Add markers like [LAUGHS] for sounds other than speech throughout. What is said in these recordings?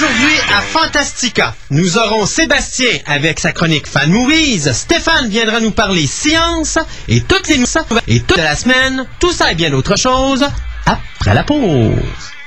Aujourd'hui, à Fantastica, nous aurons Sébastien avec sa chronique Fan Movies. Stéphane viendra nous parler science et toutes les nouvelles et toute la semaine. Tout ça et bien d'autres choses après la pause.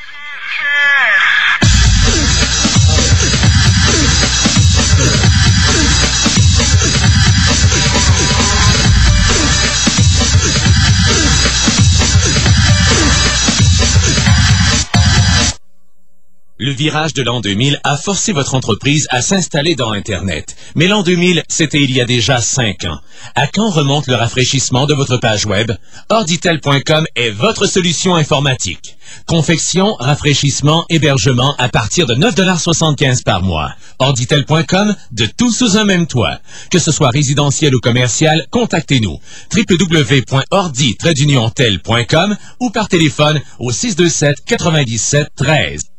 Le virage de l'an 2000 a forcé votre entreprise à s'installer dans Internet. Mais l'an 2000, c'était il y a déjà cinq ans. À quand remonte le rafraîchissement de votre page web? Orditel.com est votre solution informatique. Confection, rafraîchissement, hébergement à partir de 9,75 par mois. Orditel.com, de tout sous un même toit. Que ce soit résidentiel ou commercial, contactez-nous. www.ordi-tel.com ou par téléphone au 627 97 13.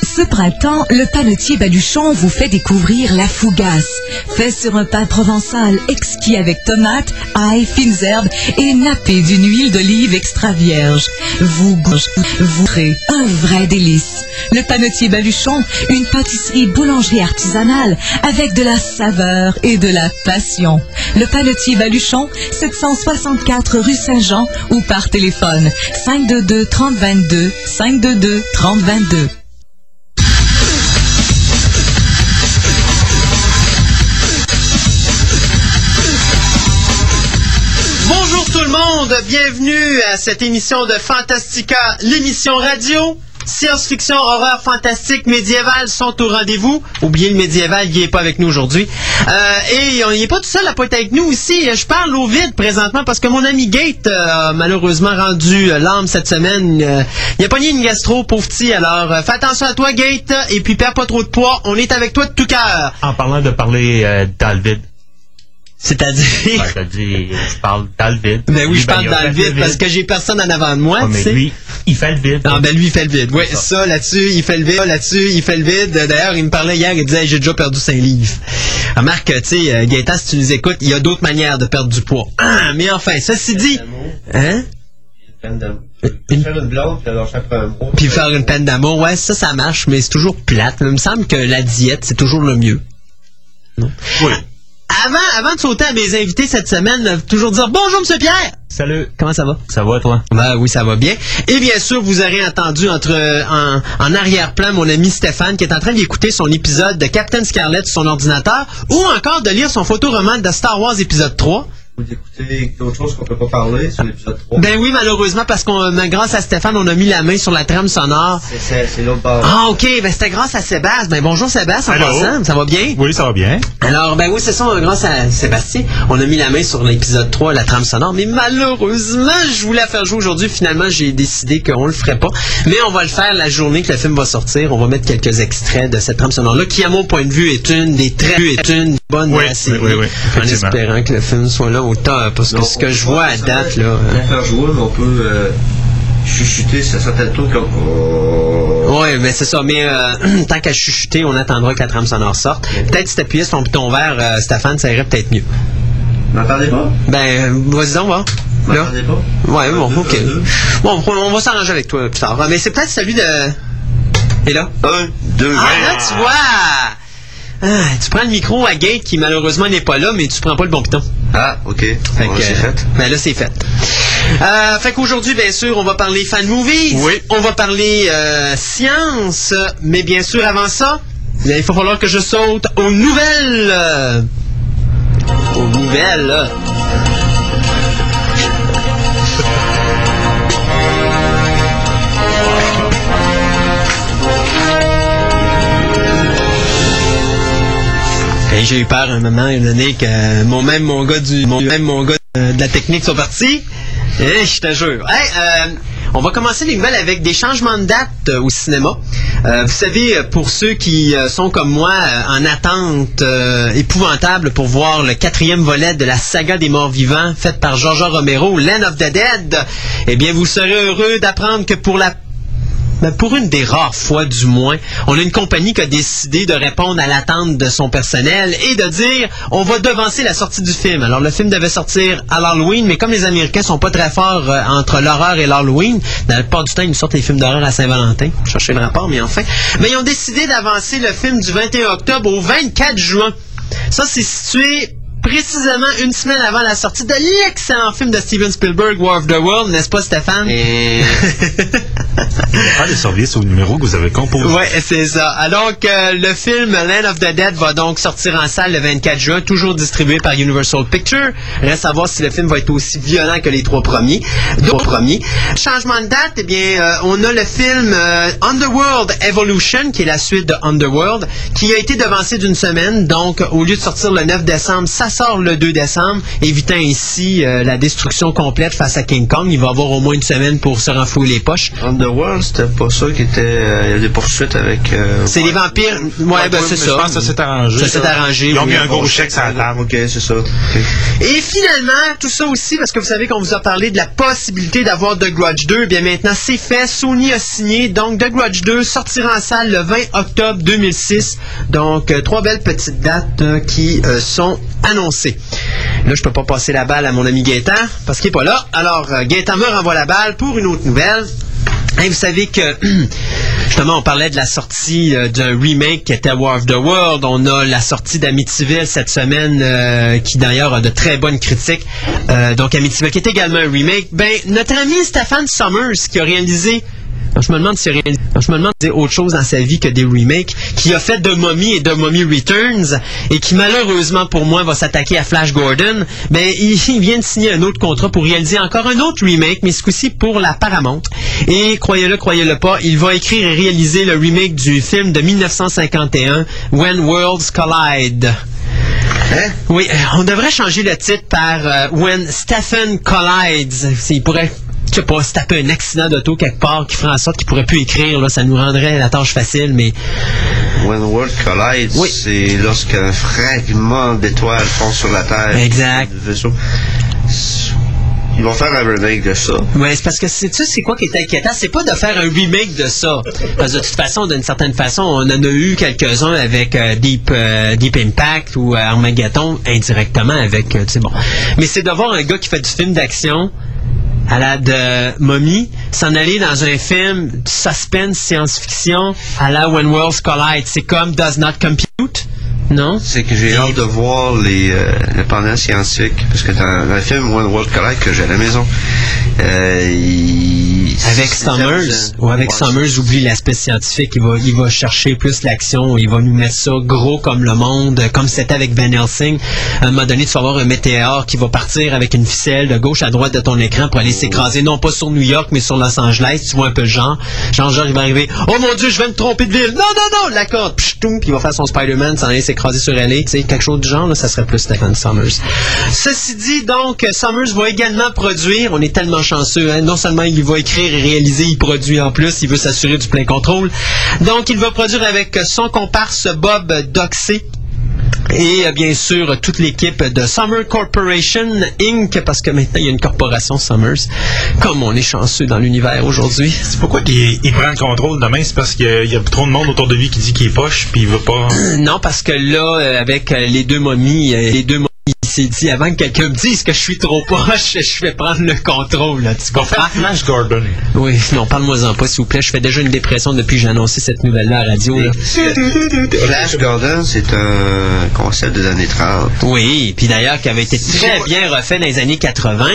Ce printemps, le panetier Baluchon vous fait découvrir la fougasse. Fait sur un pain provençal exquis avec tomates, ail, fines herbes et nappé d'une huile d'olive extra vierge. Vous vous un vrai délice. Le panetier Baluchon, une pâtisserie boulangerie artisanale avec de la saveur et de la passion. Le panetier Baluchon, 764 rue Saint-Jean ou par téléphone 522 3022 522 3022. Monde, bienvenue à cette émission de Fantastica, l'émission radio. Science-fiction, horreur, fantastique, médiéval sont au rendez-vous. Oubliez le médiéval, il n'est pas avec nous aujourd'hui. Euh, et on n'est pas tout seul à pas être avec nous ici. Je parle au vide présentement parce que mon ami Gate euh, a malheureusement rendu euh, l'âme cette semaine. Il a pogné une gastro, pauvre. Alors, fais attention à toi, Gate, et puis perds pas trop de poids. On est avec toi de tout cœur. En parlant de parler dans le vide. C'est-à-dire... Ben, dit, je parle dans le vide. Ben oui, Lui, je parle il dans a le vide parce que j'ai personne en avant de moi, tu mais lui, il fait le vide. Non, ben lui, il fait le vide. Oui, C'est ça, ça. là-dessus, il fait le vide. Là-dessus, il fait le vide. D'ailleurs, il me parlait hier, il disait, j'ai déjà perdu 5 livres. Remarque, tu sais, euh, Gaëtan, si tu nous écoutes, il y a d'autres manières de perdre du poids. Ah, mais enfin, ceci dit... Hein? Une... faire une blonde, puis alors un. Puis faire une peine d'amour, ouais, ça, ça marche, mais c'est toujours plate. Il me semble que la diète, c'est toujours le mieux. Oui. Avant, avant de sauter à mes invités cette semaine, euh, toujours dire bonjour, Monsieur Pierre! Salut. Comment ça va? Ça va, toi? Ben oui, ça va bien. Et bien sûr, vous aurez entendu entre en, en arrière-plan mon ami Stéphane qui est en train d'écouter son épisode de Captain Scarlet sur son ordinateur ou encore de lire son photoroman de Star Wars épisode 3. Ou d'écouter d'autres choses qu'on peut pas parler sur l'épisode 3. Ben oui, malheureusement, parce qu'on grâce à Stéphane, on a mis la main sur la trame sonore. C'est- l'autre bord. Ah, ok, ben c'était grâce à Sébastien. Ben bonjour Sébastien, en Allô? passant, ça va bien? Oui, ça va bien. Alors, ben oui, c'est ça, grâce à Sébastien, on a mis la main sur l'épisode 3, la trame sonore, mais malheureusement, je voulais la faire jouer aujourd'hui, finalement, j'ai décidé qu'on le ferait pas, mais on va le faire la journée que le film va sortir, on va mettre quelques extraits de cette trame sonore-là, qui, à mon point de vue, est une des très, est une bonne Oui, la série, oui, oui, oui, en espérant que le film soit là au top, parce que Non, ce que on je vois à date, là... La faire jouer, mais on peut euh, chuchoter sur certaines tours comme. Oh. Ouais, mais c'est ça. Mais euh, [CLEARS THROAT] tant qu'à chuchoter, on attendra que la trame sonore sorte. Peut-être si t'appuyais sur ton bouton vert, euh, Stéphane, ça irait peut-être mieux. M'entendez pas? Ben, vas-y donc, va. Là. M'entendez pas? Ouais, Un, bon, deux, ok. Bon, on va s'arranger avec toi plus tard. Ah, Mais c'est peut-être celui de. Et là? Un, deux, Ah, là, tu vois! Ah, tu prends le micro à Gate qui malheureusement n'est pas là, mais tu prends pas le bon piton. Ah, ok. Fait Bon, que, c'est fait. Ben là, c'est fait. Euh, fait qu'aujourd'hui, bien sûr, on va parler fan movies. Oui. On va parler euh, science. Mais bien sûr, avant ça, il va falloir que je saute aux nouvelles. aux nouvelles. Et j'ai eu peur un moment donné que mon même mon gars du mon, même mon gars euh, de la technique sont partis. Eh, je te jure. Hey, euh, on va commencer les nouvelles avec des changements de date euh, au cinéma. Vous savez, pour ceux qui sont comme moi en attente épouvantable pour voir le quatrième volet de la saga des morts vivants faite par George Romero, Land of the Dead, eh bien, vous serez heureux d'apprendre que pour la ben, pour une des rares fois du moins, on a une compagnie qui a décidé de répondre à l'attente de son personnel et de dire on va devancer la sortie du film. Alors le film devait sortir à l'Halloween, mais comme les Américains sont pas très forts euh, entre l'horreur et l'Halloween, dans la plupart du temps ils sortent les films d'horreur à Saint-Valentin. Cherchez le rapport, mais enfin. Mais ils ont décidé d'avancer le film du 21 octobre au 24 juin. Ça, c'est situé précisément une semaine avant la sortie de l'excellent film de Steven Spielberg, War of the World, n'est-ce pas, Stéphane? Et Ah, de service au numéro que vous avez composé. Ouais, c'est ça. Alors que le film Land of the Dead va donc sortir en salle le 24 juin, toujours distribué par Universal Pictures. Reste à voir si le film va être aussi violent que les trois premiers. Trois premiers. Changement de date, eh bien, euh, on a le film euh, Underworld Evolution, qui est la suite de Underworld, qui a été devancé d'une semaine. Donc, au lieu de sortir le 9 décembre, ça sort le 2 décembre, évitant ainsi euh, la destruction complète face à King Kong. Il va avoir au moins une semaine pour se renflouer les poches. Underworld, c'était pas ça qui était. euh, Il y a des poursuites avec. euh, C'est les vampires. Ouais, ben c'est ça. Je pense que ça s'est arrangé. Ça s'est arrangé, Ils ont oui. mis un gros chèque sur la table. Ok, c'est ça. Et finalement, tout ça aussi, parce que vous savez qu'on vous a parlé de la possibilité d'avoir The Grudge 2, eh bien maintenant c'est fait, Sony a signé, donc The Grudge 2 sortira en salle le 20 octobre 2006. Donc trois belles petites dates qui sont annoncées. Là, je peux pas passer la balle à mon ami Gaëtan, parce qu'il est pas là. Alors, euh, Gaëtan me renvoie la balle pour une autre nouvelle. Et vous savez que, [CLEARS THROAT] justement, on parlait de la sortie euh, d'un remake qui était War of the World. On a la sortie d'Amityville cette semaine, euh, qui d'ailleurs a de très bonnes critiques. Donc, Amityville, qui est également un remake. Ben, notre ami Stephen Summers, qui a réalisé je me demande réalisé- je me demande autre chose dans sa vie que des remakes, qui a fait de Mummy et de Mummy Returns, et qui malheureusement pour moi va s'attaquer à Flash Gordon, ben [LAUGHS] il, il vient de signer un autre contrat pour réaliser encore un autre remake, mais ce coup-ci pour la Paramount. Et croyez-le, croyez-le pas, il va écrire et réaliser le remake du film de 1951, When Worlds Collide. Hein? Oui, euh, on devrait changer le titre par euh, When Stephen Collides. Il pourrait, je sais pas, se taper un accident d'auto quelque part qui ferait en sorte qu'il pourrait plus écrire. Là, ça nous rendrait la tâche facile, mais When World Collides, Oui. c'est lorsqu'un fragment d'étoile fonce sur la Terre. Exact. Vaisseau. Ils vont faire un remake de ça. Ouais, c'est parce que c'est tu sais, c'est quoi qui est inquiétant, c'est pas de faire un remake de ça. Parce que de toute façon, d'une certaine façon, on en a eu quelques-uns avec euh, Deep euh, Deep Impact ou euh, Armageddon indirectement avec tu sais bon. Mais c'est de voir un gars qui fait du film d'action à la de Mommy s'en aller dans un film suspense science-fiction à la When Worlds Collide, c'est comme Does Not Compute, non? C'est que j'ai hâte de voir les, euh, le pendant scientifique. Parce que dans, dans le film One World Collide que j'ai à la maison, euh, il- Avec Summers, ou avec Ouais, Summers, oublie l'aspect scientifique. Il va, il va chercher plus l'action. Il va nous mettre ça gros comme le monde, comme c'était avec Van Helsing. À un moment donné, tu vas avoir un météore qui va partir avec une ficelle de gauche à droite de ton écran pour aller s'écraser, non pas sur New York, mais sur Los Angeles. Tu vois un peu le genre. Genre, genre, il va arriver. Oh mon Dieu, je vais me tromper de ville. Non, non, non, la corde. Puis il va faire son Spider-Man, s'en aller s'écraser sur. Tu sais, quelque chose du genre, là, ça serait plus Stephen Summers. Ceci dit, donc, Summers va également produire. On est tellement chanceux. hein. Non seulement il va écrire et réaliser, il produit en plus. Il veut s'assurer du plein contrôle. Donc, il va produire avec son comparse Bob Doxey. Et euh, bien sûr, toute l'équipe de Summer Corporation Inc., parce que maintenant il y a une corporation Summers. Comme on est chanceux dans l'univers aujourd'hui. C'est pourquoi il, il prend le contrôle demain? C'est parce qu'il y, a- trop de monde autour de lui qui dit qu'il est poche, puis il veut pas. Non, parce que là, euh, avec euh, les deux momies, euh, les deux momies, s'est dit avant que quelqu'un me dise que je suis trop poche, [LAUGHS] je vais prendre le contrôle. Là, tu comprends? Flash Gordon. Oui, non, parle-moi-en pas, s'il vous plaît. Je fais déjà une dépression depuis que j'ai annoncé cette nouvelle-là à la radio. là. Flash Gordon, c'est un concept des années 30. Oui, puis d'ailleurs, qui avait été très bien refait dans les années 80,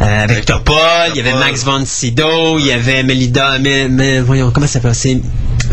euh, avec Topol, il y avait Max von Sydow, il y avait Melida, mais, mais voyons, comment ça s'appelle?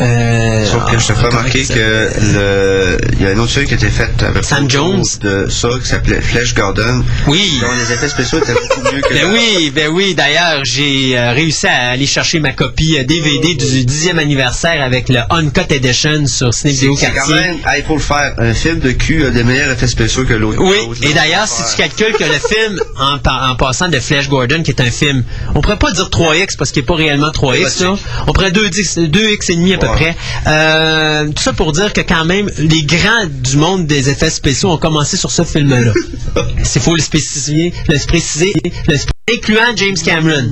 Euh, Sauf que je te fais remarquer il que s'appelle? le, il y a une autre série qui a été faite avec Sam Jones? de ça qui s'appelait Flash Gordon. Oui. dont les effets spéciaux étaient beaucoup mieux que Ben oui, ben oui. D'ailleurs, j'ai euh, réussi à aller chercher ma copie euh, DVD du 10e anniversaire avec le Uncut Edition sur Ciné Vidéo C'est quand Quartier. même, il faut le faire. Un film de cul a des meilleurs effets spéciaux que l'autre. Oui, et d'ailleurs, si tu calcules que le film, en, passant de Flash Gordon, qui est un film, on pourrait pas dire 3X parce qu'il n'est pas réellement 3X, là. on pourrait 2X, 2X et demi peu Ouais. près. Euh, tout ça pour dire que quand même, les grands du monde des effets spéciaux ont commencé sur ce film-là. [LAUGHS] C'est faut le spécifier, le préciser, le incluant James Cameron.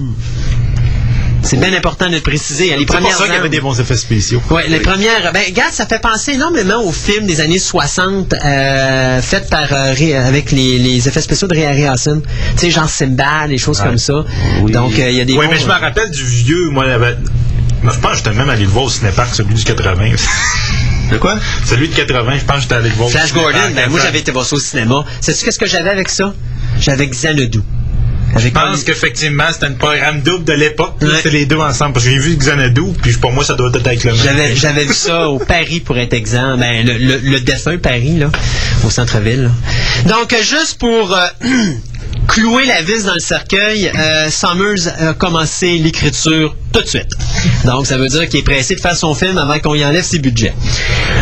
C'est bien important de le préciser. Les C'est pour premières ça qu'il y avait des bons effets spéciaux. Ouais, les premières. Ben, regarde, ça fait penser énormément aux films des années 60 euh, faits par euh, avec les, les effets spéciaux de Ray Harryhausen. Tu sais, genre Simba, des choses Ouais. comme ça. Oui. Donc, euh, il y a des. Oui, bons- mais je me rappelle du vieux, moi, je pense que j'étais même allé le voir au cinépark, celui du 80. De quoi? celui de 80, je pense que j'étais allé le voir au Flash. Gordon, ben, moi, j'avais été voir ça au cinéma. Sais-tu qu'est-ce que j'avais avec ça? J'avais Xanadu. Je pense qu'effectivement, c'était un programme double de l'époque. Ouais. C'était les deux ensemble. Parce que j'ai vu Xanadu, puis pour moi, ça doit être avec le même. J'avais, vu ça au Paris pour être exempt. Ben, le, le, le défunt Paris, là, au centre-ville. Donc, juste pour euh, [CLEARS THROAT] clouer la vis dans le cercueil, euh, Summers a commencé l'écriture tout de suite. Donc, ça veut dire qu'il est pressé de faire son film avant qu'on y enlève ses budgets.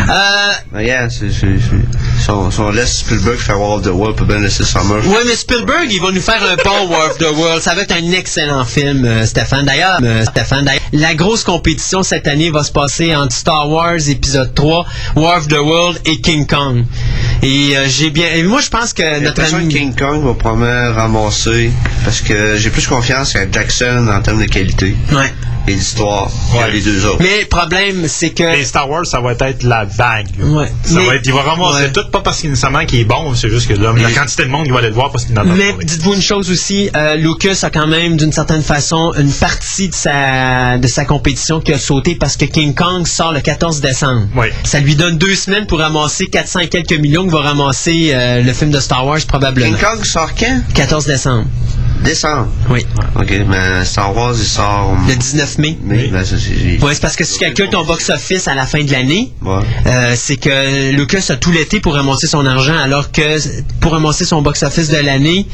Euh, Regarde, c'est, c'est, c'est, si, on, si on laisse Spielberg faire War of the World, on peut bien laisser Summer. Ouais, mais Spielberg, il va nous faire un bon War of the World. Ça va être un excellent film, euh, Stéphane. D'ailleurs, euh, Stéphane, d'ailleurs, la grosse compétition cette année va se passer entre Star Wars épisode 3, War of the World et King Kong. Et euh, j'ai bien, et moi je pense que notre ami, King Kong va probablement parce que j'ai plus confiance à Jackson en termes de qualité. Et d'histoire Ouais. que les deux autres. Mais le problème, c'est que Les Star Wars, ça va être la vague. Ouais. Ça Mais- va être, il va ramasser Ouais. tout, pas parce qu'il nécessairement qu'il est bon, c'est juste que là, la quantité de monde qui va aller le voir parce qu'il n'en a Mais pas. dites-vous une chose aussi, euh, Lucas a quand même d'une certaine façon une partie de sa de sa compétition qui a sauté parce que King Kong sort le 14 décembre. Oui. Ça lui donne deux semaines pour ramasser 400 et quelques millions que va ramasser euh, le film de Star Wars probablement. King Kong sort quand? 14 décembre. Décembre? Oui. Ok, mais Star Wars, il sort. Le 19 mai. Mais, ben. Ouais, c'est parce que si tu calcules ton box-office à la fin de l'année, Ouais. euh, c'est que Lucas a tout l'été pour ramasser son argent, alors que pour ramasser son box-office de l'année,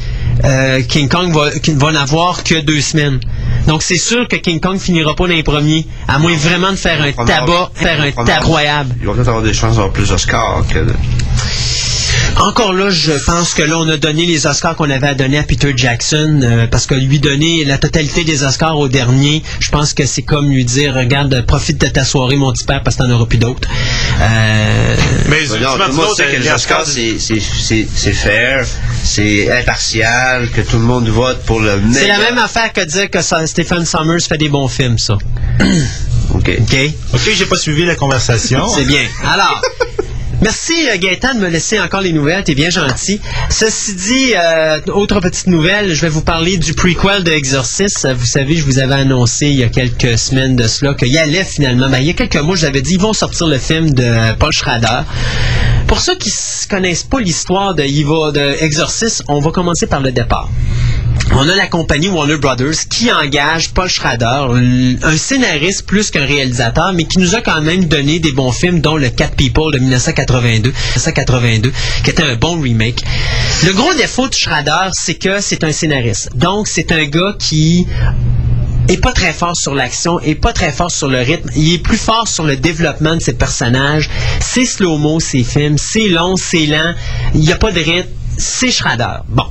euh, King Kong va, va n'avoir que deux semaines. Donc c'est sûr que King Kong finira pas dans les premiers, à moins vraiment de faire un tabac, faire un tabac incroyable. Il va peut-être avoir des chances d'avoir plus d'Oscars que. de- Encore là, je pense que là, on a donné les Oscars qu'on avait à donner à Peter Jackson, euh, parce que lui donner la totalité des Oscars au dernier, je pense que c'est comme lui dire, regarde, profite de ta soirée, mon petit père, parce que t'en auras plus d'autres. Euh, Mais non, nous autres, sait que les Oscars, c'est- c'est- c'est c'est fair, c'est impartial, que tout le monde vote pour le meilleur. c'est la même affaire que dire que ça- Stephen Summers fait des bons films, ça. Ok. OK? Ok, j'ai pas suivi la conversation. C'est bien. Alors, [LAUGHS] merci euh, Gaëtan de me laisser encore les nouvelles. T'es bien gentil. Ceci dit, euh, autre petite nouvelle, je vais vous parler du prequel de Exorcist. Vous savez, je vous avais annoncé il y a quelques semaines de cela qu'il y allait finalement. Ben, il y a quelques mois, je vous avais dit, ils vont sortir le film de Paul Schrader. Pour ceux qui ne connaissent pas l'histoire de, de Exorcist, on va commencer par le départ. On a la compagnie Warner Brothers qui engage Paul Schrader, un scénariste plus qu'un réalisateur, mais qui nous a quand même donné des bons films, dont le Cat People de 1982, 1982 qui était un bon remake. Le gros défaut de Schrader, c'est que c'est un scénariste. Donc, c'est un gars qui est pas très fort sur l'action, est pas très fort sur le rythme. Il est plus fort sur le développement de ses personnages. C'est slow-mo, ces films. C'est long, c'est lent. Il n'y a pas de rythme. C'est Schrader. Bon.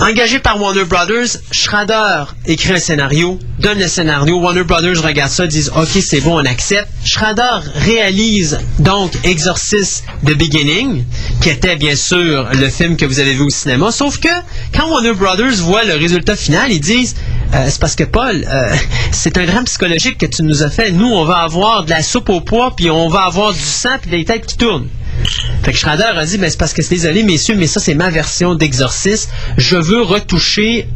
Engagé par Warner Brothers, Schrader écrit un scénario, donne le scénario, Warner Brothers regarde ça, disent OK, c'est bon, on accepte. Schrader réalise donc Exorcist The Beginning, qui était bien sûr le film que vous avez vu au cinéma, sauf que quand Warner Brothers voit le résultat final, ils disent euh, c'est parce que Paul, euh, [LAUGHS] c'est un drame psychologique que tu nous as fait. Nous, on va avoir de la soupe au pois, puis on va avoir du sang, puis des têtes qui tournent. Fait que Schrader a dit, ben, c'est parce que c'est désolé, messieurs, mais ça, c'est ma version d'exorcisme. Je veux retoucher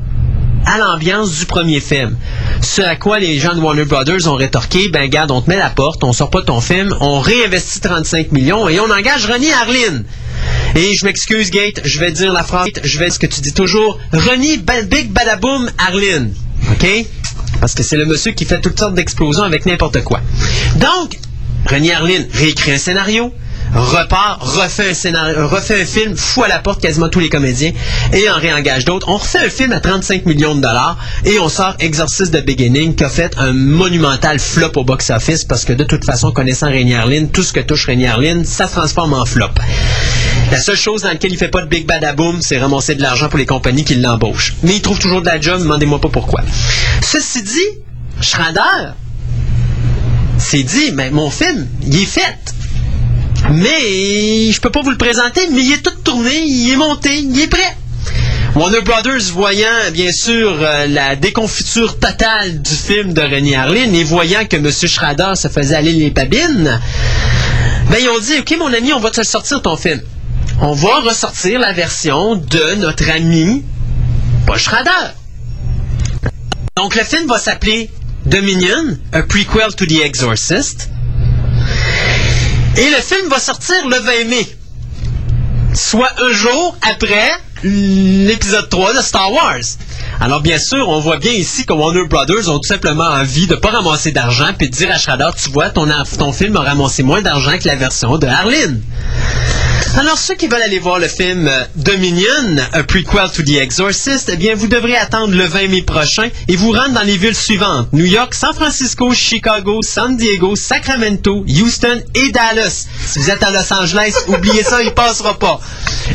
à l'ambiance du premier film. Ce à quoi les gens de Warner Brothers ont rétorqué, ben garde, on te met la porte, on sort pas ton film, on réinvestit 35 millions et on engage Ronnie Harlin. Et je m'excuse, Gate, je vais dire la phrase, je vais ce que tu dis toujours, Ronnie Big Badaboom Harlin. OK? Parce que c'est le monsieur qui fait toutes sortes d'explosions avec n'importe quoi. Donc, Ronnie Harlin réécrit un scénario, repart, refait un scénario, refait un film, fout à la porte quasiment tous les comédiens et en réengage d'autres. On refait un film à 35 millions de dollars et on sort Exorcist de Beginning qui a fait un monumental flop au box-office parce que de toute façon, connaissant Rainier Harlin, tout ce que touche Rainier Harlin, ça se transforme en flop. La seule chose dans laquelle il fait pas de big badaboom, c'est ramasser de l'argent pour les compagnies qui l'embauchent. Mais il trouve toujours de la job, demandez-moi pas pourquoi. Ceci dit, Schrader s'est dit, mais mon film, il est fait. Mais je peux pas vous le présenter, mais il est tout tourné, il est monté, il est prêt. Warner Brothers voyant bien sûr euh, la déconfiture totale du film de René Harlin et voyant que M. Schrader se faisait aller les babines, ben ils ont dit OK mon ami, on va te sortir ton film. On va ressortir la version de notre ami Paul Schrader. Donc le film va s'appeler Dominion, a prequel to The Exorcist. Et le film va sortir le 20 mai. Soit un jour après l'épisode 3 de Star Wars. Alors bien sûr, on voit bien ici que Warner Brothers ont tout simplement envie de pas ramasser d'argent puis de dire à Schrader, tu vois, ton, ton film a ramassé moins d'argent que la version de Harlin. Alors, ceux qui veulent aller voir le film euh, Dominion, a prequel to The Exorcist, eh bien, vous devrez attendre le 20 mai prochain et vous rendre dans les villes suivantes. New York, San Francisco, Chicago, San Diego, Sacramento, Houston et Dallas. Si vous êtes à Los Angeles, [LAUGHS] oubliez ça, il passera pas.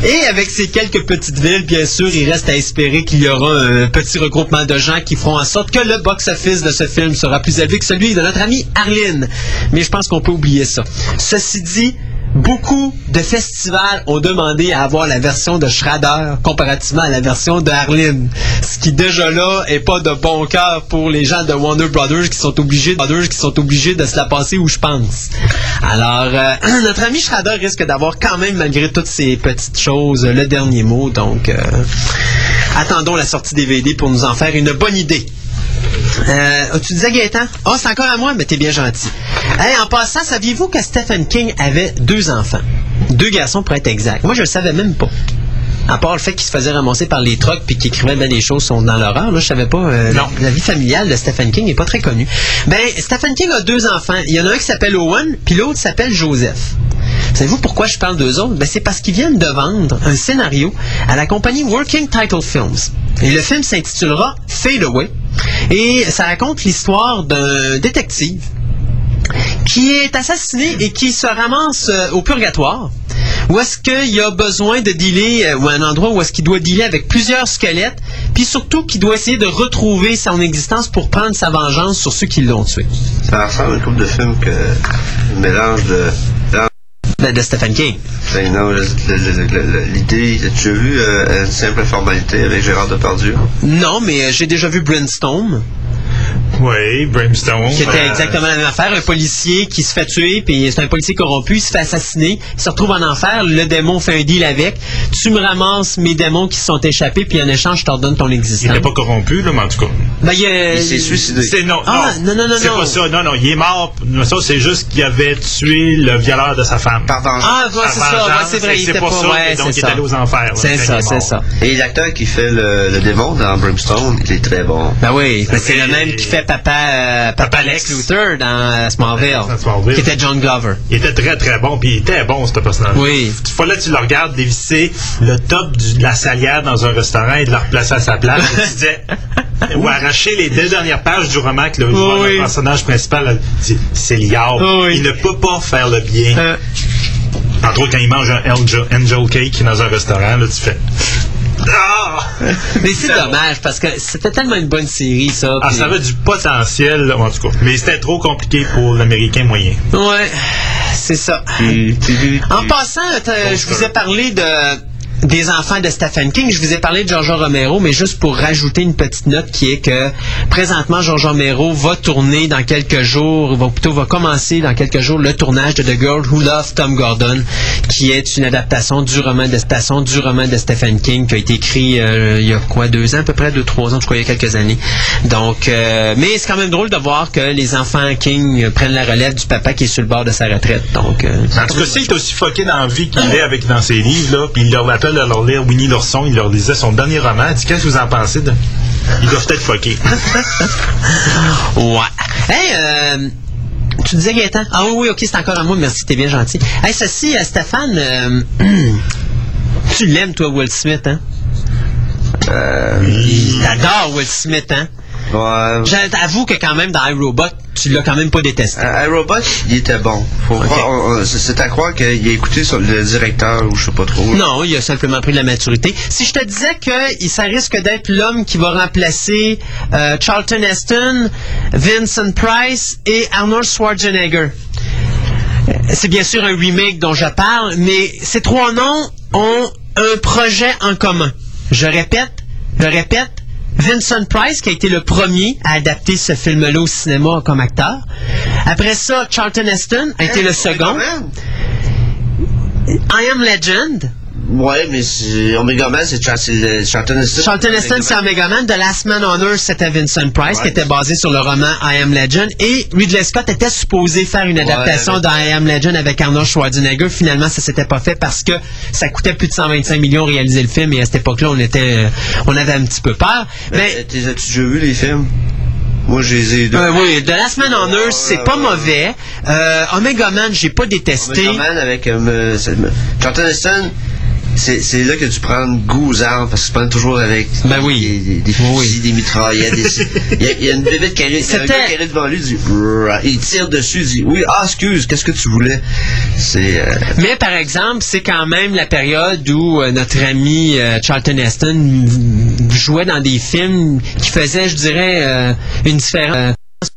Et avec ces quelques petites villes, bien sûr, il reste à espérer qu'il y aura un petit regroupement de gens qui feront en sorte que le box-office de ce film sera plus élevé que celui de notre ami Arline. Mais je pense qu'on peut oublier ça. Ceci dit, beaucoup de festivals ont demandé à avoir la version de Schrader comparativement à la version de Harlin. Ce qui déjà là est pas de bon cœur pour les gens de Warner Brothers qui sont obligés, Brothers qui sont obligés de se la passer où je pense. Alors, euh, [CLEARS THROAT] notre ami Schrader risque d'avoir quand même, malgré toutes ces petites choses, le dernier mot. Donc, euh, attendons la sortie DVD pour nous en faire une bonne idée. Euh, tu disais Gaëtan? Oh, c'est encore à moi, mais t'es bien gentil. En passant, saviez-vous que Stephen King avait deux enfants? Deux garçons pour être exact. Moi, je le savais même pas. À part le fait qu'il se faisait ramasser par les trocs puis qu'il écrivait bien des choses sont dans l'horreur, là, je savais pas. euh, Non. La, la vie familiale de Stephen King n'est pas très connue. Ben, Stephen King a deux enfants. Il y en a un qui s'appelle Owen, puis l'autre s'appelle Joseph. Savez-vous pourquoi je parle d'eux autres? Ben, c'est parce qu'ils viennent de vendre un scénario à la compagnie Working Title Films. Et le film s'intitulera Fade Away. Et ça raconte l'histoire d'un détective qui est assassiné et qui se ramasse euh, au purgatoire. Où est-ce qu'il a besoin de dealer, euh, ou un endroit où est-ce qu'il doit dealer avec plusieurs squelettes, puis surtout qu'il doit essayer de retrouver son existence pour prendre sa vengeance sur ceux qui l'ont tué. Ça ressemble à une couple de films que un mélange de. De, de Stephen King. Ben non, l'idée, as-tu vu euh, une simple formalité avec Gérard Depardieu? Non, mais j'ai déjà vu Brainstorm, Oui, Brimstone. qui était euh, exactement la même affaire. Un policier qui se fait tuer, puis c'est un policier corrompu, il se fait assassiner, il se retrouve en enfer, le démon fait un deal avec. Tu me ramasses mes démons qui se sont échappés, puis en échange, je te redonne ton Il existence. n'était pas corrompu, là, mais en tout cas. Ben, il, Il s'est suicidé. C'est non, Ah, non, non, non, C'est non. pas ça. Non, non, il est mort. Mais Ça, c'est juste qu'il avait tué le violeur de sa femme. Par vengeance. Ah, ouais, c'est ça, ouais, c'est vrai, il était pour pas, ça, ouais, donc c'est il est allé aux enfers. C'est ça, il est c'est ça. Et l'acteur qui fait le, le démon dans Brimstone, il est très bon. Ben oui, mais c'est le même qui fait Papa, euh, Papa Papa Lex. Luthor dans euh, Smallville, Dans Smallville. qui était John Glover. Il était très très bon, puis il était bon ce personnage. Oui. Il fallait que tu le regardes dévisser le top de la salière dans un restaurant et de le replacer à sa place. Tu disais, [LAUGHS] ou arracher les deux dernières pages du roman que le, Oui. personnage principal c'est liard. Oui. Il ne peut pas faire le bien. Euh, Entre autres, quand il mange un angel, angel cake dans un restaurant, là, tu fais. Ah! mais c'est dommage parce que c'était tellement une bonne série ça. Ah, ça avait du potentiel, là, en tout cas. Mais c'était trop compliqué pour l'Américain moyen. Ouais, c'est ça. En passant, je vous ai parlé de des enfants de Stephen King. Je vous ai parlé de Giorgio Romero, mais juste pour rajouter une petite note qui est que présentement, Giorgio Romero va tourner dans quelques jours, va plutôt va commencer dans quelques jours le tournage de The Girl Who Loved Tom Gordon, qui est une adaptation du roman de station du roman de Stephen King qui a été écrit euh, il y a quoi deux ans à peu près, deux trois ans, je crois il y a quelques années. Donc, euh, mais c'est quand même drôle de voir que les enfants King prennent la relève du papa qui est sur le bord de sa retraite. Donc, euh, En tout cas, s'il est aussi foqué dans la vie qu'il est avec dans ses livres, là, puis il leur appelle à leur lire Winnie l'ourson, il leur lisait son dernier roman. Il dit Qu'est-ce que vous en pensez de. Ils doivent être foqués. [LAUGHS] Ouais. Hey, euh, tu disais Gaëtan? Ah oui, oui, ok, c'est encore à moi, merci, t'es bien gentil. Hey, ceci, euh, Stéphane, euh, [CLEARS THROAT] tu l'aimes, toi, Will Smith, hein? Euh, T'adores Will Smith, hein? Ouais. J'avoue que quand même, dans iRobot, tu l'as quand même pas détesté. Euh, iRobot, il était bon. Faut croire- c'est à croire qu'il a écouté sur le directeur ou je sais pas trop. Non, il a simplement pris de la maturité. Si je te disais que ça risque d'être l'homme qui va remplacer euh, Charlton Heston, Vincent Price et Arnold Schwarzenegger. Euh, C'est bien sûr un remake dont je parle, mais ces trois noms ont un projet en commun. je répète, je répète, Vincent Price, qui a été le premier à adapter ce film-là au cinéma comme acteur. Après ça, Charlton Heston a été le second. I Am Legend. Ouais, mais c'est- Omega Man, c'est le- Charlton Heston. Charlton Heston, c'est Omega Man. The Last Man on Earth, c'était Vincent Price, qui était basé sur le roman I Am Legend. Et Ridley Scott était supposé faire une adaptation mais- de I Am Legend avec Arnold Schwarzenegger. Finalement, ça s'était pas fait parce que ça coûtait plus de 125 millions réaliser le film. Et à cette époque-là, on était, euh, on avait un petit peu peur. Mais Mais, t'es- as-tu déjà vu les films? Moi, je les ai deux. euh, oui, The Last Man on Earth, c'est pas mauvais. Euh, Omega Man, j'ai pas détesté. Omega Man avec euh, Charlton Heston, c'est là que tu prends goût aux armes parce que tu prends toujours avec Ben oui. des, des, des Oui, fusils, des mitraillettes. des- [LAUGHS] Il y, a- il y a une bébête qui arrive, il y a un gars qui arrive devant lui, il dit Brrr il tire dessus, il dit oui, ah excuse, qu'est-ce que tu voulais? C'est euh, Mais par exemple, c'est quand même la période où euh, notre ami euh, Charlton Heston jouait dans des films qui faisaient, je dirais, euh, une différence euh,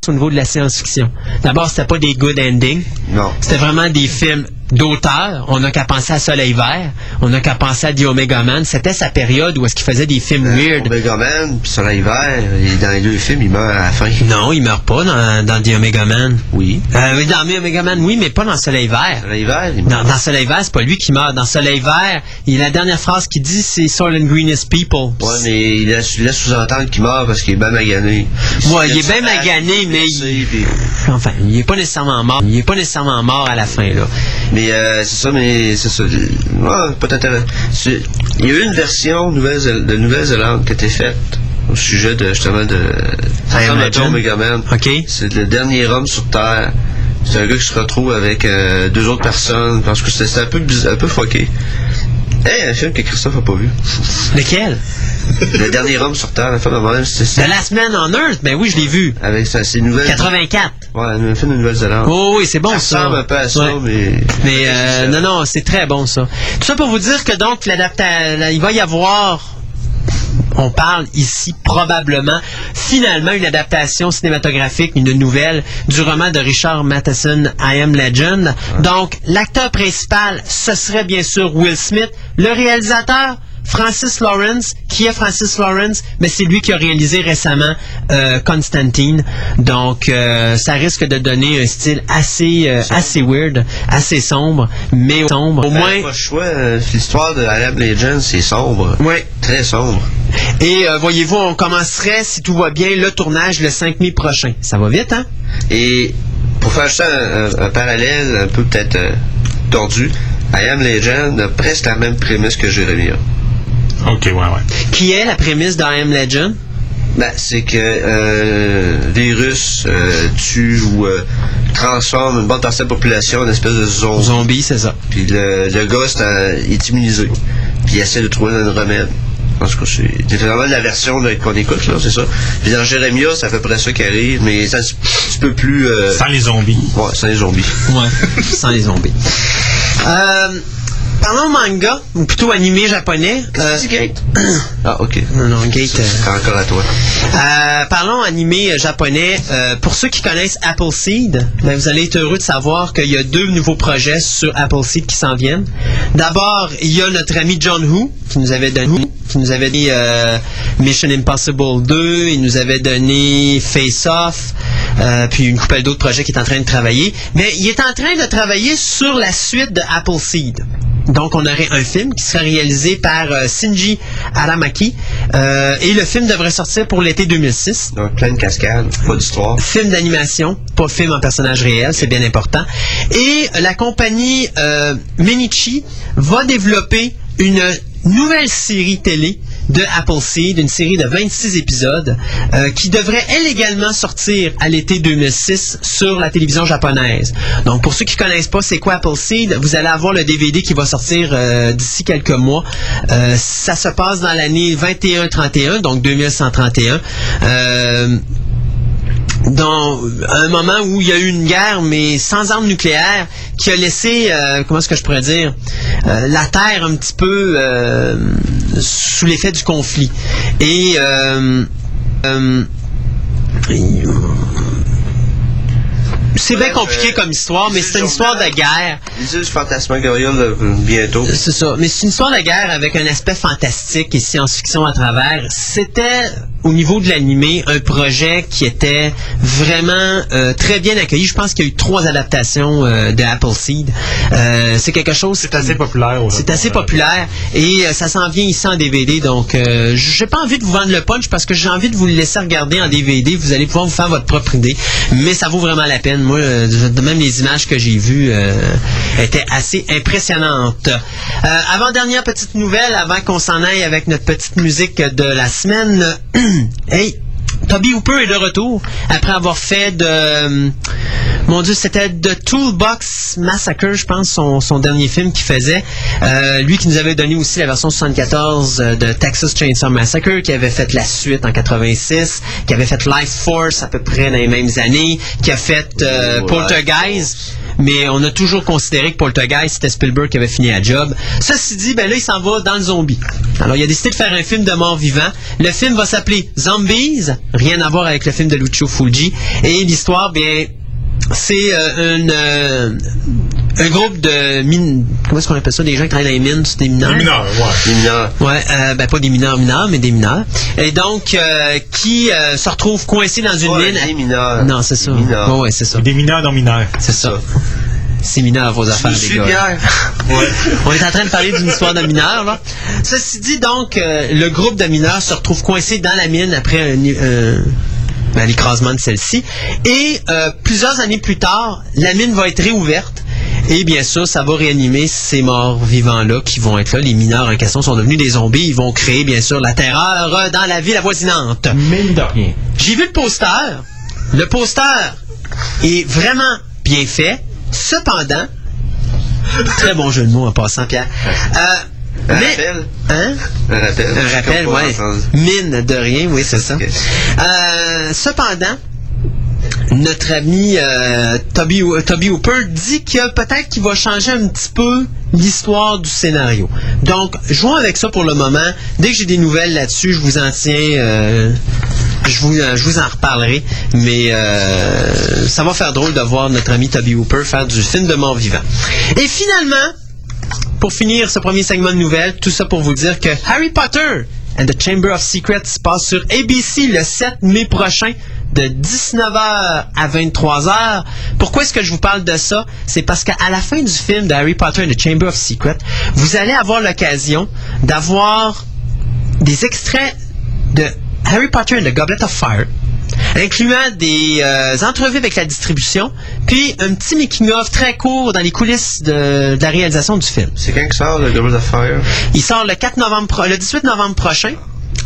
au niveau de la science-fiction. D'abord, c'était pas des good endings. non. C'était vraiment des films d'auteur. On n'a qu'à penser à Soleil Vert. On n'a qu'à penser à The Omega Man. C'était sa période où est-ce qu'il faisait des films weird. Omega Man, puis Soleil Vert, et dans les deux films, il meurt à la fin. Non, il meurt pas dans, dans The Omega Man. Oui. Euh, dans The Omega Man, oui, mais pas dans Soleil Vert. Soleil Vert, il Dans, meurt. dans Soleil Vert, c'est pas lui qui meurt. Dans Soleil Vert, il, la dernière phrase qu'il dit, c'est Soil and Greenest People. Ouais, mais il laisse, sous-entendre qu'il meurt parce qu'il est bien magané. Ouais, il est bien magané, mais il- Puis- Enfin, il est pas nécessairement mort. Il est pas nécessairement mort à la fin, là. Mais euh, c'est ça, mais c'est ça. Ouais, pas intéressant. C'est- Il y a eu une version Nouvelle de Nouvelle-Zélande qui a été faite au sujet de justement de I Am Legend. Omega Man. OK? C'est le dernier homme sur Terre. C'est un gars qui se retrouve avec euh, deux autres personnes parce que c'était un peu bizarre, un peu fucké. Hey, un film que Christophe a pas vu. Lequel? le dernier homme sur Terre, la femme de c'était ça. The Last Man on Earth? Ben oui, je l'ai vu. Avec ça, c'est nouvelle. 84. Ouais, un film de Nouvelle-Zélande. Oh oui, c'est bon, ça ça. ressemble un peu à ça, Ouais. mais. Mais euh, non, non, c'est très bon ça. Tout ça pour vous dire que donc l'adaptation, il va y avoir, on parle ici probablement, finalement une adaptation cinématographique, une nouvelle du roman de Richard Matheson, I Am Legend. Donc l'acteur principal, ce serait bien sûr Will Smith. Le réalisateur, Francis Lawrence, qui est Francis Lawrence, mais c'est lui qui a réalisé récemment euh, Constantine. Donc, euh, ça risque de donner un style assez, euh, assez weird, assez sombre, mais sombre. Au Ben, moins, pas choix. L'histoire de I Am Legend, c'est sombre. ouais. Très sombre. Et voyez-vous, on commencerait, si tout va bien, le tournage le 5 mai prochain. Ça va vite, hein? Et pour faire ça un, parallèle un peu peut-être tordu, I Am Legend a presque la même prémisse que Jérémia. OK, ouais, ouais. Qui est la prémisse d'I Am Legend? Ben, c'est que euh, virus euh, tue ou euh, transforme une bonne partie de la population en une espèce de zombie. Zombie, c'est ça. Puis le, le gars un- est immunisé. Puis il essaie de trouver un remède. En tout cas, c'est c'est vraiment la version qu'on écoute, là, c'est ça. Puis dans Jérémia, c'est à peu près ça qui arrive, mais c'est un petit peu plus... Euh, Sans les zombies. ouais, sans les zombies. Ouais. Sans les zombies. Euh, parlons manga, ou plutôt animé japonais. Euh, c'est, Gate? [CLEARS THROAT] ah, ok. non, non, Gate. euh, C'est encore à toi. Euh, parlons animé japonais. Euh, pour ceux qui connaissent Appleseed, ben, vous allez être heureux de savoir qu'il y a deux nouveaux projets sur Appleseed qui s'en viennent. D'abord, il y a notre ami John Woo qui nous avait donné, qui nous avait dit euh, Mission Impossible 2, il nous avait donné Face Off, euh, puis une couple d'autres projets qu'il est en train de travailler. Mais il est en train de travailler sur la suite de Appleseed. Donc, on aurait un film qui serait réalisé par euh, Shinji Aramaki. Euh, et le film devrait sortir pour l'été 2006. Donc, plein de cascades, pas d'histoire. Film d'animation, pas film en personnage réel, c'est bien important. Et la compagnie euh, Minichi va développer une nouvelle série télé de Appleseed, une série de 26 épisodes euh, qui devrait elle également sortir à l'été 2006 sur la télévision japonaise. Donc pour ceux qui connaissent pas c'est quoi Appleseed, vous allez avoir le DVD qui va sortir euh, d'ici quelques mois. Euh, ça se passe dans l'année 21-31, donc 2131. Dans un moment où il y a eu une guerre, mais sans armes nucléaires, qui a laissé, euh, comment est-ce que je pourrais dire, euh, la Terre un petit peu euh, sous l'effet du conflit. Et euh, euh, c'est bien compliqué euh, comme histoire, mais c'est une histoire de guerre. Les îles Fantasmagoria, là, bientôt. C'est ça. Mais c'est une histoire de guerre avec un aspect fantastique et science-fiction à travers. C'était, au niveau de l'animé, un projet qui était vraiment euh, très bien accueilli. Je pense qu'il y a eu trois adaptations euh, de Appleseed. Euh, c'est quelque chose... C'est assez populaire. C'est assez populaire et euh, ça s'en vient ici en DVD. Donc, euh, j'ai pas envie de vous vendre le punch parce que j'ai envie de vous le laisser regarder en DVD. Vous allez pouvoir vous faire votre propre idée. Mais ça vaut vraiment la peine. Moi, de même les images que j'ai vues euh, étaient assez impressionnantes. Euh, avant dernière petite nouvelle, avant qu'on s'en aille avec notre petite musique de la semaine. [CLEARS THROAT] hey, Toby Hooper est de retour après avoir fait de. euh, Mon Dieu, c'était The Toolbox Massacre, je pense, son, son dernier film qu'il faisait. Euh, lui qui nous avait donné aussi la version 74 euh, de Texas Chainsaw Massacre, qui avait fait la suite en 86, qui avait fait Life Force à peu près dans les mêmes années, qui a fait euh, Ouais. Poltergeist. Mais on a toujours considéré que Poltergeist, c'était Spielberg qui avait fini la job. Ceci dit, ben là, il s'en va dans le zombie. Alors, il a décidé de faire un film de mort vivant. Le film va s'appeler Zombies, rien à voir avec le film de Lucio Fulci. Et l'histoire, bien, c'est euh, une, euh, un groupe de mines. Comment est-ce qu'on appelle ça? Des gens qui travaillent dans les mines, c'est des mineurs. Les mineurs, ouais. Les mineurs. Ouais, euh, ben pas des mineurs mineurs, mais des mineurs. Et donc, euh, qui euh, se retrouvent coincés dans une mine. les mineurs. Non, c'est ça. Mineurs. Ouais, ouais, c'est ça. Des mineurs non mineurs. C'est ça. C'est mineur vos affaires, Je les suis gars. Pierre. [LAUGHS] On est en train de parler d'une histoire de mineurs. Là. Ceci dit, donc, euh, le groupe de mineurs se retrouve coincé dans la mine après un, ben, l'écrasement de celle-ci. Et euh, plusieurs années plus tard, la mine va être réouverte. Et bien sûr, ça va réanimer ces morts vivants-là qui vont être là. Les mineurs en question sont devenus des zombies. Ils vont créer, bien sûr, la terreur euh, dans la ville avoisinante. Mine de rien. J'ai vu le poster. Le poster est vraiment bien fait. Cependant, très bon jeu de mots en passant, Pierre. Euh, Un mais, rappel. hein? Un rappel. Un rappel, entendu. Mine de rien, oui, c'est ça. Euh, cependant, notre ami euh, Toby, Toby Hooper dit que peut-être qu'il va changer un petit peu l'histoire du scénario. Donc, jouons avec ça pour le moment. Dès que j'ai des nouvelles là-dessus, je vous en tiens. euh, je vous, euh, je vous en reparlerai, mais euh, ça va faire drôle de voir notre ami Toby Hooper faire du film de mort vivant. Et finalement, pour finir ce premier segment de nouvelles, tout ça pour vous dire que Harry Potter and the Chamber of Secrets se passe sur ABC le 7 mai prochain de 19h à 23h. Pourquoi est-ce que je vous parle de ça? C'est parce qu'à la fin du film de Harry Potter and the Chamber of Secrets, vous allez avoir l'occasion d'avoir des extraits de Harry Potter and the Goblet of Fire, incluant des euh, entrevues avec la distribution, puis un petit making-of très court dans les coulisses de, de la réalisation du film. C'est quand que sort le Goblet of Fire? Il sort le 4 novembre, le 18 novembre prochain.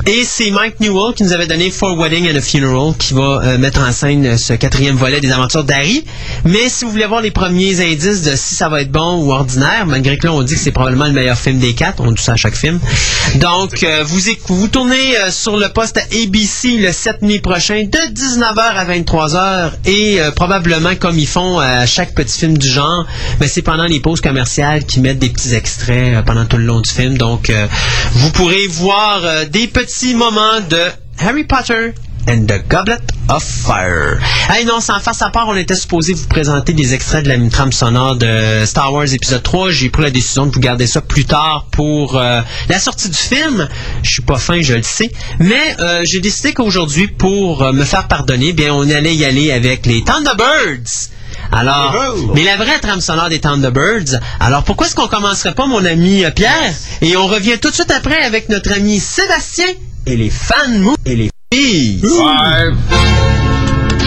Et c'est Mike Newell qui nous avait donné For Wedding and a Funeral qui va euh, mettre en scène euh, ce quatrième volet des aventures d'Harry. Mais si vous voulez voir les premiers indices de si ça va être bon ou ordinaire, malgré que là on dit que c'est probablement le meilleur film des quatre, on dit ça à chaque film. Donc euh, vous, vous tournez euh, sur le poste à ABC le 7 mai prochain de 19h à 23h et probablement comme ils font à chaque petit film du genre, mais c'est pendant les pauses commerciales qu'ils mettent des petits extraits pendant tout le long du film. Donc vous pourrez voir des petits moments de Harry Potter and the Goblet of Fire. Hey non, sans face à part, on était supposé vous présenter des extraits de la trame sonore de Star Wars épisode 3. J'ai pris la décision de vous garder ça plus tard pour euh, la sortie du film. Je suis pas fin, je le sais. Mais euh, j'ai décidé qu'aujourd'hui, pour euh, me faire pardonner, bien on allait y aller avec les Thunderbirds. Alors, mais la vraie trame sonore des Thunderbirds. Alors, pourquoi est-ce qu'on commencerait pas, mon ami euh, Pierre? Et on revient tout de suite après avec notre ami Sébastien et les fans mou et les filles. Five,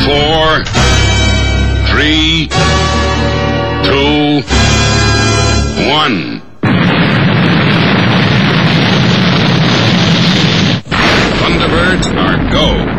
four, three, two, one. Thunderbirds are go.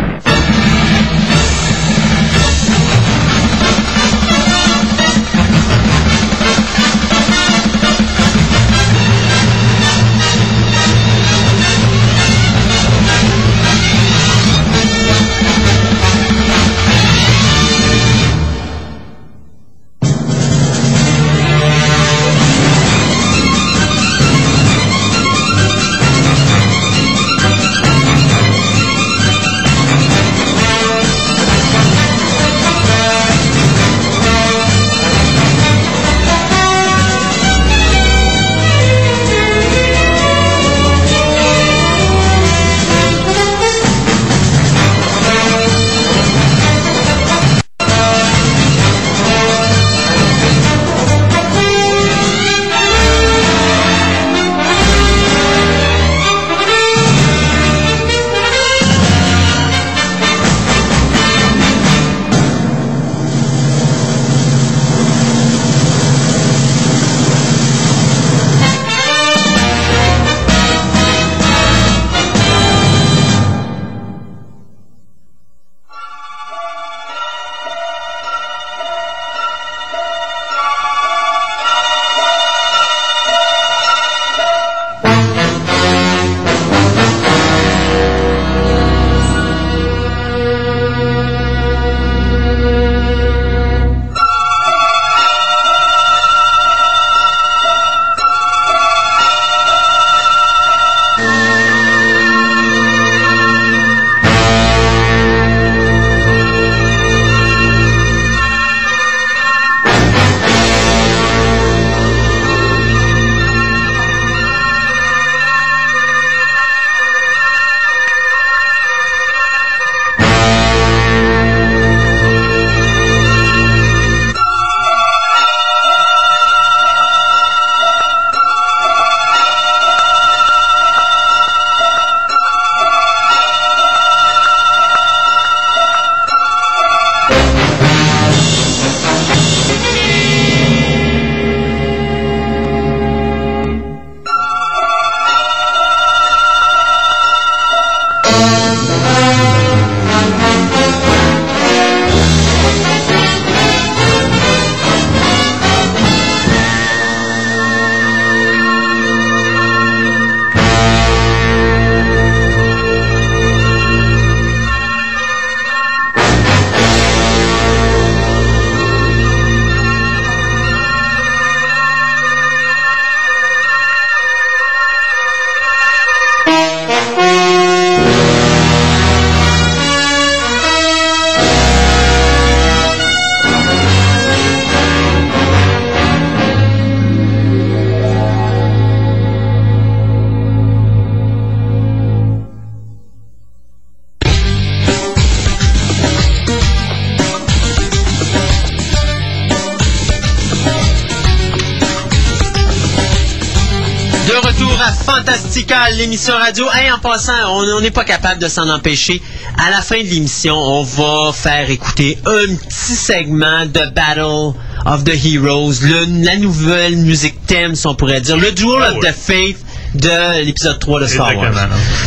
L'émission radio. Et en passant, on n'est pas capable de s'en empêcher. À la fin de l'émission, on va faire écouter un petit segment de Battle of the Heroes, le- la nouvelle musique thème, si on pourrait dire, le Duel Ah of ouais. the Faith de l'épisode 3 de Star Wars.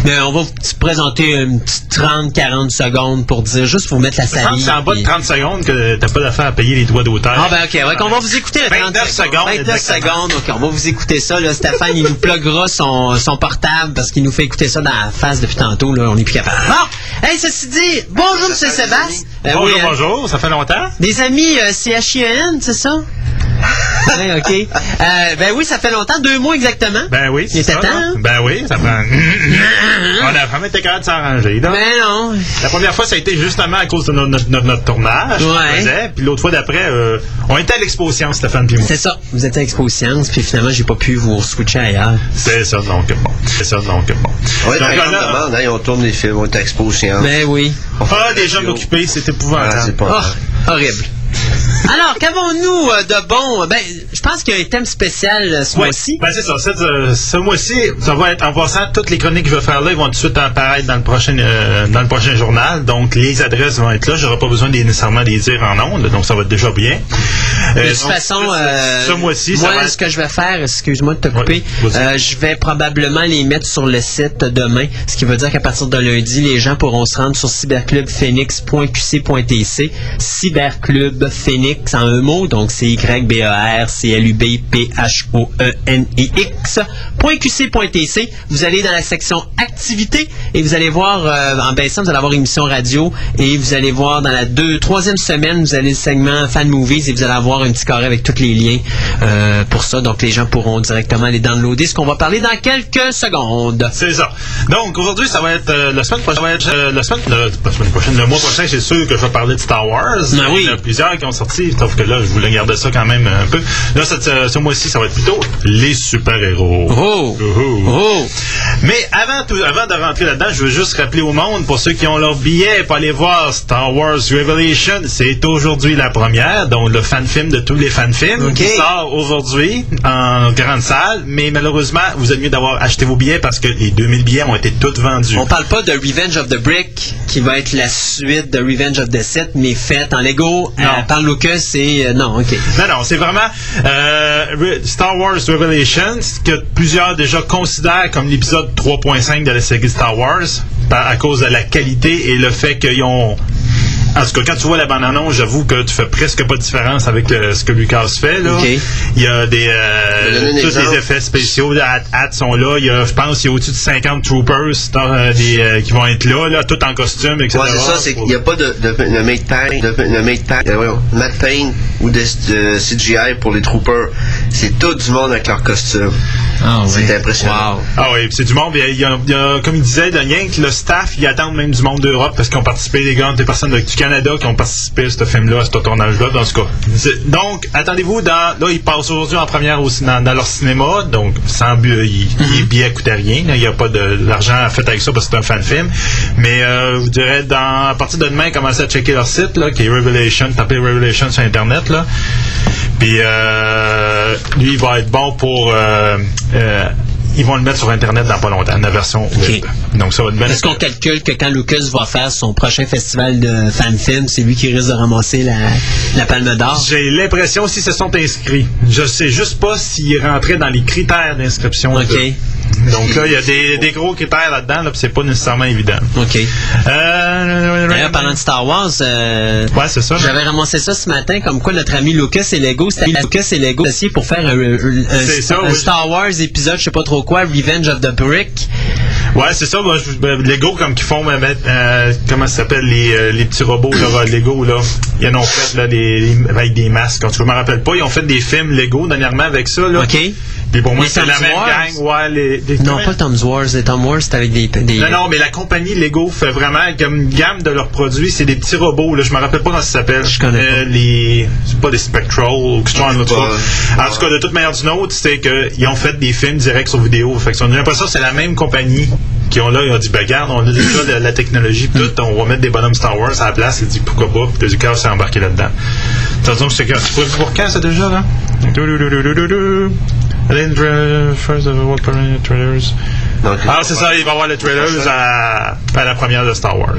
Mais on va vous présenter une petite 30-40 secondes pour dire, juste pour mettre la salive. C'est en bas de puis- 30 secondes que t'as pas d'affaire à payer les droits d'auteur. ah ben ok, ouais, on va vous écouter le 30 29 secondes, 29 exactement. secondes, ok, on va vous écouter ça. Là. Stéphane, il nous pluguera son, son portable parce qu'il nous fait écouter ça dans la face depuis tantôt. Là. On n'est plus capable. Bon, hey, ceci dit, bonjour M. Sébastien. Euh, bonjour, oui, hein. bonjour, ça fait longtemps? Des amis euh, CHIN, c'est ça? Oui, ok. Euh, ben oui, ça fait longtemps, deux mois exactement. Ben oui, c'est ça. temps, hein? Ben oui, ça prend... [LAUGHS] On a vraiment été capable de s'arranger. là. Ben non. La première fois, ça a été justement à cause de notre, notre, notre- notre tournage. Ouais. Puis l'autre fois d'après, euh, on était à l'expo Science, Stéphane puis moi. C'est ça. Vous étiez à Expo Science, puis finalement, j'ai pas pu vous switcher ailleurs. C'est ça, donc bon. C'est ça, donc bon. On est Donc, la grande demande, hein, on tourne des films, on est à Expo Science. Ben oui. On Ah, des gens occupés, c'est Ah, épouvantable. c'est pas Oh, horrible. [LAUGHS] Alors, qu'avons-nous euh, de bon? Ben, je pense qu'il y a un thème spécial euh, ce Ouais, mois-ci. ben c'est ça. Euh, ce mois-ci, ça va être en passant toutes les chroniques que je vais faire là, ils vont tout de suite apparaître dans le prochain euh, dans le prochain journal. Donc les adresses vont être là. J'aurai pas besoin de nécessairement de les dire en ondes, donc ça va être déjà bien. De toute donc, façon, ce- mois-ci, moi, ce que je vais faire, excuse-moi de te couper, Ouais, je vais probablement les mettre sur le site demain, ce qui veut dire qu'à partir de lundi, les gens pourront se rendre sur cyberclubphoenix.qc.tc, Cyberclub En un mot, donc c'est Y-B-E-R-C-L-U-B-P-H-O-E-N-I-X.qc.tc. Vous allez dans la section activités et vous allez voir, euh, en baissant, vous allez avoir émission radio et vous allez voir dans la deux, troisième semaine, vous allez le segment fan movies et vous allez avoir un petit carré avec tous les liens euh, pour ça. Donc les gens pourront directement aller downloader ce qu'on va parler dans quelques secondes. C'est ça. Donc aujourd'hui, ça va être euh, la semaine prochaine. Ça va être euh, la semaine, le, pas la semaine prochaine, le mois prochain, c'est sûr que je vais parler de Star Wars. Ben oui. Il y en a plusieurs qui ont sorti, sauf que là, je voulais garder ça quand même un peu. Là, cette, euh, ce mois-ci, ça va être plutôt les super-héros. Oh! Oh. Oh! Mais avant, tout, avant de rentrer là-dedans, je veux juste rappeler au monde, pour ceux qui ont leur billet pour aller voir Star Wars Revelation, c'est aujourd'hui la première, donc le fan-film de tous les fan-films, qui sort aujourd'hui en grande salle, mais malheureusement, vous êtes mieux d'avoir acheté vos billets parce que les 2000 billets ont été tous vendus. On parle pas de Revenge of the Brick, qui va être la suite de Revenge of the Sith, mais faite en Lego. Euh, par Lucas, c'est... euh, non. Non, c'est vraiment euh, Star Wars Revelations que plusieurs déjà considèrent comme l'épisode 3.5 de la série Star Wars à cause de la qualité et le fait qu'ils ont en tout cas, quand tu vois la bande-annonce, j'avoue que tu fais presque pas de différence avec ce que Lucas fait. Là. Il y a des euh, tous exemple. les effets spéciaux, les hat- hats sont là. Il y a, je pense qu'il y a au-dessus de 50 troopers euh, des, euh, qui vont être là, là, tout en costume, etc. Ouais, c'est ça, c'est qu'il n'y a pas de, de, de made paint, de, de made paint, euh, voyons, matte paint ou de, de CGI pour les troopers. C'est tout du monde avec leur costume. Ah, C'est impressionnant. Wow. Ah oui, puis c'est du monde. Il y a, il y a- il y a, comme il disait, le rien que le staff, ils attendent même du monde d'Europe parce qu'ils ont participé, les gars, des personnes de- du Canada qui ont participé à ce film-là, à ce tournage-là, dans ce cas. Donc, attendez-vous, dans, là, ils passent aujourd'hui en première au, dans, dans leur cinéma, donc sans but, ils- les billets coûtaient rien. Il n'y a pas de- d'argent fait avec ça parce que c'est un fan-film. Mais euh, je vous dirais, dans, à partir de demain, commencez à checker leur site, là, qui est Revelation, tapez Revelation sur Internet, là. Puis euh, lui, il va être bon pour. euh, euh, ils vont le mettre sur Internet dans pas longtemps, la version web. Donc ça va. Est-ce qu'on calcule que quand Lucas va faire son prochain festival de fan-film, c'est lui qui risque de ramasser la, la palme d'or? J'ai l'impression s'ils se sont inscrits. Je sais juste pas s'ils rentraient dans les critères d'inscription. OK. de- Donc là, il y a des, des gros critères là-dedans, là, puis c'est pas nécessairement évident. OK. Euh, D'ailleurs, parlant de Star Wars, euh, Ouais, c'est ça. j'avais ramassé ça ce matin, comme quoi notre ami Lucas et Lego, c'était Lucas et Lego pour faire un, un- un- ça, un oui. Star Wars épisode, je sais pas trop quoi, Revenge of the Brick. Ouais, c'est ça. Moi, je- ben, Lego, comme qu'ils font, ben, ben, euh, comment ça s'appelle, les, euh, les petits robots là, [COUGHS] Lego, là. Ils en ont fait là, des, avec des masques. En tout cas, je me rappelle pas. Ils ont fait des films Lego dernièrement avec ça. Là. OK. Puis pour moi, c'est la même Wars? gang. Ouais, les, Non, pas Tom's Wars. Les Tom Wars, c'était avec des... des Non, non, mais la compagnie Lego fait vraiment comme une gamme de leurs produits. C'est des petits robots. Là. Je me rappelle pas comment ça s'appelle. Je connais pas. les. C'est pas des Spectral ou quelque chose en autre. En tout cas, de toute manière, d'une autre, c'est qu'ils ont fait des films directs sur vidéo. Fait que j'ai l'impression que c'est la même compagnie qui ont là. Ils ont dit, ben, regarde, on a déjà [COUGHS] la, la technologie, pis tout. On va mettre des bonhommes Star Wars à la place. Ils dit, pourquoi pas? Puis Lucas s'est embarqué là-dedans. Attention, c'est que. C'est pour quand, ça déjà, là? First of all, Trailers. Donc, Ah, c'est ça, il va y avoir les trailers à, à la première de Star Wars.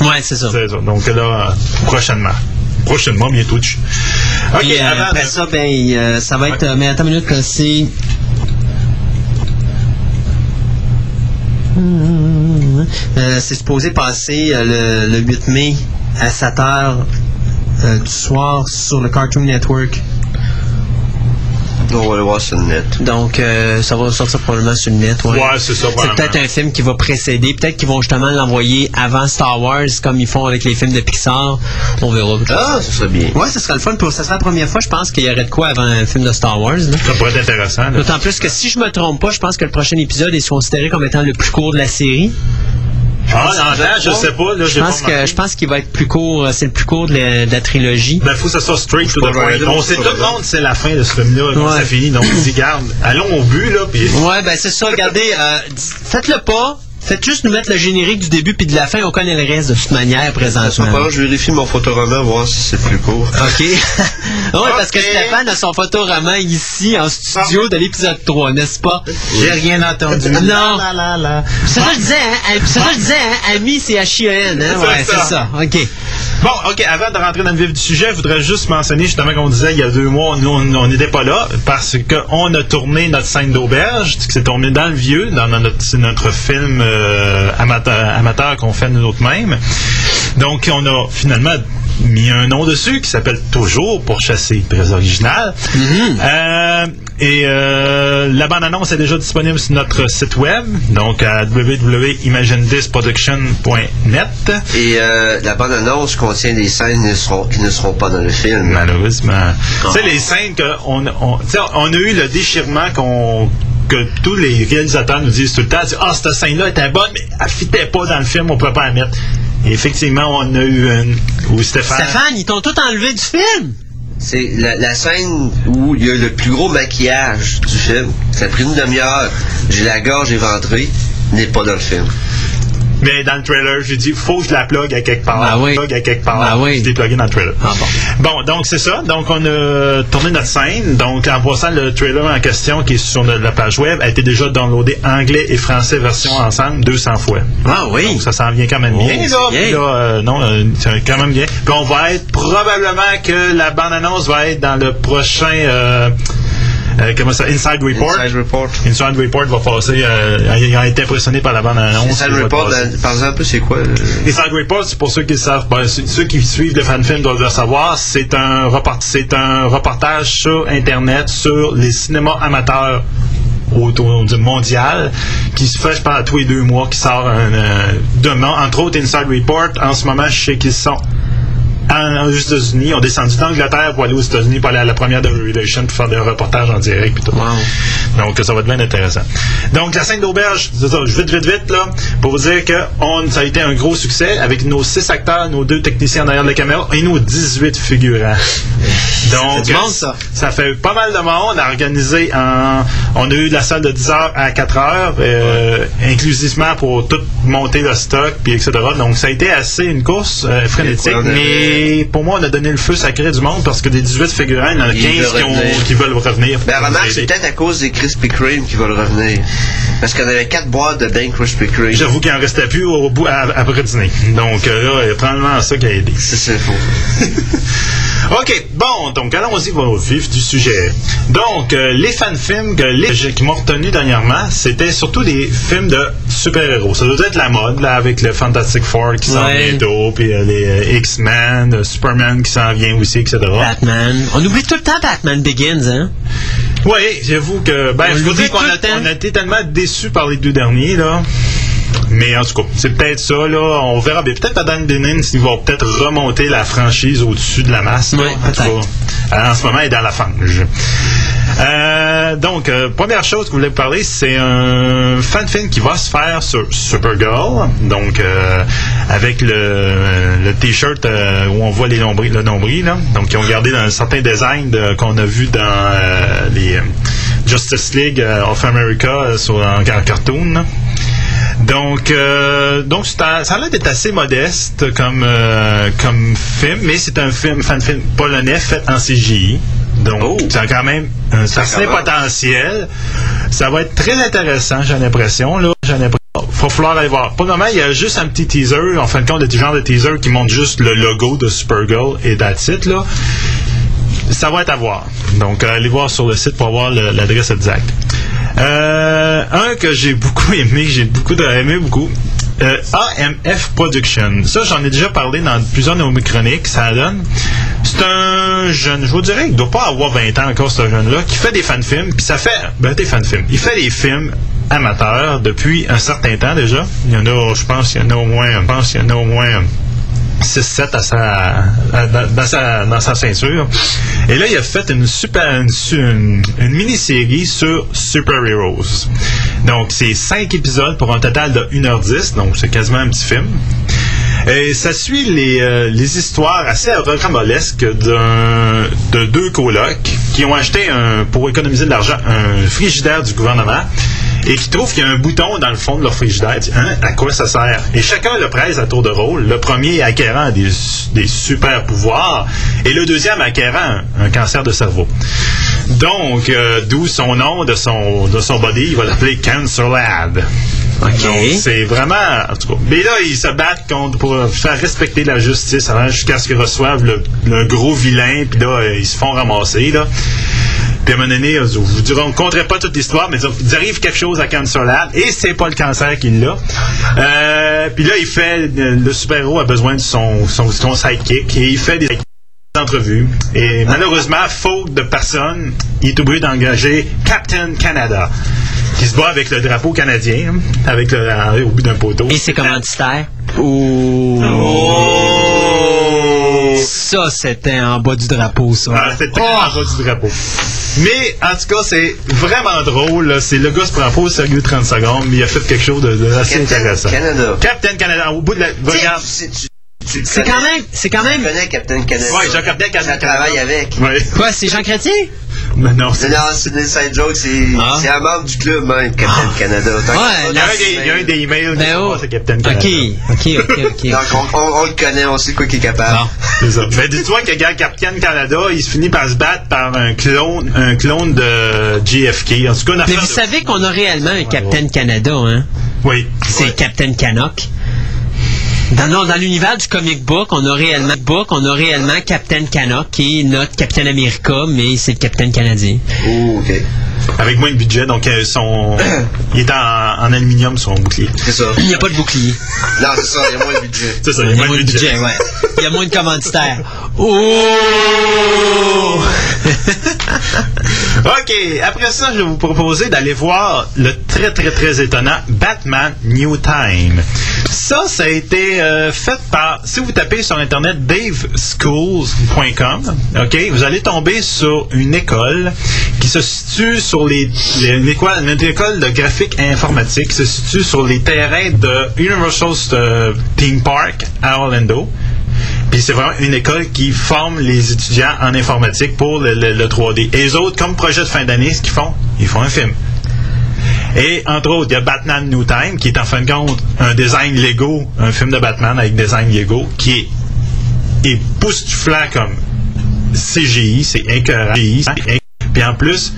Ouais, c'est ça. C'est ça. Donc là, euh, prochainement. Prochainement, bientôt. OK, Et, euh, avant après ça, ben, euh, ça va être. euh, mais attends une minute, c'est. Euh, c'est supposé passer euh, le, le 8 mai à 7 h du soir sur le Cartoon Network. On va le voir sur le net. Donc, euh, ça va sortir probablement sur le net. Ouais, Ouais, c'est ça, C'est peut-être un film qui va précéder. Peut-être qu'ils vont justement l'envoyer avant Star Wars, comme ils font avec les films de Pixar. On verra. Ah, ça serait bien. Ouais, ce serait le fun. Pour, ça serait la première fois, je pense, qu'il y aurait de quoi avant un film de Star Wars. là. Ça pourrait être intéressant. là. D'autant plus que si je me trompe pas, je pense que le prochain épisode est considéré comme étant le plus court de la série. Ah, temps, je sais pas. Là, Je pense que je pense qu'il va être plus court. euh, C'est le plus court de la, de la trilogie. Ben, faut que ça soit straight to the point. On sait, tout le monde, c'est la fin de ce film-là, quand Ouais. ça finit. Donc, on dit, garde, allons au but, là, puis Ouais, ben c'est ça. Regardez, euh, faites-le pas. Faites juste nous mettre le générique du début puis de la fin. On connaît le reste de toute manière présentement. pas je vérifie mon photoroman, voir si c'est plus court. OK. [LAUGHS] ouais, parce que. Stéphane a son photoroman ici en studio de l'épisode 3, n'est-ce pas? j'ai rien entendu. Non. C'est ça que je disais, hein? C'est ça que je disais, hein? Ami, c'est H-I-E-N, hein? C'est Ouais, ça. c'est ça. OK. Bon, OK, avant de rentrer dans le vif du sujet, je voudrais juste mentionner, justement, qu'on disait il y a deux mois, nous, on n'était pas là, parce qu'on a tourné notre scène d'auberge, qui s'est tourné dans le vieux, dans notre film euh, amateur, amateur qu'on fait nous-mêmes. Donc, on a finalement mis un nom dessus qui s'appelle Toujours pour chasser, très original. Euh, et euh, la bande-annonce est déjà disponible sur notre site web, donc à. Et euh, la bande-annonce contient des scènes ne seront- qui ne seront pas dans le film. Malheureusement. Tu sais, les scènes qu'on on, on a eu le déchirement qu'on que tous les réalisateurs nous disent tout le temps, ah, cette scène-là était bonne, mais elle fitait pas dans le film, on ne pouvait pas la mettre. Et effectivement, on a eu une, où Stéphane, Stéphane, ils t'ont tout enlevé du film. C'est la, la scène où il y a le plus gros maquillage du film. Ça a pris une demi-heure. J'ai la gorge éventrée. N'est pas dans le film. Mais dans le trailer, j'ai dit, faut que je la plug à quelque part. Ah oui. Plug à quelque part. Ah oui. Je l'ai plugué dans le trailer. Ah bon. Bon, donc c'est ça. Donc on a tourné notre scène. Donc en passant le trailer en question qui est sur la page web a été déjà downloadé anglais et français version ensemble 200 fois. Ah oui. Donc ça s'en vient quand même Oh, bien. Là, bien. Puis là, euh, non, euh, c'est quand même bien. Puis on va être probablement que la bande-annonce va être dans le prochain euh, euh, comment ça, Inside Report. Inside Report. Inside Report va passer. Euh, il a été impressionné par la bande-annonce. Inside Il va Report, passer. dans- par exemple, c'est quoi? euh, Inside Report, c'est pour ceux qui savent, ben, ceux qui suivent le fan film doivent le savoir, c'est un, report, un reportage sur Internet sur les cinémas amateurs autour du mondial qui se fait, je tous les deux mois, qui sort un, euh, demain, entre autres Inside Report. En ce moment, je sais qu'ils sont en, aux États-Unis, ont descendu d'Angleterre pour aller aux États-Unis pour aller à la première de Revelation pour faire des reportages en direct. Puis tout. Donc, ça va être bien intéressant. Donc, la scène d'auberge, c'est ça, vite, vite, vite, là, pour vous dire que on, ça a été un gros succès avec nos six acteurs, nos deux techniciens derrière la caméra et nos 18 figurants. [LAUGHS] Donc, du monde, ça. ça fait pas mal de monde à organiser en, on a eu la salle de 10h à 4h, euh, inclusivement pour tout monter le stock, puis etc. Donc, ça a été assez une course euh, frénétique, Et pour moi, on a donné le feu sacré du monde parce que des 18 figurants, il y en a 15 Ils veulent qui, ont- revenir. qui veulent revenir. Ben, remarque, c'est peut-être à cause des Krispy Kreme qui veulent revenir. Parce qu'on avait quatre boîtes de Ben Krispy Kreme. J'avoue qu'il en restait plus au bout après dîner. Donc euh, là, il y a probablement ça qui a aidé. C'est faux. [LAUGHS] OK, bon, donc allons-y au vif du sujet. Donc, euh, les fan-films que les, qui m'ont retenu dernièrement, c'était surtout des films de super-héros. Ça doit être la mode, là, avec le Fantastic Four qui s'en Ouais. vient bientôt, puis euh, les euh, X-Men, Superman qui s'en vient aussi, etc. Batman. On oublie tout le temps Batman Begins, hein? Oui, j'avoue que, ben, On je vous qu'on a, on a été tellement déçus par les deux derniers, là. Mais en tout cas, c'est peut-être ça, là. On verra bien. Peut-être Adam Dennings, il va peut-être remonter la franchise au-dessus de la masse. en, tout cas, euh, en ce moment, il est dans la fange. Euh, donc, euh, première chose que je voulais vous parler, c'est un fan film qui va se faire sur Supergirl. Donc, euh, avec le, le t-shirt où on voit les nombrils, le nombril. Là. Donc, ils ont gardé dans un certain design de- qu'on a vu dans les Justice League of America sur, en, en cartoon. là. Donc, euh, donc ça a l'air d'être assez modeste comme, euh, comme film, mais c'est un film, fan film polonais fait en CGI. Donc, Oh. ça a quand même un certain potentiel. Ça va être très intéressant, j'ai l'impression. Là, j'ai l'impression. Faut falloir aller voir. Pour le moment, il y a juste un petit teaser, en fin de compte, des genre de teaser qui montre juste le logo de Supergirl et that's it, là. Ça va être à voir. Donc, euh, allez voir sur le site pour avoir l'adresse exacte. Euh, un que j'ai beaucoup [LAUGHS] aimé, j'ai beaucoup aimé beaucoup. euh, AMF Production. Ça, j'en ai déjà parlé dans plusieurs de nos chroniques. Ça donne. C'est un jeune, je vous dirais, il doit pas avoir 20 ans encore, ce jeune-là, qui fait des fan-films. Puis ça fait, ben, des fan-films. Il fait des films amateurs depuis un certain temps déjà. Il y en a, je pense, il y en a au moins, je pense, il y en a au moins 6-7 à sa, dans, sa, dans sa ceinture. Et là, il a fait une super une, mini-série sur Super Heroes. Donc, c'est 5 épisodes pour un total de 1h10, donc c'est quasiment un petit film. Et ça suit les, euh, les histoires assez rocambolesques de deux colocs qui ont acheté, un, pour économiser de l'argent, un frigidaire du gouvernement et qui trouvent qu'il y a un bouton dans le fond de leur frigidaire. Hein, à quoi ça sert? Et chacun le presse à tour de rôle. Le premier acquérant des, des super pouvoirs et le deuxième acquérant un, un cancer de cerveau. Donc, euh, d'où son nom de son, de son body, il va l'appeler Cancer Lad. OK. Donc, c'est vraiment. En tout cas. Mais là, ils se battent contre, pour faire respecter la justice avant jusqu'à ce qu'ils reçoivent le, le gros vilain, puis là, ils se font ramasser, là. Puis à un moment donné, euh, je vous dirai, on ne compterait pas toute l'histoire, mais il arrive quelque chose à Cancer Lab, et c'est pas le cancer qui l'a. Euh, puis là, il fait. Le super-héros a besoin de son, son, son sidekick, et il fait des entrevues. Et malheureusement, faute de personne, il est obligé d'engager Captain Canada, qui se bat avec le drapeau canadien, avec le, euh, au bout d'un poteau. Et c'est commanditaire. Ouh. Ça, c'était en bas du drapeau, ça. Ah, très en bas du drapeau. Mais, en tout cas, c'est vraiment drôle. C'est le gars se prend pas au sérieux 30 secondes, mais il a fait quelque chose de, de assez Captain intéressant. Canada. Captain Canada, au bout de la. Regarde. C'est quand même, c'est quand même. connais Captain Canada. Ouais, Jean Captain Canada. Ça travaille avec. Ouais. Quoi, c'est Jean Chrétien? Mais non, c'est. non, c'est une inside joke, c'est Ah. c'est un membre du club, même, Captain Canada. Tant Ouais, que- Il y a un des, il y a un des emails qui Ben oh. c'est Captain Canada. OK, OK, OK, OK. [LAUGHS] Donc, on, on- on le connaît, on sait quoi qu'il est capable. C'est ça. Ben, dis-toi que gars, Captain Canada, il se finit par se battre par un clone, un clone de JFK. En tout cas, une Mais affaire vous de- savez qu'on a réellement un Captain Canada, hein? Oui. C'est Captain Canuck. Dans, dans l'univers du comic book, on a réellement book, on a réellement Captain Canuck qui est notre Captain America, mais c'est le Captain canadien. Oh. Avec moins de budget, donc euh, son, il est en, en aluminium son bouclier. C'est ça. Il n'y a pas de bouclier. Non, c'est ça, il y a moins de budget. C'est ça, Il y a moins de budget, ouais. Il y a moins de commanditaires. Oh! [LAUGHS] OK, après ça, je vais vous proposer d'aller voir le très, très, très étonnant Batman New Time. Ça, ça a été euh, fait par, si vous tapez sur Internet daveschools.com, OK, vous allez tomber sur une école qui se situe sur les, les- une, école, de graphique informatique qui se situe sur les terrains de Universal euh, Theme Park à Orlando. Puis c'est vraiment une école qui forme les étudiants en informatique pour le, le- le 3D. Et les autres, comme projet de fin d'année, ce qu'ils font, ils font un film. Et entre autres, il y a Batman New Time, qui est en fin de compte un design Lego, un film de Batman avec design Lego, qui est époustouflant comme CGI, c'est incohérent. CGI, c'est inc- Puis en plus,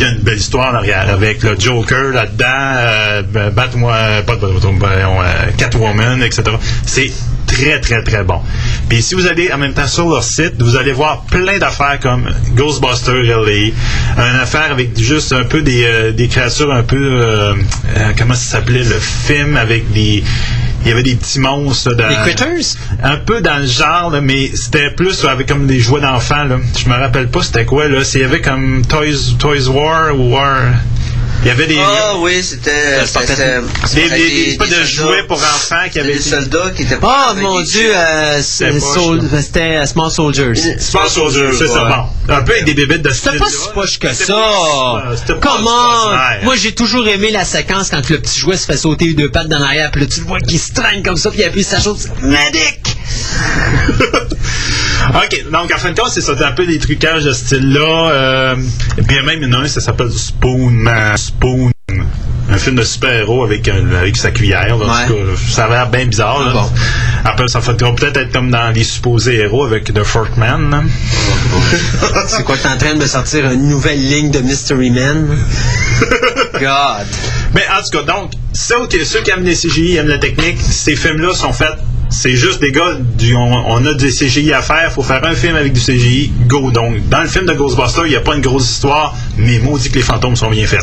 y a une belle histoire en arrière avec le Joker là-dedans, euh, Batman, pas de voyons, euh, Catwoman, etc. C'est très, très, très bon. Puis si vous allez en même temps sur leur site, vous allez voir plein d'affaires comme Ghostbusters LA, une affaire avec juste un peu des, euh, des créatures un peu, euh, euh, comment ça s'appelait, le film avec des... Il y avait des petits monstres dans, Les Critters? un peu dans le genre, là, mais c'était plus avec comme des jouets d'enfants. Je me rappelle pas c'était quoi. là. C'est- avait comme Toys, Toys War ou War. Il y avait des. Ah oui, c'était. Des, des, des, pas de jouets pour enfants qui avaient des soldats qui étaient Oh avec mon des dieu, euh, C'était euh, Small Soldiers. Small Soldiers, c'est ça. Bon, un peu avec des bébêtes de C'était pas si poche que C'était ça. pas- c'était pas Comment? Moi, j'ai toujours aimé la séquence quand le petit jouet se fait sauter les deux pattes dans l'arrière, puis là, tu le vois qui se traîne comme ça, puis il appuie sa chose. Medic! [LAUGHS] OK, donc en fin de compte, c'est ça, c'est un peu des trucages de ce style-là. Euh, et puis même, il y en a un, ça s'appelle Spoon Man. Spoon. un film de super-héros avec, un- avec sa cuillère. là. En Ouais. tout cas, ça a l'air bien bizarre. là. Bon. Après, ça faudra peut-être être comme dans les supposés héros avec The Forkman. là. [LAUGHS] C'est quoi, t'es en train de me sortir une nouvelle ligne de Mystery Man? [LAUGHS] God. Mais en tout cas, donc, ceux qui, ceux qui aiment les CGI, aiment la technique, ces films-là sont faits. C'est juste des gars, du, on, on a des CGI à faire, faut faire un film avec du CGI, go. Donc, dans le film de Ghostbusters, il n'y a pas une grosse histoire, mais maudit que les fantômes sont bien faits.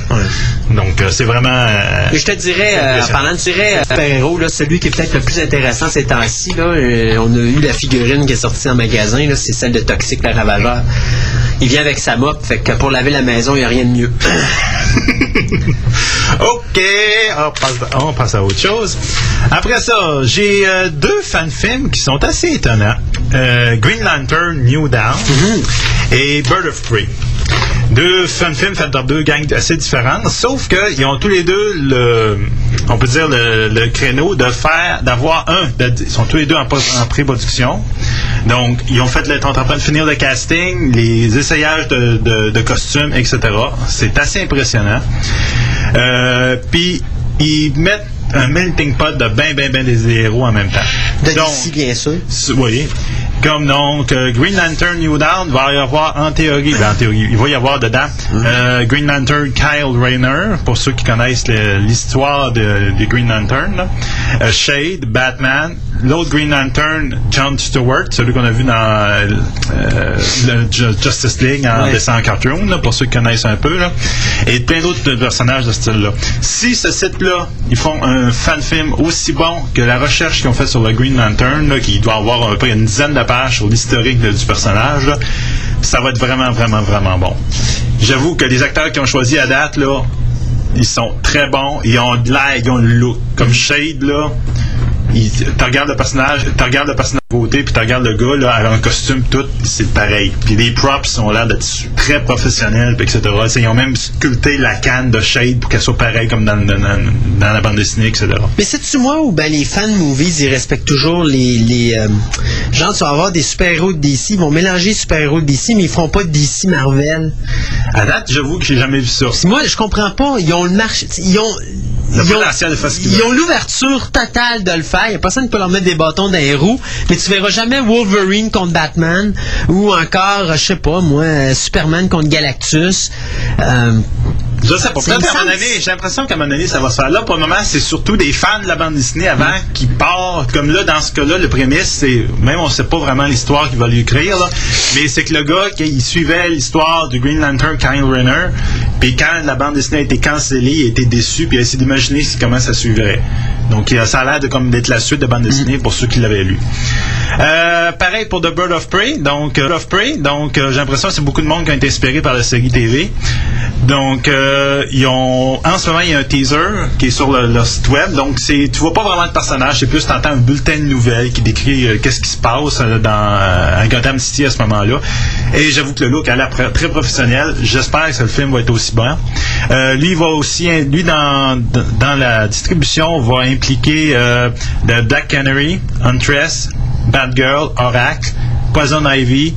Donc, euh, c'est vraiment. euh, je te dirais, euh, en Impressionnant. parlant de euh, super-héros, celui qui est peut-être le plus intéressant ces temps-ci, euh, on a eu la figurine qui est sortie en magasin, c'est celle de Toxic le Ravageur. Il vient avec sa mop, fait que pour laver la maison, il n'y a rien de mieux. [LAUGHS] OK, on passe, on passe à autre chose. Après ça, j'ai euh, deux fan-films qui sont assez étonnants. Euh, Green Lantern New Down et Bird of Prey. Deux fan-films faits par deux gangs assez différentes, sauf qu'ils ont tous les deux le, on peut dire le, le créneau de faire, d'avoir un, de- ils sont tous les deux en, en pré-production. Donc, ils ont fait le, en train de finir le casting, les essayages de, de- de costumes, etc. C'est assez impressionnant. Euh, Puis, ils mettent un melting pot de ben, ben, ben des héros en même temps. De Donc, d'ici, bien sûr. Oui. Comme donc euh, Green Lantern New Dawn va y avoir en théorie, ben, en théorie, il va y avoir dedans euh, Green Lantern Kyle Rayner pour ceux qui connaissent l'histoire de, de Green Lantern, là. Euh, Shade, Batman, l'autre Green Lantern John Stewart, celui qu'on a vu dans euh, le Ju- Justice League en Ouais. dessin en cartoon, là, pour ceux qui connaissent un peu, là, et plein d'autres personnages de ce style-là. Si ce site-là, ils font un fan-film aussi bon que la recherche qu'ils ont faite sur le Green Lantern, là, qui doit avoir à peu près une dizaine de pages sur l'historique du personnage, là, ça va être vraiment, vraiment, vraiment bon. J'avoue que les acteurs qui ont choisi à date, là, ils sont très bons, ils ont de l'air, ils ont le look. Comme Shade, là, il- tu regardes le personnage, tu regardes le personnage de côté, puis tu regardes le gars là, avec un costume tout, c'est pareil. Puis les props ont l'air d'être très professionnels, puis etc. T'sais, Ils ont même sculpté la canne de Shade pour qu'elle soit pareille comme dans, dans- dans- dans la bande dessinée, etc. Mais c'est-tu moi ou ben les fan movies, ils respectent toujours les. les euh, genre, tu vas avoir des super-héros de DC, ils vont mélanger super-héros de DC, mais ils feront pas de DC Marvel. À date, j'avoue que j'ai jamais vu ça. Moi, je comprends pas. Ils ont le marché. Ils ont. Le ils ont- potentiel de faire ce qu'ils Ils veulent. ont l'ouverture totale de le faire. Il n'y a personne qui peut leur mettre des bâtons dans les roues. Mais tu verras jamais Wolverine contre Batman ou encore, je sais pas, moi, Superman contre Galactus. Euh, Je sais pas. Peut-être qu'à j'ai l'impression qu'à un moment donné, ça va se faire. Là, pour le moment, c'est surtout des fans de la bande dessinée avant qui partent. Comme là, dans ce cas-là, le prémisse, c'est. Même on sait pas vraiment l'histoire qu'il va lui écrire, là. Mais c'est que le gars, qui- il suivait l'histoire du Green Lantern Kyle Rayner. Puis quand la bande dessinée a été cancellée, il a été déçu. Puis il a essayé d'imaginer comment ça suivrait. Donc, ça a l'air de, comme d'être la suite de bande dessinée pour ceux qui l'avaient lu. Euh, pareil pour The Bird of Prey. Donc, euh, Bird of Prey. Donc, euh, j'ai l'impression que c'est beaucoup de monde qui ont été inspiré par la série TV. Donc, euh, ils ont, en ce moment, il y a un teaser qui est sur le, le site web. Donc, c'est, tu vois pas vraiment le personnage, c'est plus t'entends un bulletin de nouvelles qui décrit qu'est-ce qui se passe dans à Gotham City à ce moment-là. Et j'avoue que le look a l'air très professionnel. J'espère que le film va être aussi Euh, lui va aussi, lui dans dans la distribution va impliquer euh, The Black Canary, Huntress, Batgirl, Oracle, Poison Ivy.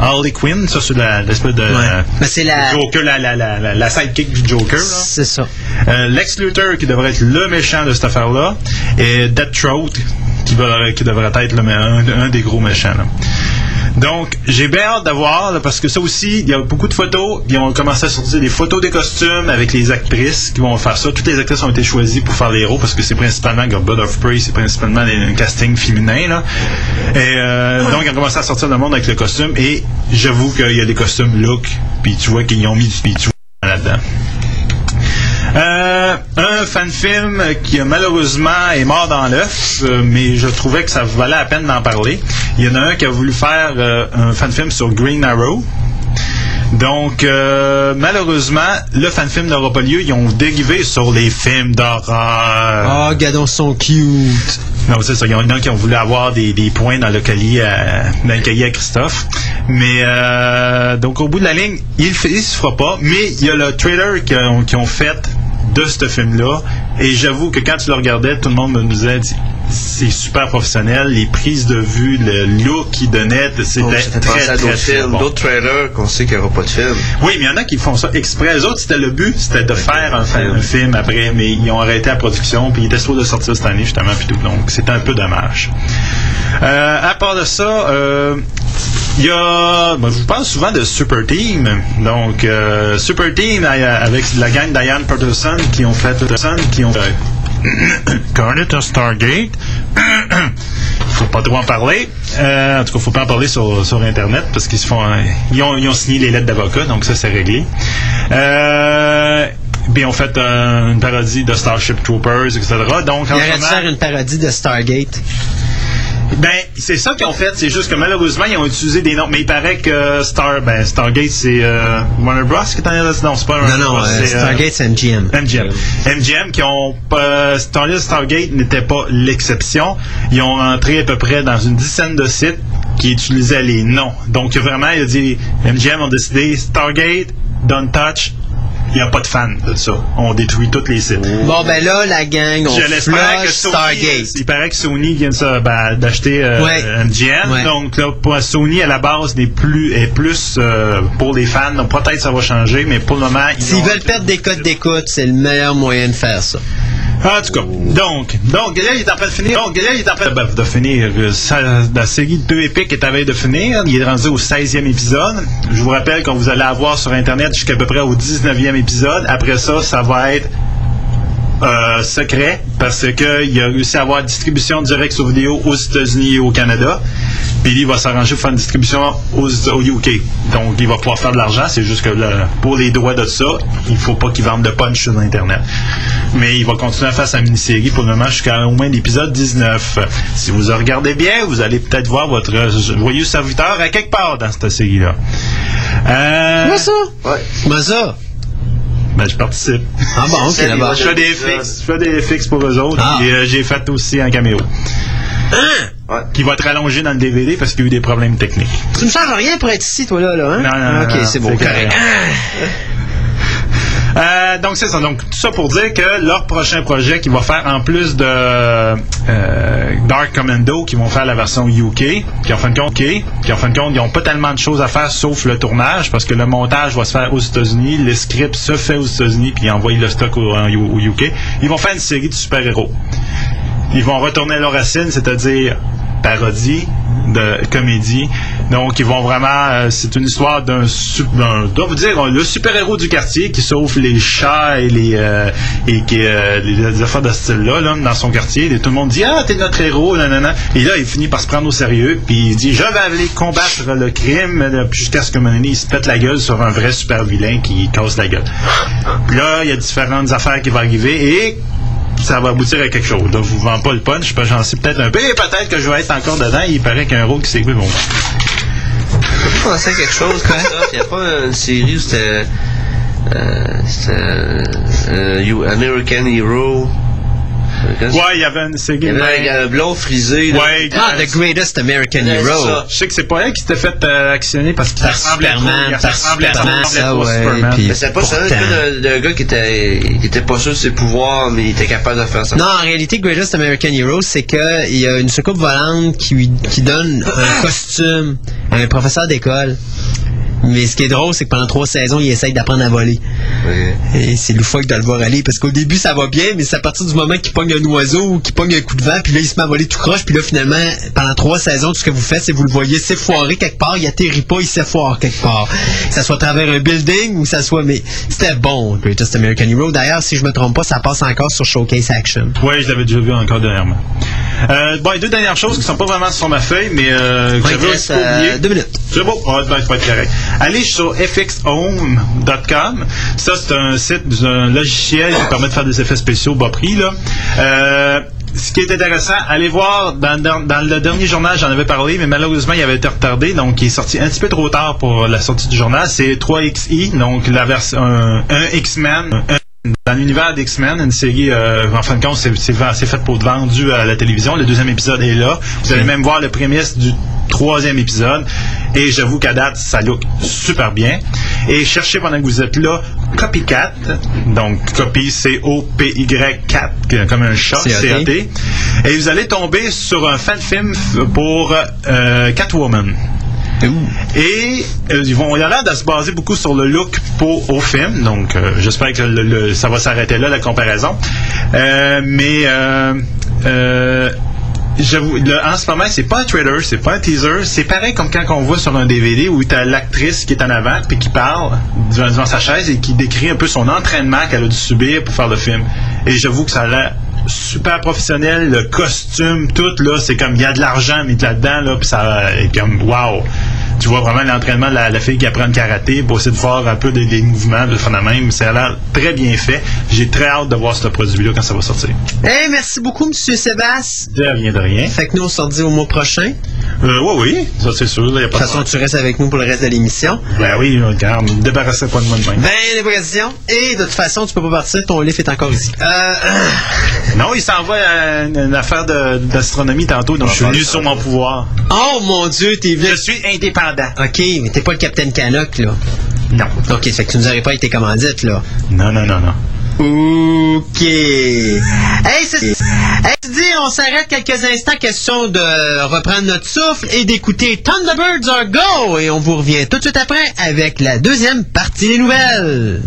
Harley Quinn, ça c'est l'espèce de euh, c'est la- Joker, la, la, la, la, sidekick du Joker. c'est ça. Euh, Lex Luthor qui devrait être le méchant de cette affaire-là et Deaththroat qui, qui devrait être le, un, un des gros méchants. là. Donc, j'ai bien hâte d'avoir, parce que ça aussi, il y a beaucoup de photos. Ils ont commencé à sortir des photos des costumes avec les actrices qui vont faire ça. Toutes les actrices ont été choisies pour faire les héros parce que c'est principalement God of Prey, c'est principalement un casting féminin. Là. Et euh, donc, ils ont commencé à sortir le monde avec le costume et j'avoue qu'il y a des costumes look, puis tu vois qu'ils ont mis du là-dedans. Euh, un fan-film qui euh, malheureusement est mort dans l'œuf, euh, mais je trouvais que ça valait la peine d'en parler. Il y en a un qui a voulu faire euh, un fan-film sur Green Arrow. Donc, euh, malheureusement, le fan-film n'aura pas lieu. Ils ont dérivé sur les films d'horreur. Ah, gadons sont cute. Non, c'est ça. Il y en a qui ont voulu avoir des, des points dans le cahier à, dans le cahier à Christophe. Mais euh, donc au bout de la ligne, il ne se fera pas. Mais il y a le trailer qu'ils ont, qu'ils ont fait de ce film-là. Et j'avoue que quand tu le regardais, tout le monde me disait, c'est super professionnel. Les prises de vue, le look qu'ils donnaient, c'était Oh, très, à très, films, bon. d'autres trailers qu'on sait qu'il n'y aura pas de film. Oui, mais il y en a qui font ça exprès. Les autres, c'était le but, c'était de faire un, fi- un film après, mais ils ont arrêté la production, puis ils étaient supposés de sortir cette année, justement, puis tout. Donc, c'était un peu dommage. Euh, à part de ça, euh, il y a, moi, je vous parle souvent de Super Team. Donc, euh, Super Team euh, avec la gang Diane Patterson qui ont fait, qui ont fait [COUGHS] Garnet of Stargate. [COUGHS] faut pas trop en parler. Euh, en tout cas, faut pas en parler sur, sur Internet parce qu'ils se font, euh, ils, ont, ils ont signé les lettres d'avocat, donc ça c'est réglé. Euh, puis ils ont fait euh, une parodie de Starship Troopers, etc. Donc en Il aurait dû faire une parodie de Stargate. Ben, c'est ça qu'ils ont fait. C'est juste que malheureusement, ils ont utilisé des noms. Mais il paraît que Star, ben, Stargate, c'est euh, Warner Bros. qui est en train de- Non, c'est pas Warner Non, non, Bros. euh, euh, Stargate, c'est MGM. MGM. MGM qui ont Stargate, Stargate n'était pas l'exception. Ils ont rentré à peu près dans une dizaine de sites qui utilisaient les noms. Donc vraiment, il a dit MGM ont décidé Stargate, Don't Touch. Il n'y a pas de fans de ça. On détruit tous les sites. Bon, ben là, la gang, on flush Sony, Stargate. il paraît que Sony vient ben, d'acheter euh, Ouais. MGM. Ouais. Donc là, pour Sony à la base n'est plus est plus euh, pour les fans. Donc peut-être ça va changer, mais pour le moment ils S'ils veulent perdre des codes d'écoute, c'est le meilleur moyen de faire ça. En tout cas, donc, donc là, il est en train de finir. Donc il est en train de, de finir. euh, la série de deux épiques est à veille de finir. Il est rendu au 16e épisode. Je vous rappelle qu'on vous allez avoir sur Internet jusqu'à peu près au 19e épisode. Après ça, ça va être euh, secret parce qu'il a réussi à avoir une distribution directe sur vidéo aux États-Unis et au Canada. Puis lui, il va s'arranger pour faire une distribution aux, au UK. Donc, il va pouvoir faire de l'argent. C'est juste que là, pour les droits de ça, il faut pas qu'il vende de punch sur Internet. Mais il va continuer à faire sa mini-série pour le moment jusqu'à au moins l'épisode 19. Si vous regardez bien, vous allez peut-être voir votre joyeux serviteur à quelque part dans cette série-là. Euh, Comment ça? Ouais. Comment ça? Ben, je participe. Ah bon, ok, C'est d'abord. Je fais des fixes, je fais des fixes pour eux autres. Ah. Et euh, j'ai fait aussi un caméo. Ouais. Qui va être rallongé dans le DVD parce qu'il y a eu des problèmes techniques. Tu me changes rien pour être ici, toi, là, là, hein? Non, non, non, Ok, c'est bon, correct. Euh, donc c'est ça. Donc tout ça pour dire que leur prochain projet qu'ils vont faire en plus de euh, Dark Commando, qui vont faire la version UK, qui en fin de compte, qui en fin de compte, ils n'ont pas tellement de choses à faire sauf le tournage, parce que le montage va se faire aux États-Unis, le script se fait aux États-Unis, puis ils envoient le stock au, au UK. Ils vont faire une série de super-héros. Ils vont retourner à leurs racines, c'est-à-dire parodie de comédie. Donc, ils vont vraiment. euh, c'est une histoire d'un. doit vous dire, le super-héros du quartier qui sauve les chats et les. euh, et qui. euh, les, affaires de ce style-là, là, dans son quartier. Et tout le monde dit Ah, t'es notre héros, nanana. Et là, il finit par se prendre au sérieux. Puis il dit Je vais aller combattre le crime euh, jusqu'à ce que mon il se pète la gueule sur un vrai super-vilain qui casse la gueule. Puis là, il y a différentes affaires qui vont arriver. Et ça va aboutir à quelque chose. Donc, je vous vends pas le punch, j'en sais peut-être un peu, et peut-être que je vais être encore dedans. Il paraît qu'il y rôle qui s'est bon. Je pensais à quelque chose comme ça. Il n'y a pas une série où c'était. Euh, c'était. euh, You- American Hero. Ouais, il y avait une série. Il y avait un blond frisé. Ouais, Ah, The Greatest American Ouais, c'est Hero. ça. Je sais que c'est pas elle qui s'était fait euh, actionner parce qu'il ressemblait Superman, par Superman, ça, ouais, Mais c'était pas ça, d'un gars qui était, qui était pas sûr de ses pouvoirs, mais il était capable de faire ça. Non, en réalité, Greatest American Hero, c'est que il y a une soucoupe volante qui, qui donne un [COUGHS] costume à un professeur d'école. Mais ce qui est drôle, c'est que pendant trois saisons, il essaye d'apprendre à voler. Ouais. Et c'est loufoque de le voir aller, parce qu'au début, ça va bien, mais c'est à partir du moment qu'il pogne un oiseau ou qu'il pogne un coup de vent, puis là, il se met à voler tout croche, puis là, finalement, pendant trois saisons, tout ce que vous faites, c'est que vous le voyez s'effoirer quelque part, il atterrit pas, il s'effoire quelque part. Que ça soit à travers un building ou ça soit, mais c'était bon, Greatest American Hero. D'ailleurs, si je me trompe pas, ça passe encore sur Showcase Action. Ouais, je l'avais déjà vu encore dernièrement. Euh, bon, les deux dernières choses qui sont pas vraiment sur ma feuille, mais euh, que j'avais aussi euh, oublié. deux minutes. C'est beau, ça va être correct. Allez sur fxhome.com. Ça, c'est un site d'un logiciel qui permet de faire des effets spéciaux bas prix. Là. Euh, ce qui est intéressant, allez voir, dans, le dernier journal, j'en avais parlé, mais malheureusement, il avait été retardé, donc il est sorti un petit peu trop tard pour la sortie du journal. C'est 3XI, donc la version un, un X-Men, un- dans l'univers d'X-Men, une série, euh, en fin de compte, c'est, fait pour être vendu à la télévision. Le deuxième épisode est là. Vous allez même voir le prémisse du troisième épisode. Et j'avoue qu'à date, ça look super bien. Et cherchez pendant que vous êtes là Copycat. Donc, copy, C-O-P-Y-cat, comme un chat, C-A-T. C-A-T. Et vous allez tomber sur un fan film pour euh, Catwoman. Et euh, ils vont, y de se baser beaucoup sur le look pour, au film, donc euh, j'espère que ça va s'arrêter là, la comparaison. Euh, mais euh, en ce moment, c'est pas un trailer, c'est pas un teaser, c'est pareil comme quand on voit sur un DVD où tu as l'actrice qui est en avant puis qui parle devant, devant sa chaise et qui décrit un peu son entraînement qu'elle a dû subir pour faire le film. Et j'avoue que ça a l'air super professionnel, le costume, tout là, c'est comme il y a de l'argent mis là-dedans là, puis ça est comme wow. Tu vois vraiment l'entraînement de la, la fille qui apprend le karaté pour essayer de faire un peu des, des mouvements de même. Ça a l'air très bien fait. J'ai très hâte de voir ce produit-là quand ça va sortir. Hey, merci beaucoup, Monsieur Sébastien. De rien de rien. Fait que nous, on se au mois prochain. Euh, oui, oui, ça c'est sûr. Il y a De toute façon, tu restes avec nous pour le reste de l'émission. Ben oui, regarde, ne débarrassez pas de moi de même. Ben, les questions. Et de toute façon, tu peux pas partir, ton livre est encore ici. Euh, Non, il s'en va à une, affaire d'astronomie tantôt, donc je suis venu sur mon pouvoir. oh mon Dieu, t'es venu. Je suis indépendant. Ok, mais t'es pas le Capitaine Canoc, là. Non. Ok, fait que tu nous aurais pas été commandite, là. Non, non, non, non. Ok. Hey, c'est... Hey, tu dis, on s'arrête quelques instants, question de reprendre notre souffle et d'écouter Thunderbirds Are Go. Et on vous revient tout de suite après avec la deuxième partie des nouvelles.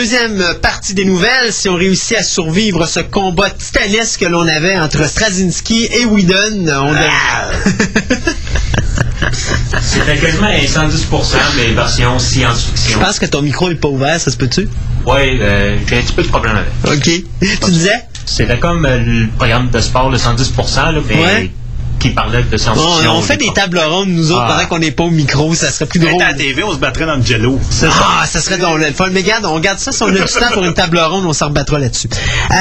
Deuxième partie des nouvelles. Si on réussit à survivre ce combat titanesque que l'on avait entre Straczynski et Whedon, on Ah! [LAUGHS] C'était quasiment un 110%, mais version Je science-fiction. pense que ton micro n'est pas ouvert, ça se peut-tu? Ouais, euh, j'ai un petit peu de problème avec. OK. [LAUGHS] Tu disais? C'était comme euh, le programme de sport, le 110%, là, mais Ouais. Qui parlait de On, science-fiction. on fait des tables rondes, nous autres, Ah. pendant qu'on n'est pas au micro, ça serait plus On drôle. à la TV, on se battrait dans le jello. Ah, ça serait drôle, le fun. Mais regarde, on garde ça. Si on a du temps pour une table ronde, on s'en rebattra là-dessus. Euh,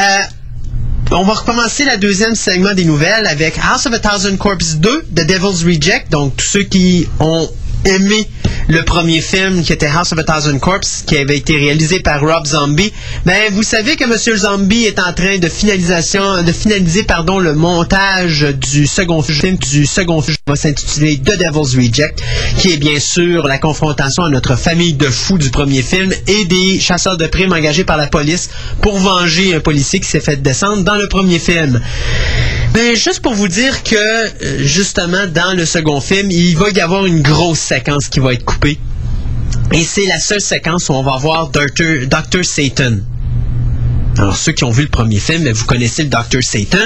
on va recommencer la deuxième segment des nouvelles avec House of a Thousand Corpse 2, The Devil's Reject. Donc, tous ceux qui ont aimé le premier film qui était House of a Thousand Corpse, qui avait été réalisé par Rob Zombie. Ben, vous savez que Monsieur Zombie est en train de finalisation, de finaliser, pardon, le montage du second film, du second film qui va s'intituler The Devil's Reject, qui est bien sûr la confrontation à notre famille de fous du premier film et des chasseurs de primes engagés par la police pour venger un policier qui s'est fait descendre dans le premier film. Mais juste pour vous dire que, euh, justement, dans le second film, il va y avoir une grosse séquence qui va être coupée. Et c'est la seule séquence où on va voir. Dr. Satan. Alors, ceux qui ont vu le premier film, ben, vous connaissez le Dr. Satan.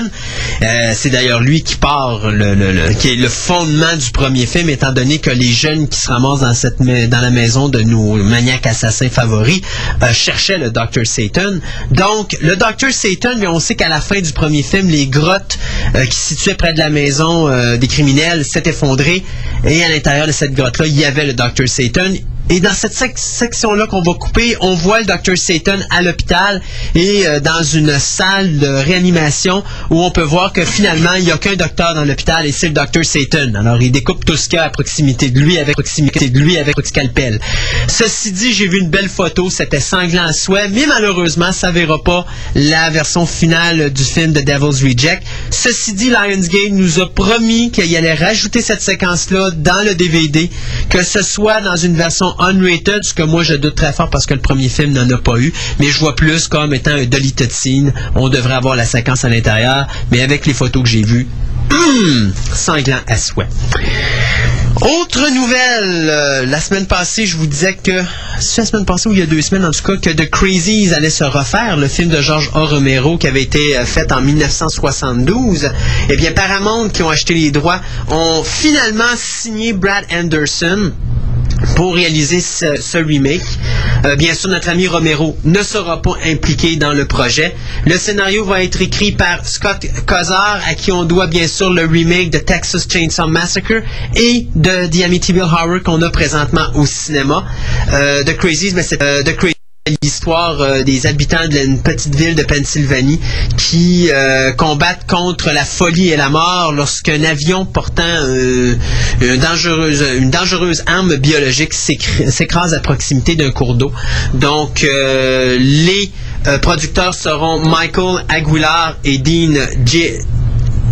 Euh, c'est d'ailleurs lui qui part, le, qui est le fondement du premier film, étant donné que les jeunes qui se ramassent dans, cette, dans la maison de nos maniaques assassins favoris euh, cherchaient le Dr. Satan. Donc, le Dr. Satan, mais on sait qu'à la fin du premier film, les grottes euh, qui se situaient près de la maison euh, des criminels s'est effondrée. Et à l'intérieur de cette grotte-là, il y avait le Dr. Satan. Et dans cette sec- section-là qu'on va couper, on voit le Dr. Satan à l'hôpital et euh, dans une salle de réanimation où on peut voir que finalement, il n'y a qu'un docteur dans l'hôpital et c'est le Dr. Satan. Alors, il découpe tout ce qu'il y a à proximité de lui avec proximité de lui avec scalpel. Ceci dit, j'ai vu une belle photo, c'était sanglant à souhait, mais malheureusement, ça verra pas la version finale du film de Devil's Reject. Ceci dit, Lionsgate nous a promis qu'il allait rajouter cette séquence-là dans le DVD, que ce soit dans une version unrated, ce que moi je doute très fort parce que le premier film n'en a pas eu, mais je vois plus comme étant un deleted scene. On devrait avoir la séquence à l'intérieur, mais avec les photos que j'ai vues, hum, sanglant à souhait. Autre nouvelle, euh, la semaine passée, je vous disais que, c'est la semaine passée ou il y a deux semaines en tout cas, que The Crazies allait se refaire, le film de George A. Romero qui avait été euh, fait en 1972. Eh bien, Paramount, qui ont acheté les droits, ont finalement signé Brad Anderson pour réaliser ce, remake. Euh, bien sûr, notre ami Romero ne sera pas impliqué dans le projet. Le scénario va être écrit par Scott Kozar, à qui on doit bien sûr le remake de Texas Chainsaw Massacre et de The Amityville Horror qu'on a présentement au cinéma. Euh, The Crazies, mais c'est euh, The Crazies l'histoire euh, des habitants d'une petite ville de Pennsylvanie qui euh, combattent contre la folie et la mort lorsqu'un avion portant euh, une, dangereuse, une dangereuse arme biologique s'écr- s'écrase à proximité d'un cours d'eau. Donc, les producteurs seront Michael Aguilar et Dean J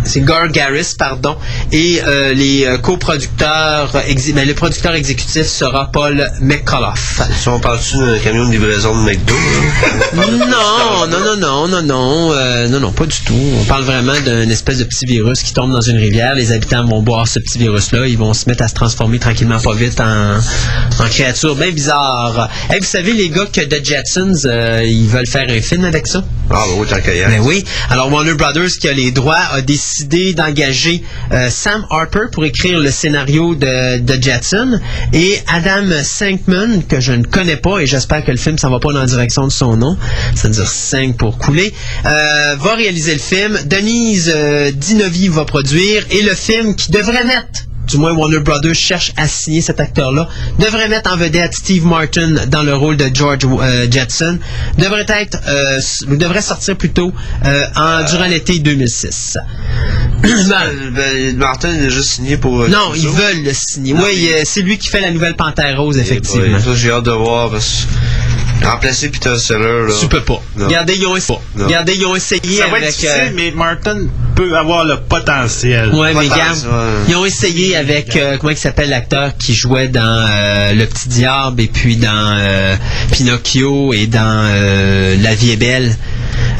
c'est Gar Garris, pardon, et euh, les euh, coproducteurs, ben, le producteur exécutif sera Paul McCullough. Si on parle-tu d'un camion de livraison de McDo? [LAUGHS] Non, non, non, non, non, non, euh, non, non, pas du tout. On parle vraiment d'un espèce de petit virus qui tombe dans une rivière. Les habitants vont boire ce petit virus-là. Ils vont se mettre à se transformer tranquillement, pas vite, en, en créatures bien bizarres. Hey, vous savez, les gars, que The Jetsons, euh, ils veulent faire un film avec ça? Ah, bah oui, tant qu'à y aller. Ben oui. Alors Warner Brothers, qui a les droits, a décidé d'engager euh, Sam Harper pour écrire le scénario de, de Jetson et Adam Sankman, que je ne connais pas et j'espère que le film s'en va pas dans la direction de son nom, c'est-à-dire 5 pour couler, euh, va réaliser le film. Denise euh, Dinovi va produire et le film qui devrait mettre du moins Warner Brothers cherche à signer cet acteur-là, devrait mettre en vedette Steve Martin dans le rôle de George euh, Jetson, devrait être, euh, devrait sortir plutôt euh, en, durant l'été 2006. Ben, Martin est déjà signé pour. non, ils veulent le signer. Oui, c'est lui qui fait la nouvelle Panthère Rose, effectivement. J'ai hâte de voir parce que remplacer Peter Seller, là. Tu peux pas. Non. Regardez, ils ont, essayé. Regardez, ils ont essayé Ça va être avec. difficile, euh, mais Martin peut avoir le potentiel. Ouais, mais Pas tant, regarde, ils ont essayé avec, euh, comment il s'appelle l'acteur qui jouait dans euh, Le Petit Diable et puis dans euh, Pinocchio et dans euh, La Vie est belle.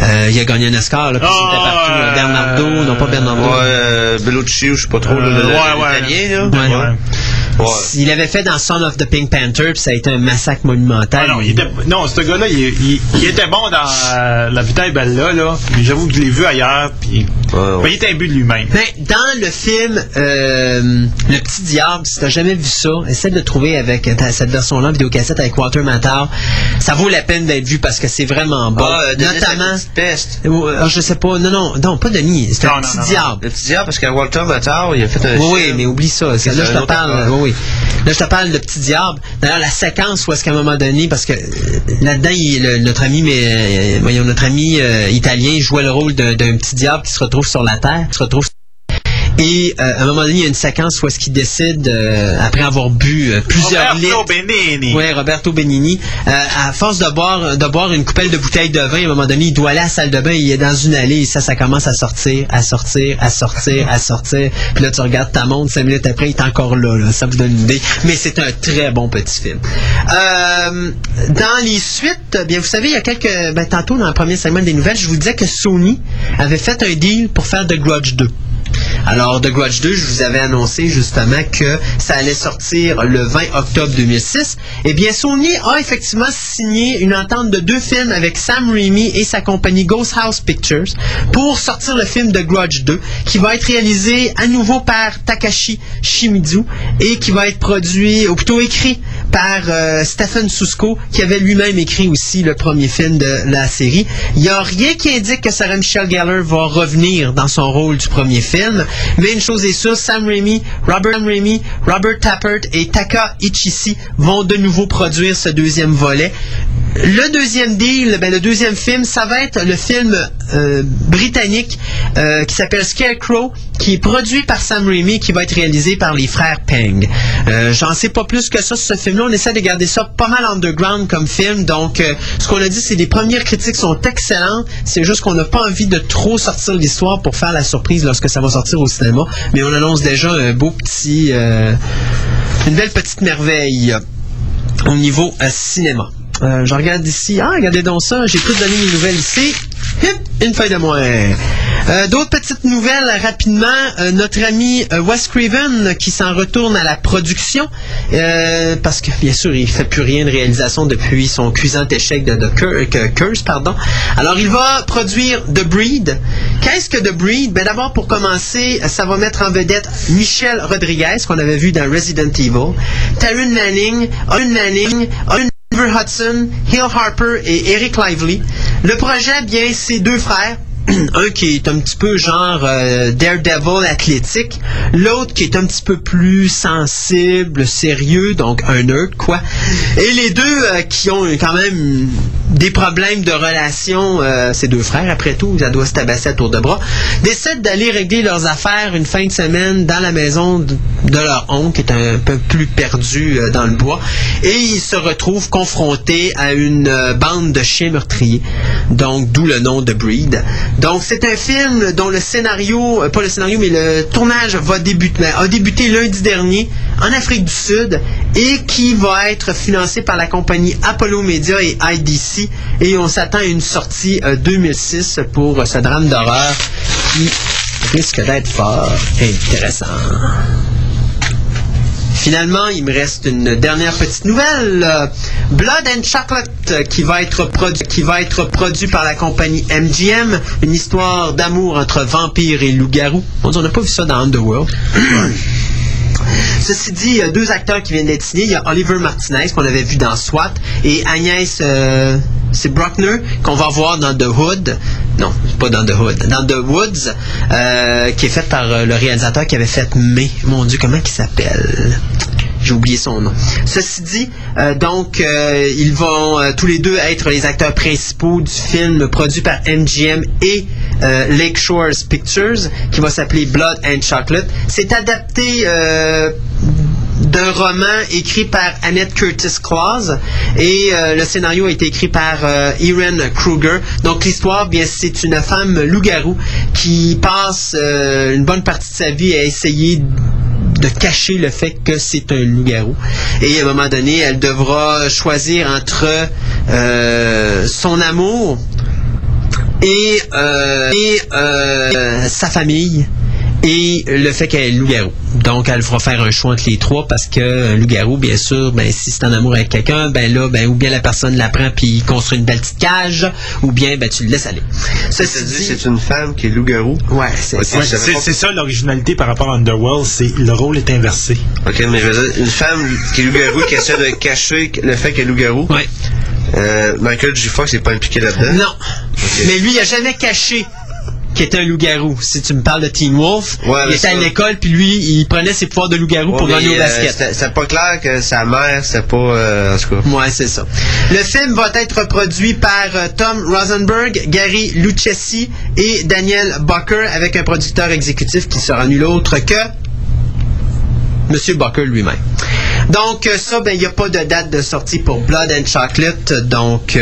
Euh, il a gagné un Oscar, là, puis Ah, c'était partout. euh, Bernardo, non pas Bernardo. Ouais, euh, Bellucci, ou je sais pas trop, Euh, le, le- ouais, ouais. l'italien, là. Ouais. Ouais. Il avait fait dans Son of the Pink Panther, puis ça a été un massacre monumental. Ah non, il était, non, ce gars-là, il, il- il était bon dans euh, La Vita est belle là, là. Mais j'avoue que je l'ai vu ailleurs, puis Ouais, ouais. ben, il était imbu de lui-même. Ben, dans le film euh, Le Petit Diable, si t'as jamais vu ça, essaie de le trouver avec euh, cette version-là, vidéocassette avec Walter Matthau. Ça vaut la peine d'être vu parce que c'est vraiment bon. Ah, euh, Notamment, peste. Euh, ah, je sais pas, non, non, non, pas Denis, c'est non, petit non, non. diable. Le petit diable, parce que Walter Matthau, il a fait un Oui, film. mais oublie ça. Là, je te parle. Oui, Là, je te parle de Petit Diable. D'ailleurs, la séquence où est-ce qu'à un moment donné, parce que euh, là-dedans, notre ami, mais euh, voyons, notre ami euh, italien jouait le rôle d'un petit diable qui se retrouve sur la terre, se retrouve et euh, à un moment donné, il y a une séquence où est-ce qu'il décide, euh, après avoir bu euh, plusieurs Roberto litres, Benigni. Ouais, Roberto Benigni. Euh, à force de boire, de boire une coupelle de bouteille de vin, à un moment donné, il doit aller à la salle de bain, il est dans une allée, et ça, ça commence à sortir, à sortir, à sortir, à sortir. Puis là, tu regardes ta montre, cinq minutes après, il est encore là, là. Ça vous donne une idée. Mais c'est un très bon petit film. Euh, dans les suites, bien, vous savez, il y a quelques, ben, tantôt, dans le premier segment des nouvelles, je vous disais que Sony avait fait un deal pour faire The Grudge 2. Alors, The Grudge 2, je vous avais annoncé justement que ça allait sortir le 20 octobre 2006. Eh bien, Sony a effectivement signé une entente de deux films avec Sam Raimi et sa compagnie Ghost House Pictures pour sortir le film The Grudge 2, qui va être réalisé à nouveau par Takashi Shimizu et qui va être produit, ou plutôt écrit par euh, Stephen Susko, qui avait lui-même écrit aussi le premier film de la série. Il n'y a rien qui indique que Sarah Michelle Gellar va revenir dans son rôle du premier film, mais une chose est sûre, Sam Raimi, Robert Raimi, Robert Tappert et Taka Ichisi vont de nouveau produire ce deuxième volet. Le deuxième deal, ben, le deuxième film, ça va être le film euh, britannique euh, qui s'appelle Scarecrow, qui est produit par Sam Raimi qui va être réalisé par les frères Peng. Euh, J'en sais pas plus que ça sur ce film-là. On essaie de garder ça pas mal underground comme film. Donc, ce qu'on a dit, c'est que les premières critiques sont excellentes. C'est juste qu'on n'a pas envie de trop sortir l'histoire pour faire la surprise lorsque ça va sortir au cinéma. Mais on annonce déjà un beau petit... euh, une belle petite merveille au niveau euh, cinéma. Euh, je regarde ici. Ah, regardez donc ça. J'ai tout donné mes nouvelles ici. Hip, une feuille de moins. Euh, D'autres petites nouvelles rapidement. Euh, notre ami Wes Craven qui s'en retourne à la production parce que bien sûr il fait plus rien de réalisation depuis son cuisant échec de, de Cur- Curse. Pardon. Alors il va produire The Breed. Qu'est-ce que The Breed? Ben d'abord pour commencer, ça va mettre en vedette Michel Rodriguez qu'on avait vu dans Resident Evil, Taryn Manning, Owen Manning, Owen Hudson, Hill Harper et Eric Lively. Le projet, bien, c'est deux frères. Un qui est un petit peu genre euh, Daredevil athlétique, l'autre qui est un petit peu plus sensible, sérieux, donc un nerd quoi. Et les deux euh, qui ont quand même des problèmes de relation, euh, ces deux frères après tout, ça doit se tabasser à tour de bras, décident d'aller régler leurs affaires une fin de semaine dans la maison de, leur oncle qui est un peu plus perdu dans le bois et ils se retrouvent confrontés à une bande de chiens meurtriers. Donc d'où le nom de Breed. Donc c'est un film dont le scénario, euh, pas le scénario, mais le tournage va débuter, a débuté lundi dernier en Afrique du Sud et qui va être financé par la compagnie Apollo Media et IDC et on s'attend à une sortie euh, 2006 pour euh, ce drame d'horreur qui risque d'être fort intéressant. Finalement, il me reste une dernière petite nouvelle. Euh, Blood and Chocolate, euh, qui va être produit, par la compagnie MGM, une histoire d'amour entre vampires et loups-garous. On n'a pas vu ça dans Underworld. Ceci dit, il y a deux acteurs qui viennent d'être signés. Il y a Oliver Martinez, qu'on avait vu dans SWAT, et Agnès, euh, c'est Brockner, qu'on va voir dans The Hood. Non, pas dans The Hood, dans The Woods, euh, qui est fait par euh, le réalisateur qui avait fait May. Mon Dieu, comment il s'appelle? J'ai oublié son nom. Ceci dit, euh, donc, euh, ils vont euh, tous les deux être les acteurs principaux du film produit par MGM et euh, Lake Shores Pictures, qui va s'appeler Blood and Chocolate. C'est adapté d'un roman écrit par Annette Curtis Claus et le scénario a été écrit par euh, Erin Kruger. Donc l'histoire, bien, c'est une femme loup-garou qui passe une bonne partie de sa vie à essayer de cacher le fait que c'est un loup-garou. Et à un moment donné, elle devra choisir entre euh, son amour et, euh, euh, sa famille. Et le fait qu'elle est loup-garou. Donc, elle fera faire un choix entre les trois parce que un loup-garou, bien sûr, ben, si c'est en amour avec quelqu'un, ben là, ben, ou bien la personne la prend puis construit une belle petite cage, ou bien, ben, tu le laisses aller. Ceci dit, c'est une femme qui est loup-garou? ouais, c'est Ouais, ça l'originalité par rapport à Underworld, c'est le rôle est inversé. Ok, mais je veux dire, une femme qui est loup-garou qui essaie de cacher le fait qu'elle est loup-garou? Ouais. Euh, Michael J. Fox n'est pas impliqué là-dedans? Non. Mais lui, il a jamais caché qu'il était un loup-garou. Si tu me parles de Teen Wolf, Ouais, il était à l'école, puis lui, il prenait ses pouvoirs de loup-garou pour gagner au euh, basket. C'était pas clair que sa mère, c'était pas. euh, en tout cas. Ouais, c'est ça. Le film va être produit par euh, Tom Rosenberg, Gary Lucchesi et Daniel Bucker avec un producteur exécutif qui sera nul autre que Monsieur Bucker lui-même. Donc euh, ça, ben il n'y a pas de date de sortie pour Blood and Chocolate, donc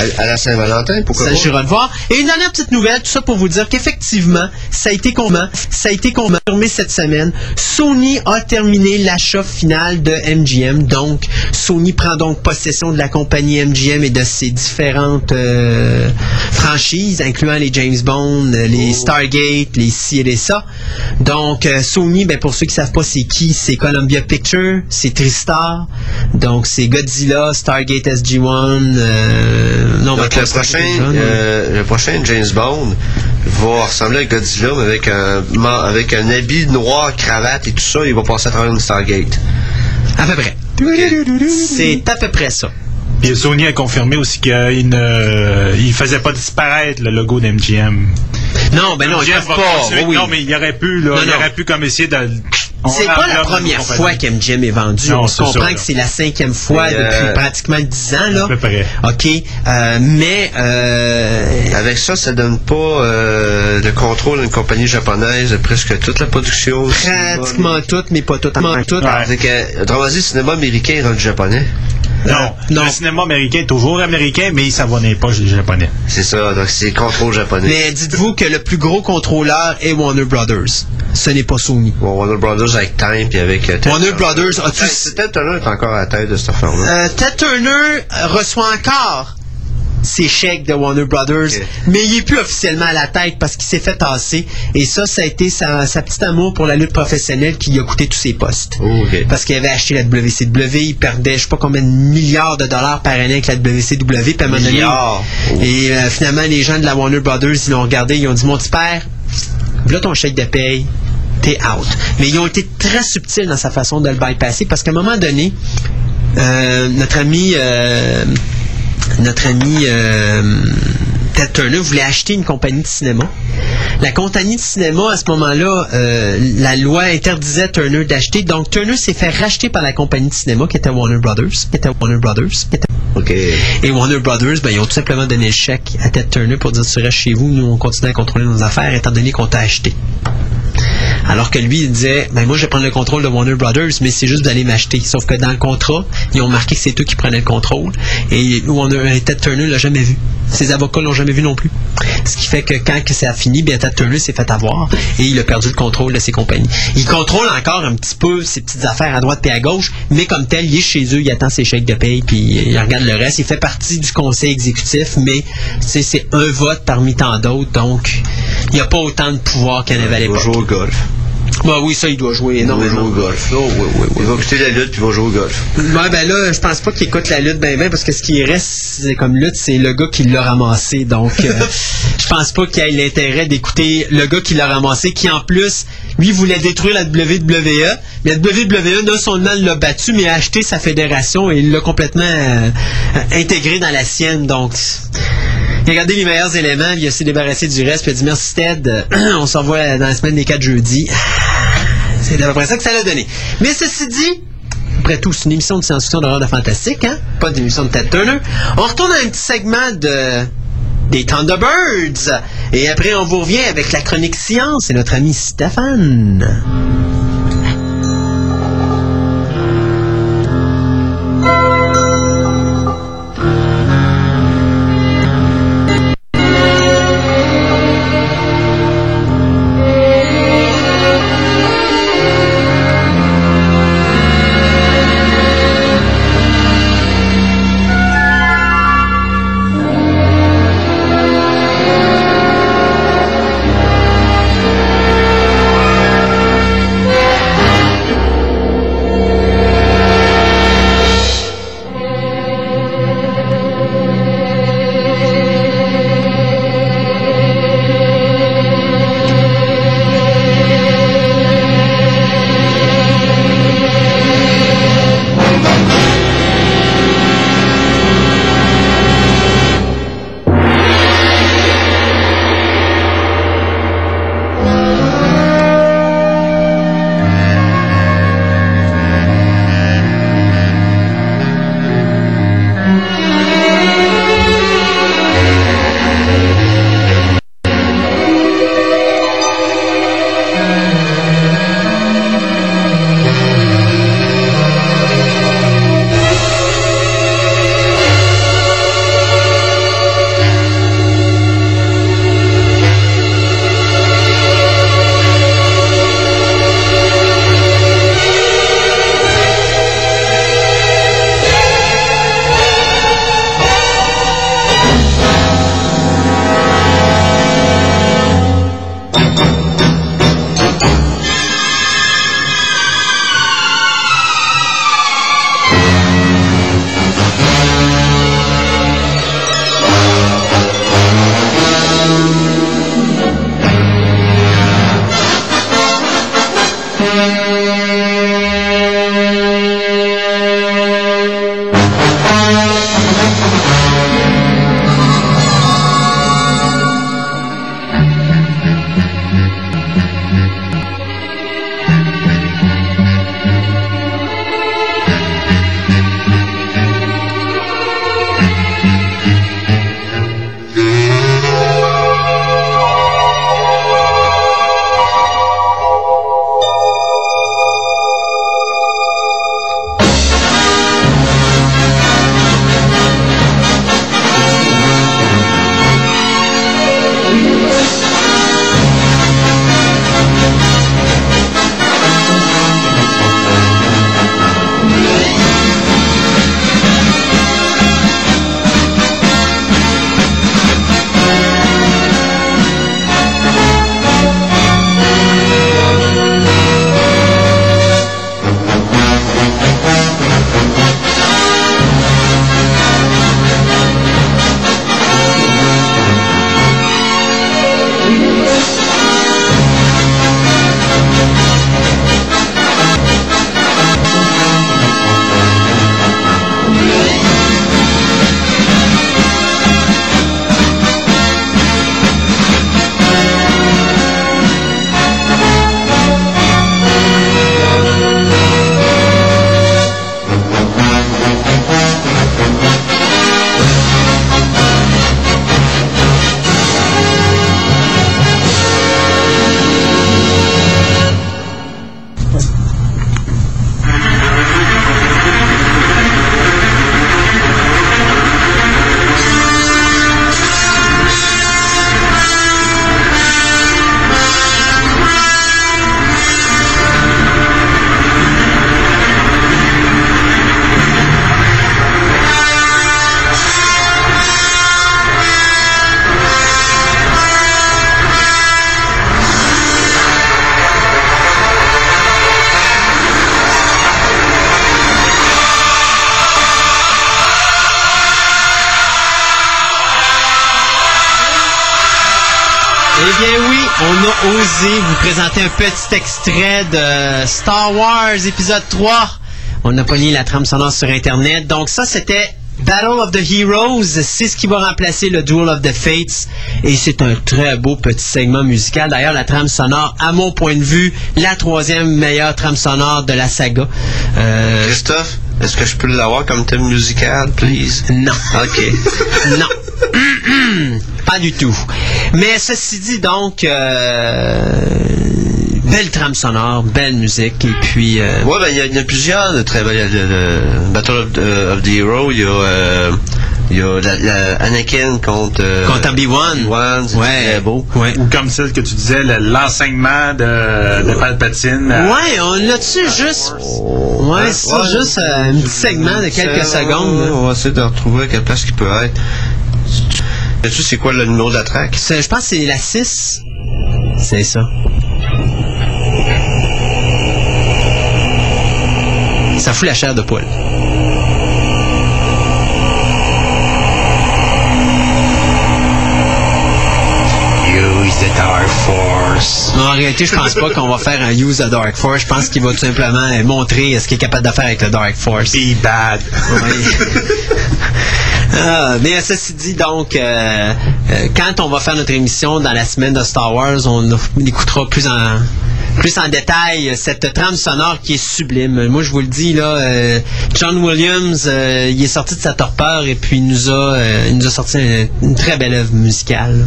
À, à la Saint-Valentin, pourquoi ça pas? j'irai le voir. Et une dernière petite nouvelle, tout ça pour vous dire qu'effectivement, ça a été ça a été confirmé cette semaine. Sony a terminé l'achat final de MGM. Donc, Sony prend donc possession de la compagnie MGM et de ses différentes euh, franchises, incluant les James Bond, euh, les Stargate, les ci et les ça. Donc, euh, Sony, ben, pour ceux qui savent pas c'est qui, c'est Columbia Pictures, c'est Tristar, donc c'est Godzilla, Stargate SG-1, euh, non, Donc le prochain, SG-1, euh, le prochain James Bond va ressembler à Godzilla, mais avec un, avec un habit noir, cravate et tout ça, il va passer à travers une Stargate. À peu près. [LAUGHS] C'est à peu près ça. Puis Sony a confirmé aussi qu'il ne il faisait pas disparaître le logo d'MGM. Non, ben non, va pas. Oui, oui. Non, mais il aurait pu, là, Non, il non. aurait pu comme essayer de. C'est pas la première fois qu'MGM est vendu. Non, On comprend que c'est la cinquième fois Mais, depuis euh, pratiquement dix ans. Là. À peu près. OK. Euh, mais euh, Avec ça, ça donne pas euh, le contrôle à une compagnie japonaise de presque toute la production. cinéma. pratiquement toutes, mais pas toutes. toutes. Ouais. C'est que, autrement dit, le cinéma américain est rendu japonais. Non, non. le cinéma américain est toujours américain, mais ça va dans les poches des Japonais. C'est ça, donc c'est contrôle japonais. Mais dites-vous que le plus gros contrôleur est Warner Brothers. Ce n'est pas Sony. Bon, Warner Brothers avec Time puis avec. euh, Ted Warner Turner. Brothers, as-tu- Ted- Ted Turner est encore à la tête de cette affaire-là. Euh, Ted Turner reçoit encore ses chèques de Warner Brothers, mais il est plus officiellement à la tête parce qu'il s'est fait tasser. Et ça, ça a été sa, sa petite amour pour la lutte professionnelle qui lui a coûté tous ses postes. Oh. Parce qu'il avait acheté la WCW, il perdait je sais pas combien de milliards de dollars par année avec la WCW. Puis à donné-. Oh. Et euh, finalement, les gens de la Warner Brothers, ils l'ont regardé, ils ont dit, mon petit père, là ton chèque de paye, t'es out. Mais ils ont été très subtils dans sa façon de le bypasser parce qu'à un moment donné, euh, notre ami, euh, notre ami euh, Ted Turner voulait acheter une compagnie de cinéma. La compagnie de cinéma, à ce moment-là, euh, la loi interdisait à Turner d'acheter. Donc, Turner s'est fait racheter par la compagnie de cinéma qui était Warner Brothers. Qui était Warner Brothers. qui était- Ok. Et Warner Brothers, ben, ils ont tout simplement donné le chèque à Ted Turner pour dire tu restes chez vous, nous on continue à contrôler nos affaires étant donné qu'on t'a acheté. Alors que lui, il disait, ben moi je vais prendre le contrôle de Warner Brothers, mais c'est juste d'aller m'acheter. Sauf que dans le contrat, ils ont marqué que c'est eux qui prenaient le contrôle. Et et Ted Turner l'a jamais vu. Ses avocats l'ont jamais vu non plus. Ce qui fait que quand que ça a fini, bien Ted Turner s'est fait avoir et il a perdu le contrôle de ses compagnies. Il contrôle encore un petit peu ses petites affaires à droite et à gauche, mais comme tel, il est chez eux, il attend ses chèques de paye, puis il regarde le reste. Il fait partie du conseil exécutif, mais c'est un vote parmi tant d'autres, donc il n'y a pas autant de pouvoir qu'il y avait à. Bah oui, ça, il doit jouer Il va jouer énormément. au golf. Oh, oui, oui, oui. Il va quitter la lutte puis il va jouer au golf. Ouais, ben là, je pense pas qu'il écoute la lutte ben ben parce que ce qui reste comme lutte, c'est le gars qui l'a ramassé. Donc, euh, [LAUGHS] je pense pas qu'il ait l'intérêt d'écouter le gars qui l'a ramassé, qui en plus, lui, voulait détruire la WWE. Mais la WWE, non seulement l'a battu, mais a acheté sa fédération et il l'a complètement euh, intégré dans la sienne. Donc, il a gardé les meilleurs éléments, il a s'est débarrassé du reste, puis il a dit merci Ted, [CLEARS THROAT] on se revoit dans la semaine des 4 jeudis. [SIGHS] C'est à peu près ça que ça l'a donné. Mais ceci dit, après tout, c'est une émission de science-fiction d'horreur de fantastique, hein? Pas une émission de Ted Turner. On retourne à un petit segment de des Thunderbirds. Et après, on vous revient avec la chronique science et notre ami Stéphane. Présenter un petit extrait de Star Wars épisode 3. On a pogné la trame sonore sur Internet. Donc ça, c'était Battle of the Heroes. C'est ce qui va remplacer le Duel of the Fates. Et c'est un très beau petit segment musical. D'ailleurs, la trame sonore, à mon point de vue, la troisième meilleure trame sonore de la saga. Euh, Christophe, est-ce que je peux l'avoir comme thème musical, please? non. OK. [LAUGHS] Non. [CLEARS THROAT] Pas du tout. Mais ceci dit, donc, euh, belle trame sonore, belle musique, et puis... euh, Ouais, ben, il y, y a plusieurs de très belles. il y a le- le Battle of, the- of the Hero, il y a, euh, il y a la, la Anakin contre. euh, Contre Obi-Wan. Obi-Wan, c'est Ouais. très beau. Ouais. Ou comme celle que tu disais, le- l'enseignement de, de Palpatine. euh, Ouais, on l'a-tu juste... Ouais, c'est ça, Ouais. juste euh, un petit segment de quelques C'est- secondes. là? On va essayer de retrouver à quelle place il peut être. Sais-tu c'est quoi le numéro de la track? C'est- Je pense que c'est la 6. C'est ça. Ça fout la chair de poule. Use the Dark Force. En réalité, je pense pas qu'on va faire un use the Dark Force. Je pense qu'il va tout simplement euh, montrer ce qu'il est capable de faire avec le Dark Force. Be bad. Oui. [LAUGHS] Ah, mais ceci dit, donc, euh, euh, quand on va faire notre émission dans la semaine de Star Wars, on écoutera plus en plus en détail cette trame sonore qui est sublime. Moi, je vous le dis là, euh, John Williams, euh, il est sorti de sa torpeur et puis il nous a, euh, nous a sorti un- une très belle œuvre musicale.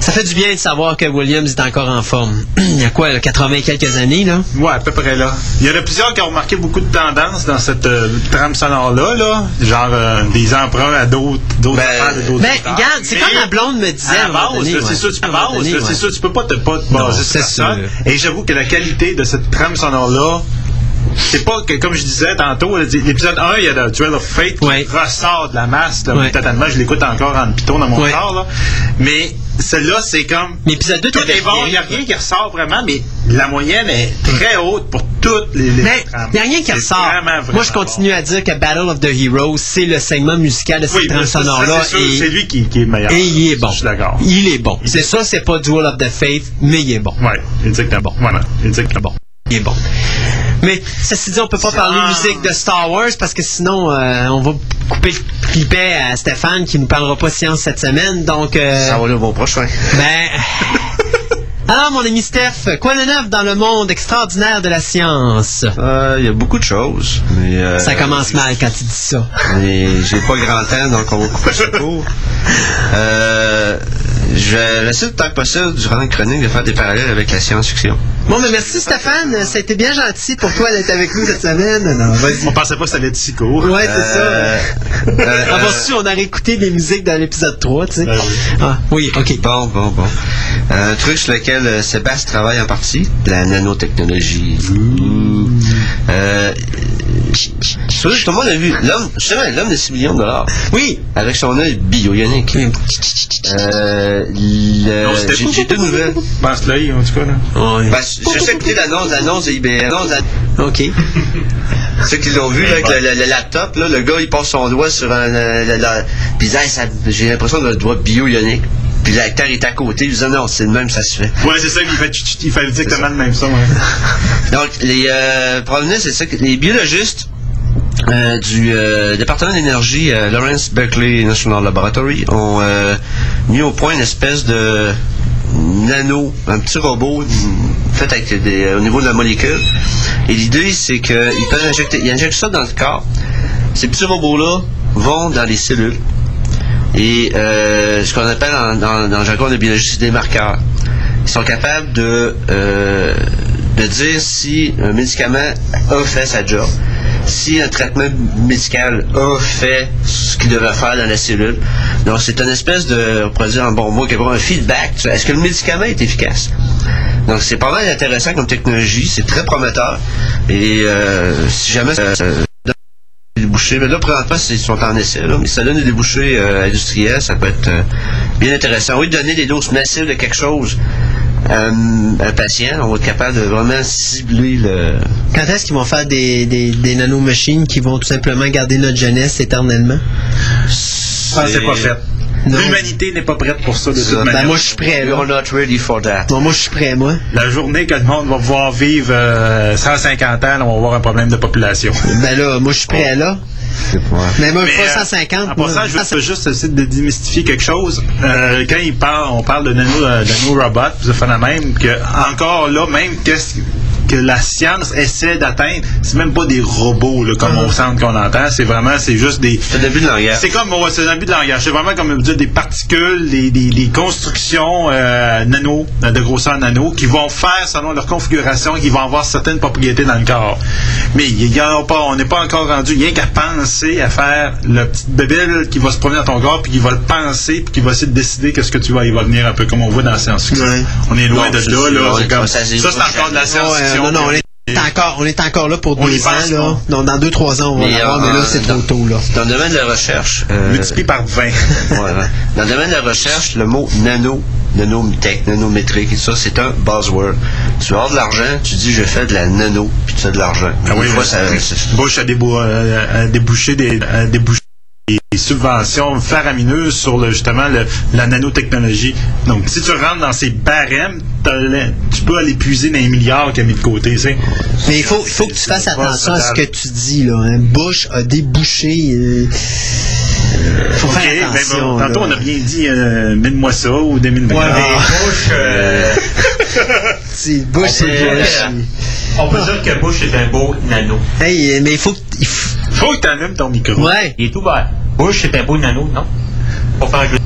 Ça fait du bien de savoir que Williams est encore en forme. [CLEARS THROAT] il y a quoi, là, 80 et quelques années là? Ouais, à peu près là. Il y en a plusieurs qui ont remarqué beaucoup de tendances dans cette euh, trame sonore-là, là. Genre euh, des emprunts à d'autres d'autres Ben, affaires de d'autres Ben, regarde, c'est comme ma blonde me disait. Ouais. c'est sûr, tu peux, ouais. c'est sûr, tu peux pas te, pas te baser c'est sur ça. Et j'avoue que la qualité de cette trame sonore-là, c'est pas que, comme je disais tantôt, l'épisode 1, il y a le Duel of Fate qui ressort de la masse. Là, Ouais. Totalement, je l'écoute encore en piton dans mon Ouais. corps. Là. Mais celle-là, c'est comme. Mais épisode 2, Tout est bon, il n'y a rien. qui ressort vraiment, mais la moyenne est très haute pour toutes les, Mais il n'y a rien qui ressort. vraiment, vraiment Moi, je continue à dire que Battle of the Heroes, c'est le segment musical de cette Oui, trame sonore-là. c'est lui qui, qui est meilleur. Et il est bon. Je suis d'accord. Il est bon. C'est ça, c'est pas Duel of the Faith, mais il est bon. Ouais, exactement. Bon. Voilà, exactement. Bon. Est bon. Mais ceci dit, on peut pas parler musique de Star Wars parce que sinon, euh, on va couper le clipet à Stéphane qui nous parlera pas science cette semaine. Donc, euh, Ça va le bon prochain. ben. [LAUGHS] Alors, mon ami Steph, quoi de neuf dans le monde extraordinaire de la science? Euh, Il y a beaucoup de choses. Mais, euh, Ça commence mal quand tu dis ça. Mais j'ai pas grand temps, donc on va couper ça court. [LAUGHS] Euh, je vais essayer le temps que possible, durant la chronique, de faire des parallèles avec la science-fiction. Bon, mais merci Stéphane. Ça a été bien gentil pour toi d'être avec nous cette semaine. Non. On pensait pas que ça allait être si court. Ouais, c'est Euh, ça. euh, euh, su, on aurait écouté des musiques dans l'épisode 3, tu sais. Ben oui. Ah, oui, ok. Bon, bon, bon. Un truc sur lequel euh, Sébastien travaille en partie, la nanotechnologie. Euh, sur- tout le monde a vu l'homme, je sais, l'homme de 6 millions de dollars, Oui. avec son œil bio-ionique. Euh, le- Non, c'était j'ai deux nouvelles. L'œil, en tout cas. Là. Ben, j'ai juste écouté l'annonce, l'annonce de IBM. L'annonce de- Ok. [LAUGHS] Ceux qui l'ont vu là, avec le, le- le laptop, là, le gars il passe son doigt sur un. le- puis j'ai l'impression d'un doigt bio-ionique. Puis l'acteur est à côté, il dit non, c'est le même, ça se fait. Ouais, c'est ça, il fait, il fait exactement le même son. hein. [LAUGHS] Donc, les euh, problèmes, c'est ça que les biologistes euh, du euh, département d'énergie euh, Lawrence Berkeley National Laboratory ont euh, mis au point une espèce de nano, un petit robot mm, fait avec des, au niveau de la molécule. Et l'idée, c'est qu'ils peuvent injecter, ils injectent ça dans le corps. Ces petits robots-là vont dans les cellules. Et euh, ce qu'on appelle dans le jargon de biologie, c'est des marqueurs. Ils sont capables de, euh, de dire si un médicament a fait sa job, si un traitement médical a fait ce qu'il devait faire dans la cellule. Donc, c'est une espèce de, on pourrait dire en bon mot, un feedback. Est-ce que le médicament est efficace? Donc, c'est pas mal intéressant comme technologie, c'est très prometteur. Et euh, si jamais ça, donne des débouchés, mais là, présentement, ils sont en essai, mais ça donne des débouchés euh, industriels, ça peut être euh, bien intéressant. Oui, donner des doses massives de quelque chose un- à un patient, on va être capable de vraiment cibler le. Quand est-ce qu'ils vont faire des, des, des nanomachines qui vont tout simplement garder notre jeunesse éternellement? Ah, c'est pas fait. L'humanité n'est pas prête pour ça de Ça, toute ben, manière. moi, je suis prêt, là. We're not ready for that. Bon, moi, je suis prêt, moi. La journée que le monde va pouvoir vivre euh, 150 ans, là, on va avoir un problème de population. Ben là, moi, je suis prêt, là. Mais moi, Mais, pas euh, 150. En moi. passant, je veux juste essayer de démystifier quelque chose. Euh, quand il parle, on parle de nano, euh, nano-robot, vous fait la même, que encore là, même qu'est-ce que la science essaie d'atteindre, c'est même pas des robots, là, comme on sent qu'on entend, c'est vraiment, c'est juste des... C'est le début de langage. C'est comme, ouais, c'est un but de langage. C'est vraiment comme dire, des particules, des, des, des constructions euh, nano, de grosseur nano, qui vont faire selon leur configuration, qui vont avoir certaines propriétés dans le corps. Mais il y a pas, on n'est pas encore rendu rien qu'à penser à faire le petit bébé qui va se promener dans ton corps, puis qui va le penser, puis qui va essayer de décider qu'est-ce que tu vas, il va venir un peu comme on voit dans la science-fiction. Ouais. On est loin Non, de là, là. comme, ça, c'est- encore de la science-fiction. Non, non, on est encore, on est encore là pour On deux ans, pense là. Non, dans deux, trois ans, on va Mais, l'avoir, mais euh, là, c'est trop dans- tôt, là. Dans le domaine de la recherche, euh, Multiplié par 20. [LAUGHS] ouais, ouais. dans le domaine de la recherche, le mot nano, nanotech, nanométrique et tout ça, c'est un buzzword. Tu veux avoir de l'argent, tu dis je fais de la nano, puis tu as de l'argent. Ah oui, fois, ça, Bush a, débou- euh, a débouché des, a débouché des subventions faramineuses sur le, justement le- la nanotechnologie. Donc, si tu rentres dans ces barèmes, tu peux aller puiser dans les milliards qu'il a mis de côté. tu sais. Mais il faut, faut que tu C'est- fasses c'est attention à ce que tu dis, là. Hein. Bush a débouché. euh, faut faire mais attention. tantôt, là. on a bien dit euh, mets-moi ça ou 2020. Ouais, mais Ah. Bush, euh, [LAUGHS] C'est Bush, c'est Bush. On peut dire que Bush est un beau nano. Hey, mais il faut que. il faut- Faut que tu allumes ton micro. Ouais. Il est ouvert. Bush est un beau nano, non? Pour faire un jeu.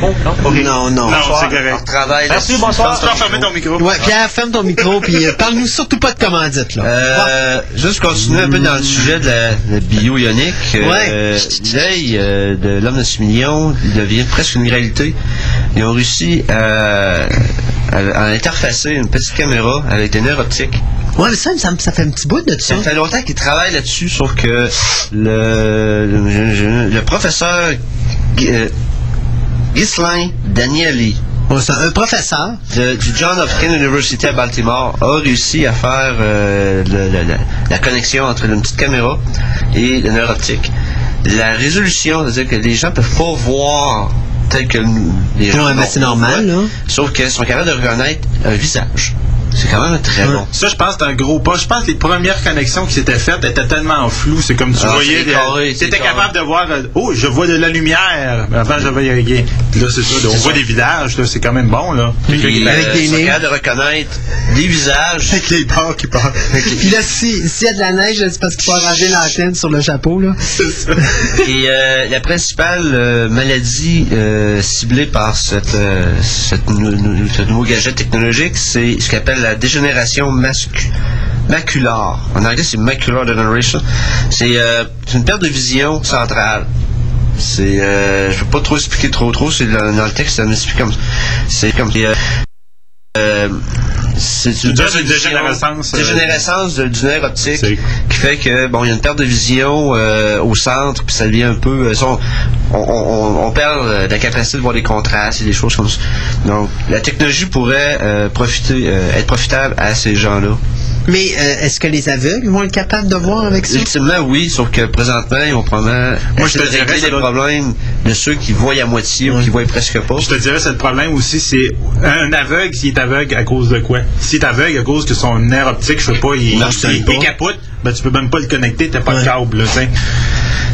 Bon, non? Non, non. C'est correct. on travaille Merci, bonsoir. Tu peux fermer ton micro. Ouais, Pierre, ferme ton micro, puis euh, parle-nous surtout pas de commandite, là. Euh, juste continuer un peu dans le sujet de la, la bio-ionique. Euh, L'œil euh, de l'homme de 6 millions il devient presque une réalité. Ils ont réussi à, à, interfacer une petite caméra avec des nerfs optiques. Ouais, mais ça, ça, fait un petit bout de ça. Ça fait longtemps qu'ils travaillent là-dessus, sauf que le, le, le professeur euh, Ghislain Danieli Bon, un professeur. de- du John Hopkins University à Baltimore a réussi à faire euh, le- le- la, la connexion entre une petite caméra et le nerf optique. La résolution, c'est-à-dire que les gens peuvent pas voir tel que les gens mais vont- c'est normal, là. Sauf qu'ils sont capables de reconnaître un visage. C'est quand même très Ouais. bon. Ça, je pense que c'est un gros pas. Je pense que les premières connexions qui s'étaient faites étaient tellement floues. C'est comme tu Ah, voyais. T'étais carré. capable de voir. euh, Oh, je vois de la lumière. Mais Avant, j'avais rien. Puis Là, c'est ça. On voit des visages. là, C'est quand même bon. là. Puis, Avec euh, des sont nez. de reconnaître des visages. Avec les barres qui partent. Puis là, si- s'il y a de la neige, c'est parce qu'il faut arranger l'antenne sur le chapeau, là. C'est ça. [LAUGHS] Et euh, la principale euh, maladie euh, ciblée par cette, euh, cette nou- nou- ce nouveau gadget technologique, c'est ce qu'on appelle la dégénération mascu- maculaire. En anglais, c'est macular degeneration. C'est euh, c'est une perte de vision centrale. C'est, euh, je peux pas trop expliquer trop trop. C'est dans, dans le texte, ça m'explique comme, c'est comme, euh, euh, c'est une dégénérescence, euh, dégénérescence de- du nerf optique qui fait que bon il y a une perte de vision euh, au centre puis ça devient un peu euh, on, on, on- on perd euh, la capacité de voir des contrastes et des choses comme ça. Donc la technologie pourrait profiter être profitable à ces gens-là Mais euh, est-ce que les aveugles vont être capables de voir avec ça? ultimement oui sauf que présentement ils vont probablement Moi, je te de dirais, les doit- problèmes de ceux qui voient à moitié ou qui voient presque pas Je te dirais, c'est le problème aussi, c'est un aveugle, s'il est aveugle à cause de quoi? S'il est aveugle à cause que son nerf optique, je sais pas, il, il, il capote, ben tu peux même pas le connecter, t'as pas de Ouais. câble, là, t'sais.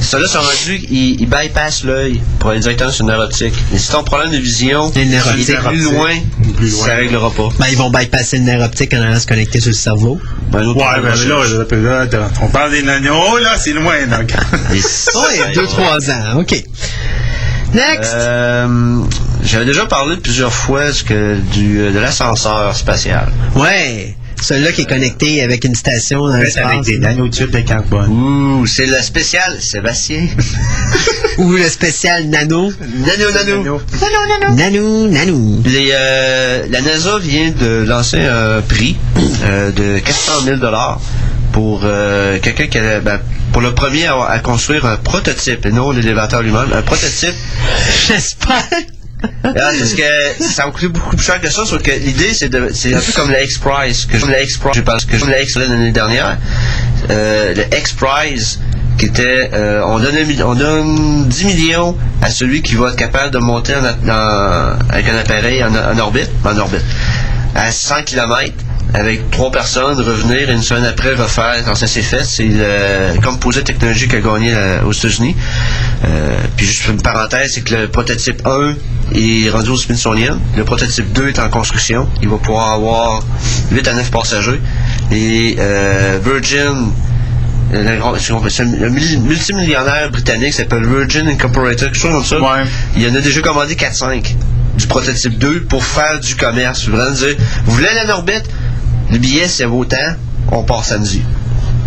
Ceux-là sont rendus, ils, ils bypassent l'œil pour aller directement sur le nerf optique. Mais si ton problème de vision, il est plus loin, Plus loin. ça réglera pas. Ben, ils vont bypasser le nerf optique en allant se connecter sur le cerveau. Ben, Ouais, ben là, là, là, on parle des nanos, là, c'est loin, donc. [LAUGHS] [LAUGHS] Oui, deux, trois ans. OK. Next! Euh, J'avais déjà parlé plusieurs fois ce que, du, euh, de l'ascenseur spatial. Ouais. Celui-là qui est connecté avec une station dans Reste avec l'espace. des nanotubes de carbone. Ouh, c'est le spécial Sébastien. [LAUGHS] Ou le spécial nano. nano, nano. Nano, nano. Les, euh, la NASA vient de lancer un prix euh, de 400 000 pour euh, quelqu'un qui a, ben, pour le premier à, à construire un prototype, et non l'élévateur lui-même, un prototype J'espère. Parce que ça va coûter beaucoup plus cher que ça, sauf que l'idée, c'est un peu comme la X-Prize, que je la X-Prize, je pense que je la X l'année dernière. Euh, le X-Prize, qui était euh, on, donne, on donne 10 millions à celui qui va être capable de monter avec un appareil en, en orbite, en orbite, à 100 km avec trois personnes, revenir et une semaine après refaire. Quand ça s'est fait, c'est le Composite Technology qui a gagné euh, aux États-Unis. Euh, puis juste une parenthèse, c'est que le prototype 1 est rendu au Smithsonian. Le prototype 2 est en construction. Il va pouvoir avoir 8 à 9 passagers. Et euh, Virgin le un mul- multimillionnaire britannique s'appelle Virgin Incorporated, quelque chose comme ça. Ouais. Il en a déjà commandé 4-5 du prototype 2 pour faire du commerce. Dire, vous voulez aller en orbite? Le billet, c'est vaut tant, on part samedi.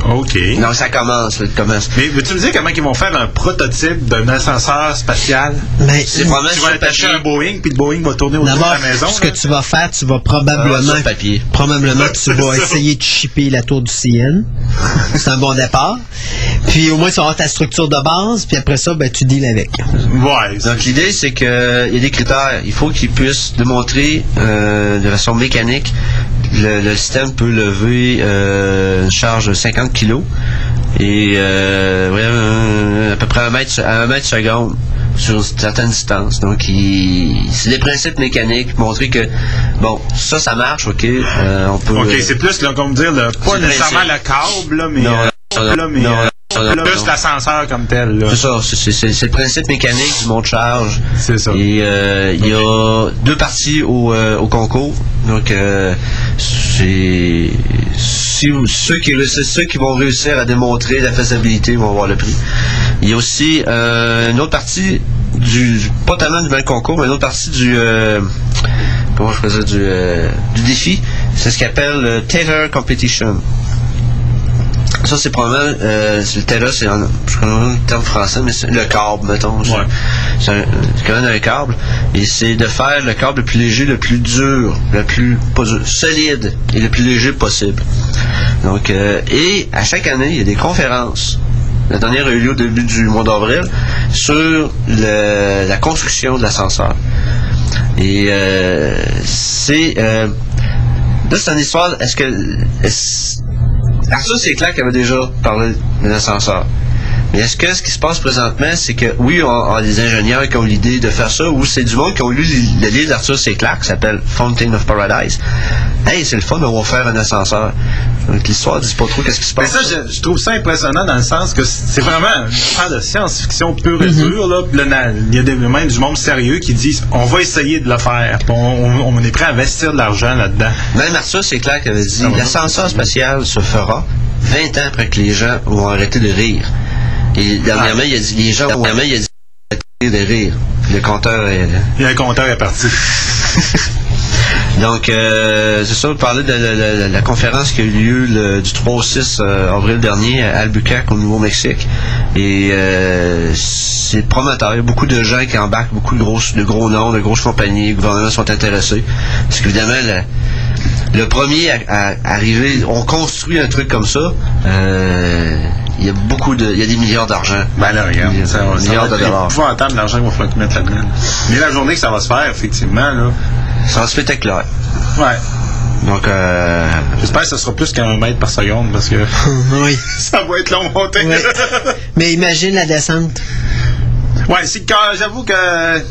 OK. Non, ça commence, là, le commerce. Mais veux-tu me dire comment ils vont faire un prototype d'un ascenseur spatial? Mais C'est probablement Tu vas attacher un Boeing, puis le Boeing va tourner autour de la maison. ce que tu vas faire, tu vas Ah, probablement, le papier. probablement tu [LAUGHS] vas ça. essayer de chipper la tour du CN. C'est un bon départ. Puis au moins, tu vas avoir ta structure de base, puis après ça, ben, tu deals avec. Ouais. Donc l'idée, c'est qu'il y a des critères. Il faut qu'ils puissent démontrer euh, de façon mécanique le, le système peut lever euh, une charge de 50 kg et euh, euh, à peu près un mètre, à un mètre seconde sur certaines distances. Donc, il- c'est des principes mécaniques, montrer que, bon, ça, ça marche, ok, euh, on peut... OK, c'est plus, là, comme dire, le, pas nécessairement le le câble, là, mais, Non, euh, non, là, mais non, plus l'ascenseur comme tel. C'est ça, c'est- le principe mécanique du monte charge. C'est ça. Et euh, il y a deux parties au, euh, au concours. Donc, euh, c'est ceux qui réussissent- ceux qui vont réussir à démontrer la faisabilité vont avoir le prix. Il y a aussi euh, une autre partie du pas tellement du même concours, mais une autre partie du comment je faisais du du défi. C'est ce qu'on appelle le Taylor Competition. Ça, c'est probablement. Euh, le terra, c'est le terme français, mais c'est le câble, mettons. C'est- Ouais. C'est un- quand même un câble. Et c'est de faire le câble le plus léger, le plus dur, le plus solide et le plus léger possible. Donc, euh, et à chaque année, il y a des conférences. La dernière a eu lieu au début du mois d'avril sur le- la construction de l'ascenseur. Et euh, c'est. euh, là, c'est une histoire. Est-ce que. est-ce- Arthur, c'est clair qu'il avait déjà parlé d'un ascenseur. Mais est-ce que ce qui se passe présentement, c'est que oui, on a des ingénieurs qui ont l'idée de faire ça, ou c'est du monde qui ont lu le livre d'Arthur C. Clarke qui s'appelle Fountain of Paradise. Hey, c'est le fun, on va faire un ascenseur. Donc l'histoire dit pas trop qu'est-ce qui se Mais passe. ça, je, je trouve ça impressionnant dans le sens que c'est vraiment une affaire de science-fiction pure et dure. Là. Il y a des, même du monde sérieux qui disent on va essayer de le faire. On, on- on est prêt à investir de l'argent là-dedans. Même Arthur C. Clarke avait dit l'ascenseur spatial se fera 20 ans après que les gens vont arrêter de rire. Et dernièrement, il a dit les gens dernièrement, il a dit de rire. Le compteur est. Il y a un compteur est parti. [LAUGHS] Donc, euh, c'est ça, vous parlez de la, la- la- la conférence qui a eu lieu le- du 3 au 6 euh, avril dernier à Albuquerque, au Nouveau-Mexique. Et euh, c'est prometteur. Il y a beaucoup de gens qui embarquent, beaucoup de, grosses, de gros noms, de grosses compagnies, les gouvernements sont intéressés. Parce qu'évidemment, le, premier à, à arriver, on construit un truc comme ça, euh, il y a beaucoup de, il y a des milliards d'argent. Ben là, regarde, Milliards- ça, va- milliards de dollars. épouvantable l'argent qu'il va mettent là-dedans. Mais la journée que ça va se faire, effectivement, là. Ça va spectaculaire. Ouais. Donc, euh, J'espère que ce sera plus qu'un mètre par seconde parce que [LAUGHS] oui. [LAUGHS] ça va être long monter. Ouais. [LAUGHS] Mais imagine la descente. Ouais, c'est quand j'avoue que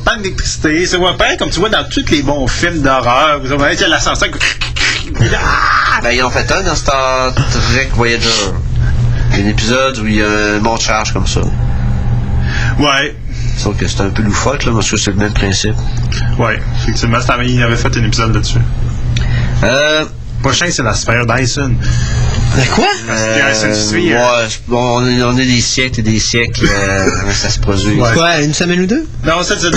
pas d'électricité, c'est ouais, pareil comme tu vois dans tous les bons films d'horreur, vous savez, il y a l'ascenseur qui- Ah! Ben, ils ont fait un dans Star Trek Voyager. Il y a un épisode où il y a un monte-charge comme ça. Ouais. Sauf que c'est un peu loufoque, là, parce que c'est le même principe. Ouais, effectivement, il avait fait un épisode là-dessus. Euh, Prochain, c'est la sphère Dyson. De quoi? Euh, Dyson Sphere. ouais, bon, on, est, on est des siècles et des siècles euh, [LAUGHS] ça se produise. Ouais. Quoi, une semaine ou deux? Non, ça, c'est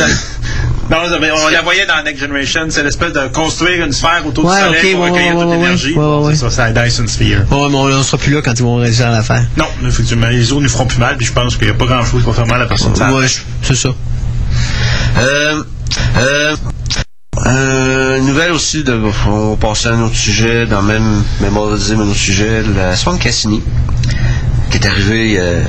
Non, mais on la voyait dans Next Generation, c'est l'espèce de construire une sphère autour Ouais, du soleil ok, pour ouais, recueillir ouais, toute ouais, l'énergie. ouais, ouais, ouais. C'est ça, c'est la Dyson Sphere. Ouais, mais on, on sera plus là quand ils vont réussir à la faire. Non, effectivement, les autres ne feront plus mal, puis je pense qu'il n'y a pas grand-chose qui va faire mal à personne. Ça- Ouais, c'est ça. Euh, euh, euh, nouvelle aussi, de, on va passer à un autre sujet, dans le même, même ordre de dire, mais un autre sujet, la sonde Cassini, qui est arrivée euh,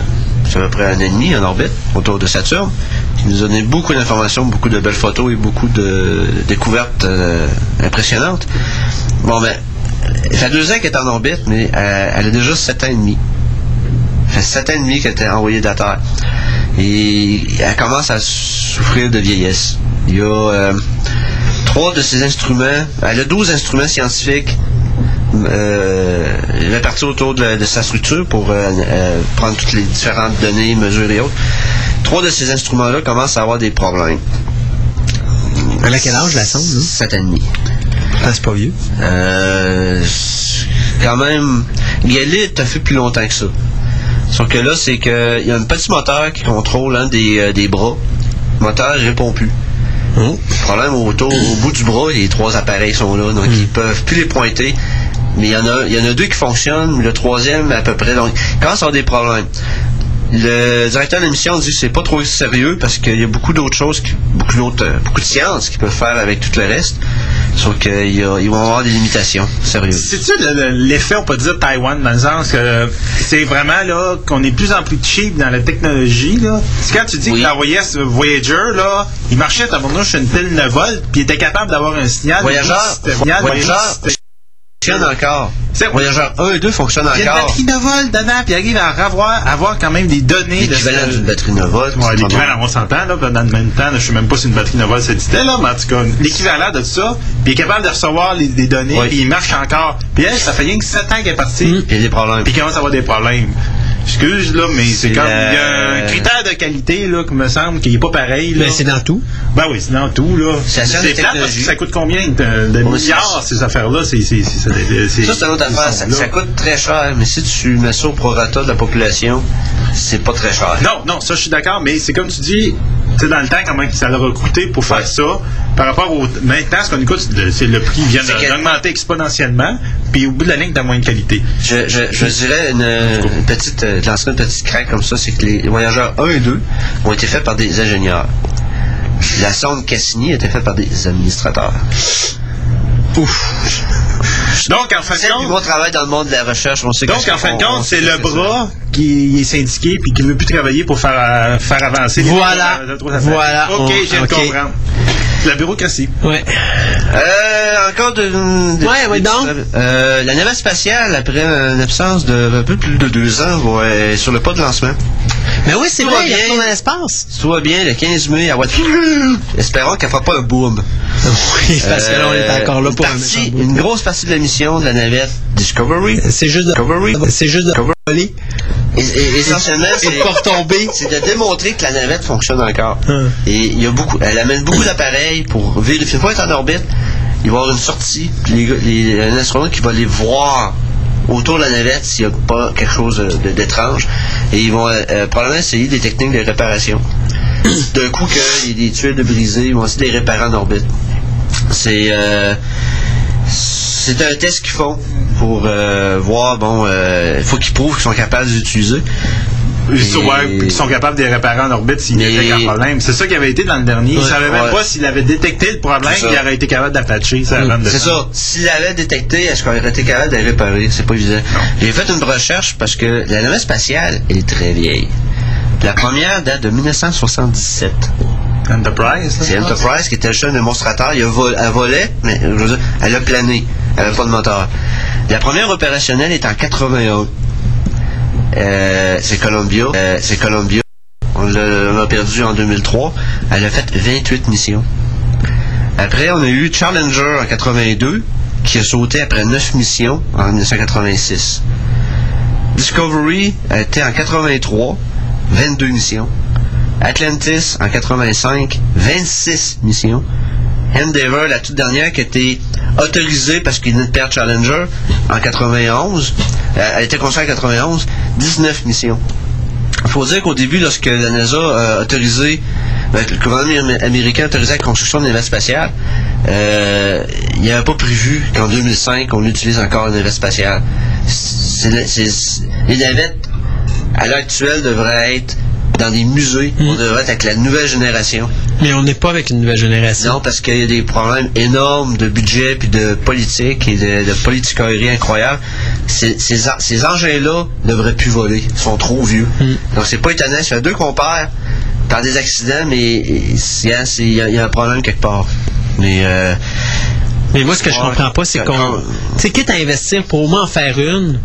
c'est à peu près un an et demi en orbite, autour de Saturne, qui nous a donné beaucoup d'informations, beaucoup de belles photos et beaucoup de découvertes euh, impressionnantes. Bon, ben, ça fait deux ans qu'elle est en orbite, mais euh, elle a déjà sept ans et demi. Ça fait sept ans et demi qu'elle était envoyée de la Terre. Et elle commence à souffrir de vieillesse. Il y a euh, trois de ses instruments. Elle a 12 instruments scientifiques euh, répartis autour de, la- de sa structure pour euh, euh, prendre toutes les différentes données, mesures et autres. Trois de ces instruments-là commencent à avoir des problèmes. Elle a quel âge, la sonde, là? Sept ans et demi. Ah, c'est pas vieux. Euh, quand même, Galit a fait plus longtemps que ça. Sauf que là, c'est que il y a un petit moteur qui contrôle un des, des bras. Le moteur répond plus. Oh. Le problème autour, au bout du bras, les trois appareils sont là, donc ils peuvent plus les pointer. Mais il y en a, il y en a deux qui fonctionnent, le troisième à peu près. Donc, quand ça a des problèmes. Le directeur de l'émission dit que c'est pas trop sérieux parce qu'il y a beaucoup d'autres choses, beaucoup d'autres, euh, beaucoup de sciences qu'ils peuvent faire avec tout le reste. Sauf qu'ils vont avoir des limitations sérieuses. C'est-tu le- le- l'effet, on peut dire, Taïwan, dans le sens que c'est vraiment là qu'on est de plus en plus cheap dans la technologie. Là? C'est quand tu dis Oui. que l'envoyé Voyager, là, il marchait à mon sur une pile 9 volts, puis il était capable d'avoir un signal. Voyageur, signal, Voyageur c'était- fonctionne encore. Voyageur 1 et 2 fonctionnent Il y a une encore. batterie 9 volts dedans, puis il arrive à avoir, avoir quand même des données. L'équivalent d'une batterie 9 volts. Ouais, l'équivalent, on s'entend, là, dans le même temps, je sais même pas si une batterie 9 volts ça disait, là, mais en tout cas, l'équivalent de ça, puis il est capable de recevoir les, des données, puis il marche encore. Puis elle, ça fait rien que 7 ans qu'elle est partie, bon. Il y a des problèmes. puis il commence à avoir des problèmes. Excuse, là, mais c'est comme, il y a un critère de qualité, là, qui me semble, qui est pas pareil, là. Mais c'est dans tout. Ben oui, c'est dans tout, là. C'est plate parce que ça coûte combien de, milliards, ces affaires-là? Ça, c'est une autre ils affaire. Ça, coûte très cher, mais si tu mets ça au prorata de la population, c'est pas très cher. Non, non, ça je suis d'accord, mais c'est comme tu dis, tu sais, dans le temps, comment ça leur a coûté pour faire Ouais. ça, par rapport au. Maintenant, ce qu'on écoute, c'est le- prix vient d'augmenter exponentiellement, puis au bout de la ligne, t'as moins de qualité. Je, je, je dirais une, une petite, euh, de lancer une petite craque comme ça, c'est que les voyageurs 1 et 2 ont été faits par des ingénieurs. La sonde Cassini a été faite par des administrateurs. Donc, en fin de compte, dans le monde de la recherche, on sait donc, en fin de compte, c'est le ça. bras qui est syndiqué puis qui ne veut plus travailler pour faire, euh, faire avancer les Voilà. les autres affaires. Voilà. OK, On- je viens de OK. comprendre. La bureaucratie. Ouais. Euh, encore de. de- Ouais, ouais, donc? Euh, la navette spatiale, après une absence de un peu plus de deux ans, va être sur le pas de lancement. Mais oui, c'est vrai, va il bien. retourne dans l'espace. Va bien, le 15 mai, à Watt. Espérons qu'elle fera pas un boom. Oui, parce que là, on est Euh, encore là une pour partie-. Une grosse partie de la mission de la navette Discovery. C'est juste de... Discovery. C'est juste de... Et- et- essentiellement, c'est de pas retomber. c'est de démontrer que la navette fonctionne encore. Hum. Et il y a beaucoup, elle amène beaucoup d'appareils pour vérifier. Une fois est en orbite, il va y avoir une sortie, puis les, les- un astronaute qui va les voir autour de la navette s'il n'y a pas quelque chose d'étrange. Et ils vont euh, euh, probablement essayer des techniques de réparation. [COUGHS] D'un coup qu'il y a des tuiles de brisées, ils vont essayer de les réparer en orbite. C'est euh, c'est un test qu'ils font pour euh, voir, bon, il faut qu'ils prouvent qu'ils sont capables d'utiliser. Ils sont, ouais, ils sont capables de les réparer en orbite s'il y avait un problème. C'est ça qui avait été dans le dernier. Ils Ouais. savaient même pas s'il avait détecté le problème, il aurait été capable d'attacher ça C'est ça. S'il l'avait détecté, est-ce qu'on aurait été capable de le réparer? C'est pas évident. J'ai fait une recherche parce que la navette spatiale est très vieille. La première date de 1977. Enterprise, C'est. Enterprise qui était juste un démonstrateur. Il a vol- elle volait, mais je veux dire, elle a plané. Elle n'avait pas de moteur. La première opérationnelle est en 81. Euh, c'est Columbia. Euh, c'est Columbia. On l'a perdu en 2003. Elle a fait 28 missions. Après, on a eu Challenger en 82, qui a sauté après 9 missions en 1986. Discovery a été en 83, 22 missions. Atlantis en 85, 26 missions. Endeavour, la toute dernière, qui a été autorisée parce qu'il venait de perdre Challenger en 91. Euh, Elle était construite en 91, 19 missions. Il faut dire qu'au début, lorsque la NASA a autorisé, ben, le gouvernement am- américain a autorisé la construction de navette spatiale, euh, il n'y avait pas prévu qu'en 2005, on utilise encore une navette spatiale. Les navettes, à l'heure actuelle, devraient être dans des musées. On devrait être avec la nouvelle génération. Mais on n'est pas avec une nouvelle génération. Non, parce qu'il y a des problèmes énormes de budget puis de politique et de, de incroyable. Ces, ces, en- ces engins-là ne devraient plus voler. Ils sont trop vieux. Donc, c'est pas étonnant. Ça fait deux qu'on perd par des accidents, mais hein, il y, a- il y a un problème quelque part. Mais, euh, Mais moi, ce que je comprends pas, c'est qu'on. Tu sais, quitte à investir pour au moins en faire une,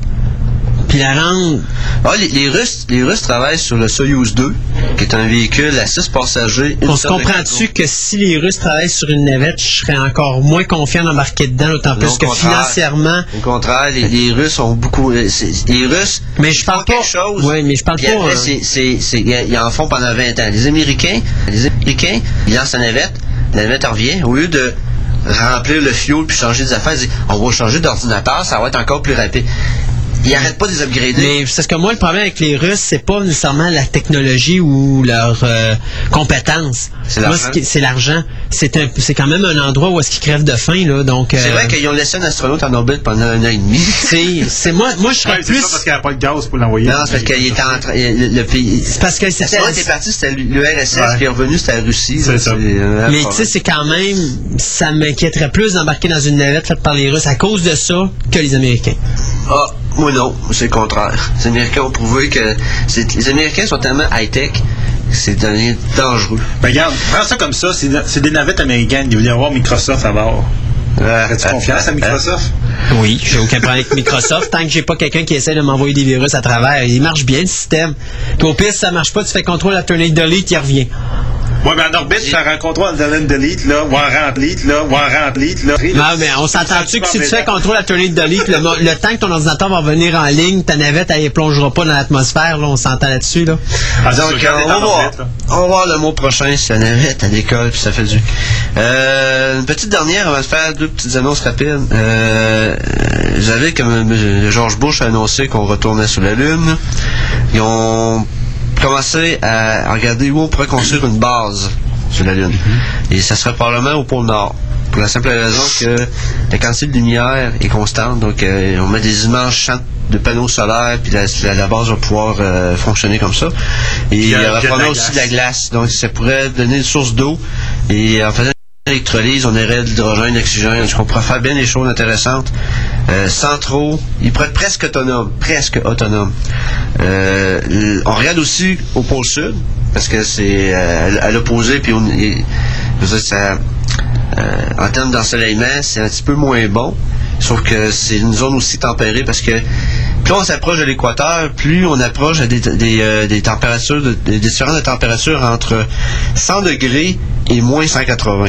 Puis la rendre. Ah, les, les Russes, les Russes travaillent sur le Soyuz 2, qui est un véhicule à 6 passagers. On se comprend-tu que si les Russes travaillent sur une navette, je serais encore moins confiant d'embarquer dedans, d'autant plus que financièrement. Au contraire, les, les Russes ont beaucoup. euh, Les Russes. Mais je parle pas- quelque chose. Ouais, mais je parle puis pas, Après, c'est- c'est- ils en font pendant 20 ans. Les Américains, les Américains, ils lancent la navette, la navette en revient. Au lieu de remplir le fuel puis changer des affaires, ils disent on va changer d'ordinateur, ça va être encore plus rapide. Ils n'arrêtent pas de les upgrader. Mais c'est parce que moi, le problème avec les Russes, c'est pas nécessairement la technologie ou leur euh, compétence. C'est Moi, l'argent. ce c'est l'argent. C'est c'est quand même un endroit où est-ce qu'ils crèvent de faim, là. Donc, C'est euh, vrai qu'ils ont laissé un astronaute en orbite pendant un an et demi. [LAUGHS] c'est, c'est moi, moi, je serais Ouais, c'est plus. ça parce qu'il n'y a pas de gaz pour l'envoyer. Non, c'est parce qu'il était en train. Le, le pays. C'est parce que c'est L'astronaute est parti, c'était l'URSS, Ouais. puis est revenu, c'était la Russie. C'est ça. un Mais tu sais, c'est quand même, ça m'inquiéterait plus d'embarquer dans une navette faite par les Russes à cause de ça que les Américains. Ah, moi non, c'est le contraire. Les Américains ont prouvé que les Américains sont tellement high-tech que c'est devenu dangereux. Ben, regarde, prends ça comme ça, c'est des navettes américaines. Il va y avoir Microsoft à bord. As-tu confiance à Microsoft? Oui, j'ai aucun problème avec Microsoft tant que j'ai pas quelqu'un qui essaie de m'envoyer des virus à travers. Il marche bien le système. Puis au pire, si ça marche pas, tu fais contrôle alternate delete, il revient. Ouais, mais en orbite, tu un contrôle en delete, delete, là, ou en remplite, là, ou en remplite, là. Non, mais on s'entend-tu que si tu fais contrôle alternate delete, le, le temps que ton ordinateur va revenir en ligne, ta navette, elle ne plongera pas dans l'atmosphère, là, on s'entend là-dessus, là. Ah, Donc, euh, on, va voir. orbite, là. on va voir le mois prochain si la navette à l'école, puis ça fait du. Euh, une petite dernière, on va faire deux petites annonces rapides. Euh, J'avais, comme euh, George Bush a annoncé qu'on retournait sur la Lune. Ils ont commencé à regarder où on pourrait construire une base sur la Lune. Et ça serait probablement au pôle Nord. Pour la simple raison que la quantité de lumière est constante. Donc, euh, on met des immenses champs de panneaux solaires, puis la, la- la base va pouvoir euh, fonctionner comme ça. Et il y a- aura probablement aussi de la glace. Donc, ça pourrait donner une source d'eau. Et en faisant électrolyse, on aurait de l'hydrogène, l'oxygène. On pourrait faire bien des choses intéressantes. Euh, sans trop. Il pourrait être presque autonome. Presque autonome. Euh, on regarde aussi au pôle sud, parce que c'est euh, à l'opposé, puis on, ça, en termes d'ensoleillement, c'est un petit peu moins bon. Sauf que c'est une zone aussi tempérée parce que plus on s'approche de l'équateur, plus on approche des, des, des températures, de- des différences de température entre 100 degrés et moins 180.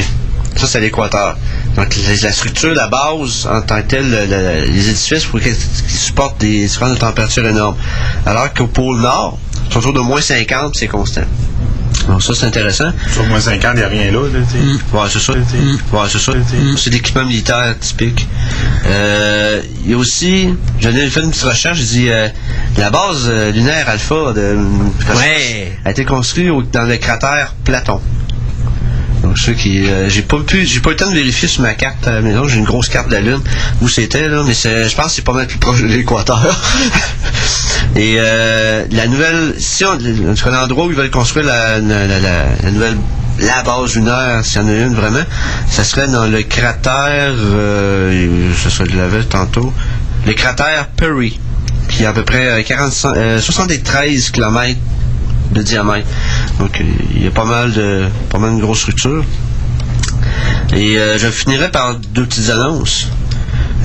Ça, c'est l'équateur. Donc, la, la structure, la base, en tant que telle, le- le- les édifices, pour qu'ils qu'ils supportent des différences de température énormes. Alors qu'au pôle Nord, c'est autour de moins 50, c'est constant. Donc, ça, c'est intéressant. Sur moins 50, il n'y a rien là, sais. Ouais, c'est ça. Mm. Ouais, c'est ça. C'est l'équipement militaire typique. Euh, Il y a aussi, j'en ai fait une petite recherche, j'ai dit, euh, la base euh, lunaire Alpha de, Ouais. a été construite au- dans le cratère Platon. Donc ceux qui, euh, j'ai pas pu, j'ai pas eu le temps de vérifier sur ma carte à la maison. J'ai une grosse carte de la lune où c'était là, mais je pense que c'est pas mal plus proche de l'équateur. [LAUGHS] Et euh, la nouvelle, si on, en tout cas, l'endroit où ils veulent construire la, la, nouvelle la base lunaire, s'il y en a une vraiment, ça serait dans le cratère, euh, serait de la ville tantôt, le cratère Perry, qui a à peu près euh, 40, euh, 73 km de diamètre. Donc il y a pas mal de pas mal de grosses structures. Et euh, je finirai par deux petites annonces.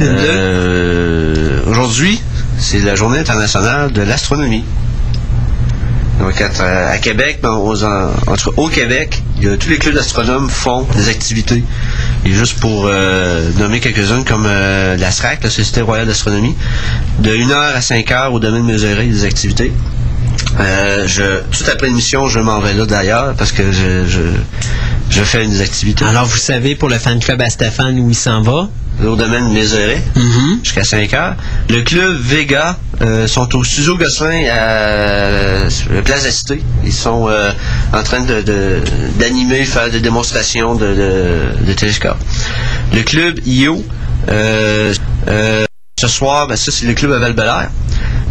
Euh, Aujourd'hui, c'est la journée internationale de l'astronomie. Donc à, à Québec, ben, aux en- entre au Québec, il y a- tous les clubs d'astronomes font des activités. Et juste pour euh, nommer quelques-unes comme euh, la SRAC, la Société royale d'astronomie, de 1h à 5h au domaine mesuré des activités. Euh, je, tout après l'émission, je m'en vais là d'ailleurs parce que je, je, je fais des activités Alors, vous savez, pour le fan club à Stéphane, où il s'en va? au domaine mesuré Mhm. jusqu'à 5 heures. Le club Vega euh, sont au studio Gosselin à la place de la Cité. Ils sont euh, en train de- de- d'animer, faire des démonstrations de, de, de télescopes. Le club IO, ce soir, ben ça c'est le club à val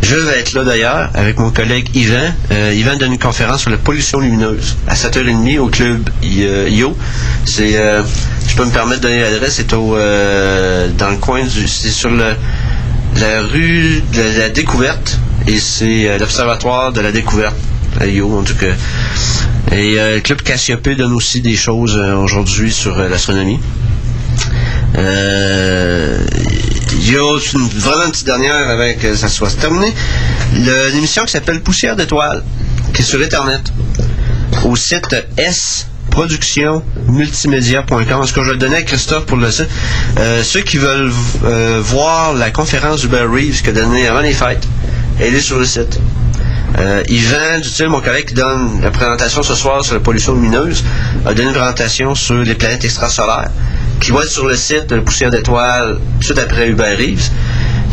Je vais être là d'ailleurs avec mon collègue Yvan. Euh, Yvan donne une conférence sur la pollution lumineuse à 7h30 au club I- euh, IO. C'est, euh, je peux me permettre de donner l'adresse, c'est au dans le coin du, c'est sur la rue de la découverte et c'est l'observatoire de la découverte à IO en tout cas. Et le club Cassiopée donne aussi des choses aujourd'hui sur l'astronomie. Euh, il y a une, petite dernière avant que ça soit terminé. L'émission qui s'appelle Poussière d'étoiles, qui est sur Internet, au site sproductionmultimédia.com. Est-ce que je vais donner à Christophe pour le site? Euh, ceux qui veulent euh, voir la conférence d'Hubert Reeves qui a donné avant les fêtes, elle est sur le site. Euh, Yvan Dutil, mon collègue qui donne la présentation ce soir sur la pollution lumineuse, a donné une présentation sur les planètes extrasolaires, qui va être sur le site de la poussière d'étoiles tout après Hubert Reeves.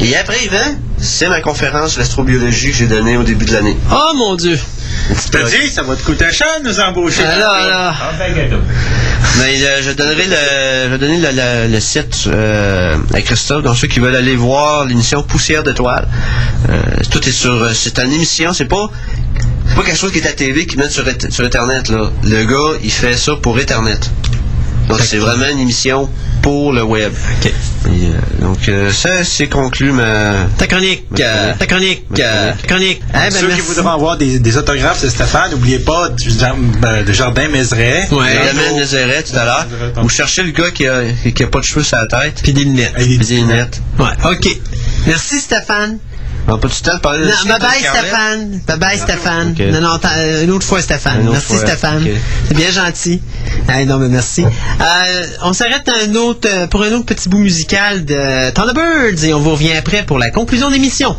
Et après Yvan, c'est ma conférence sur l'astrobiologie que j'ai donnée au début de l'année. Oh mon Dieu! T'as dit, ça va te coûter cher de nous embaucher. Alors, alors. Ah, ben. Mais euh, je donnerai le, je vais donner le, le- le site euh, à Christophe, dans ceux qui veulent aller voir l'émission Poussière d'étoiles. Euh, tout est sur, c'est une émission, c'est pas, c'est pas quelque chose qui est à TV qui met sur, sur Internet là. Le gars, il fait ça pour Internet. Donc c'est vraiment une émission pour le web. OK. Et, euh, donc euh, ça, c'est conclu ma. Ta chronique, Ma euh, ta chronique, Ma euh, chronique. ta chronique. Eh ben, Ceux qui voudront avoir des, des autographes, c'est Stéphane. N'oubliez pas du ben, de Jardin Mézeray. Ouais. J'amène les arrêts tout à l'heure. Vous cherchez le gars qui a, qui a pas de cheveux sur la tête. Puis des lunettes. Des lunettes. Ouais, OK. Merci, Stéphane. On temps de parler de Non, bye bye? Stéphane. Bye bye, Stéphane. Non, non, une autre fois, Stéphane. Autre merci, fois, Stéphane. C'est bien gentil. Non, mais merci. Euh, on s'arrête un autre, pour un autre petit bout musical de Thunderbirds et on vous revient après pour la conclusion d'émission.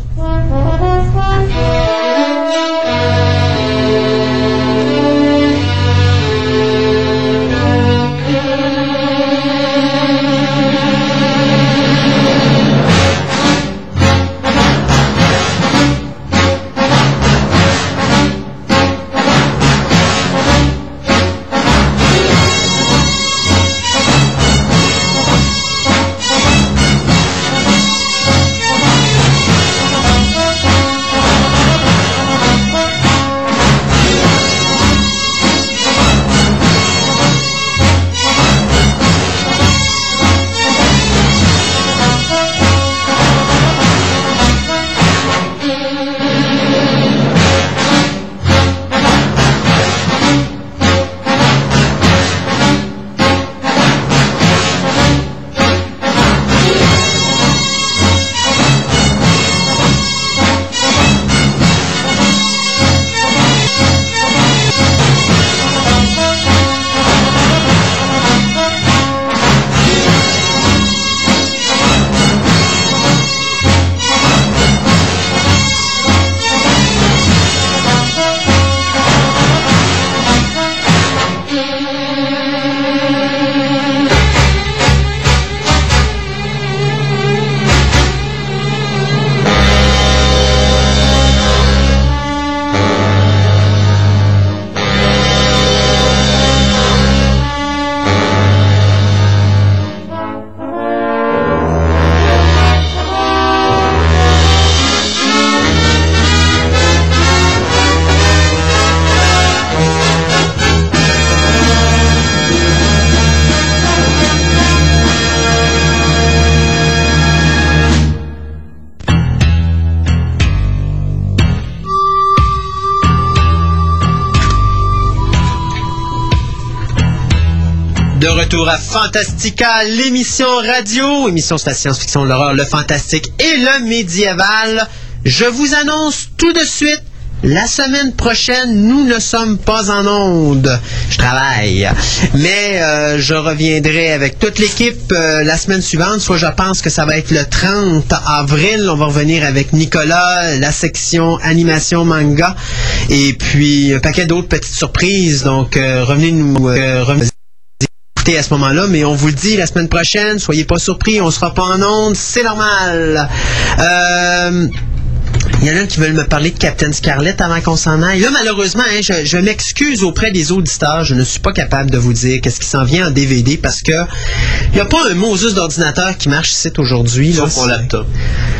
Fantastica, l'émission radio, émission sur la science-fiction, l'horreur, le fantastique et le médiéval. Je vous annonce tout de suite, la semaine prochaine, nous ne sommes pas en onde. Je travaille. Mais euh, je reviendrai avec toute l'équipe euh, la semaine suivante. Soit je pense que ça va être le 30 avril. On va revenir avec Nicolas, la section animation manga. Et puis un paquet d'autres petites surprises. Donc euh, revenez nous... euh, revenez écouter à ce moment-là, mais on vous le dit la semaine prochaine, soyez pas surpris, on sera pas en onde, c'est normal. Euh, il y en a qui veulent me parler de Captain Scarlett avant qu'on s'en aille. Là, malheureusement, hein, je, je m'excuse auprès des auditeurs. Je ne suis pas capable de vous dire qu'est-ce qui s'en vient en DVD parce que il n'y a pas un Moses d'ordinateur qui marche ici aujourd'hui. Sauf mon laptop.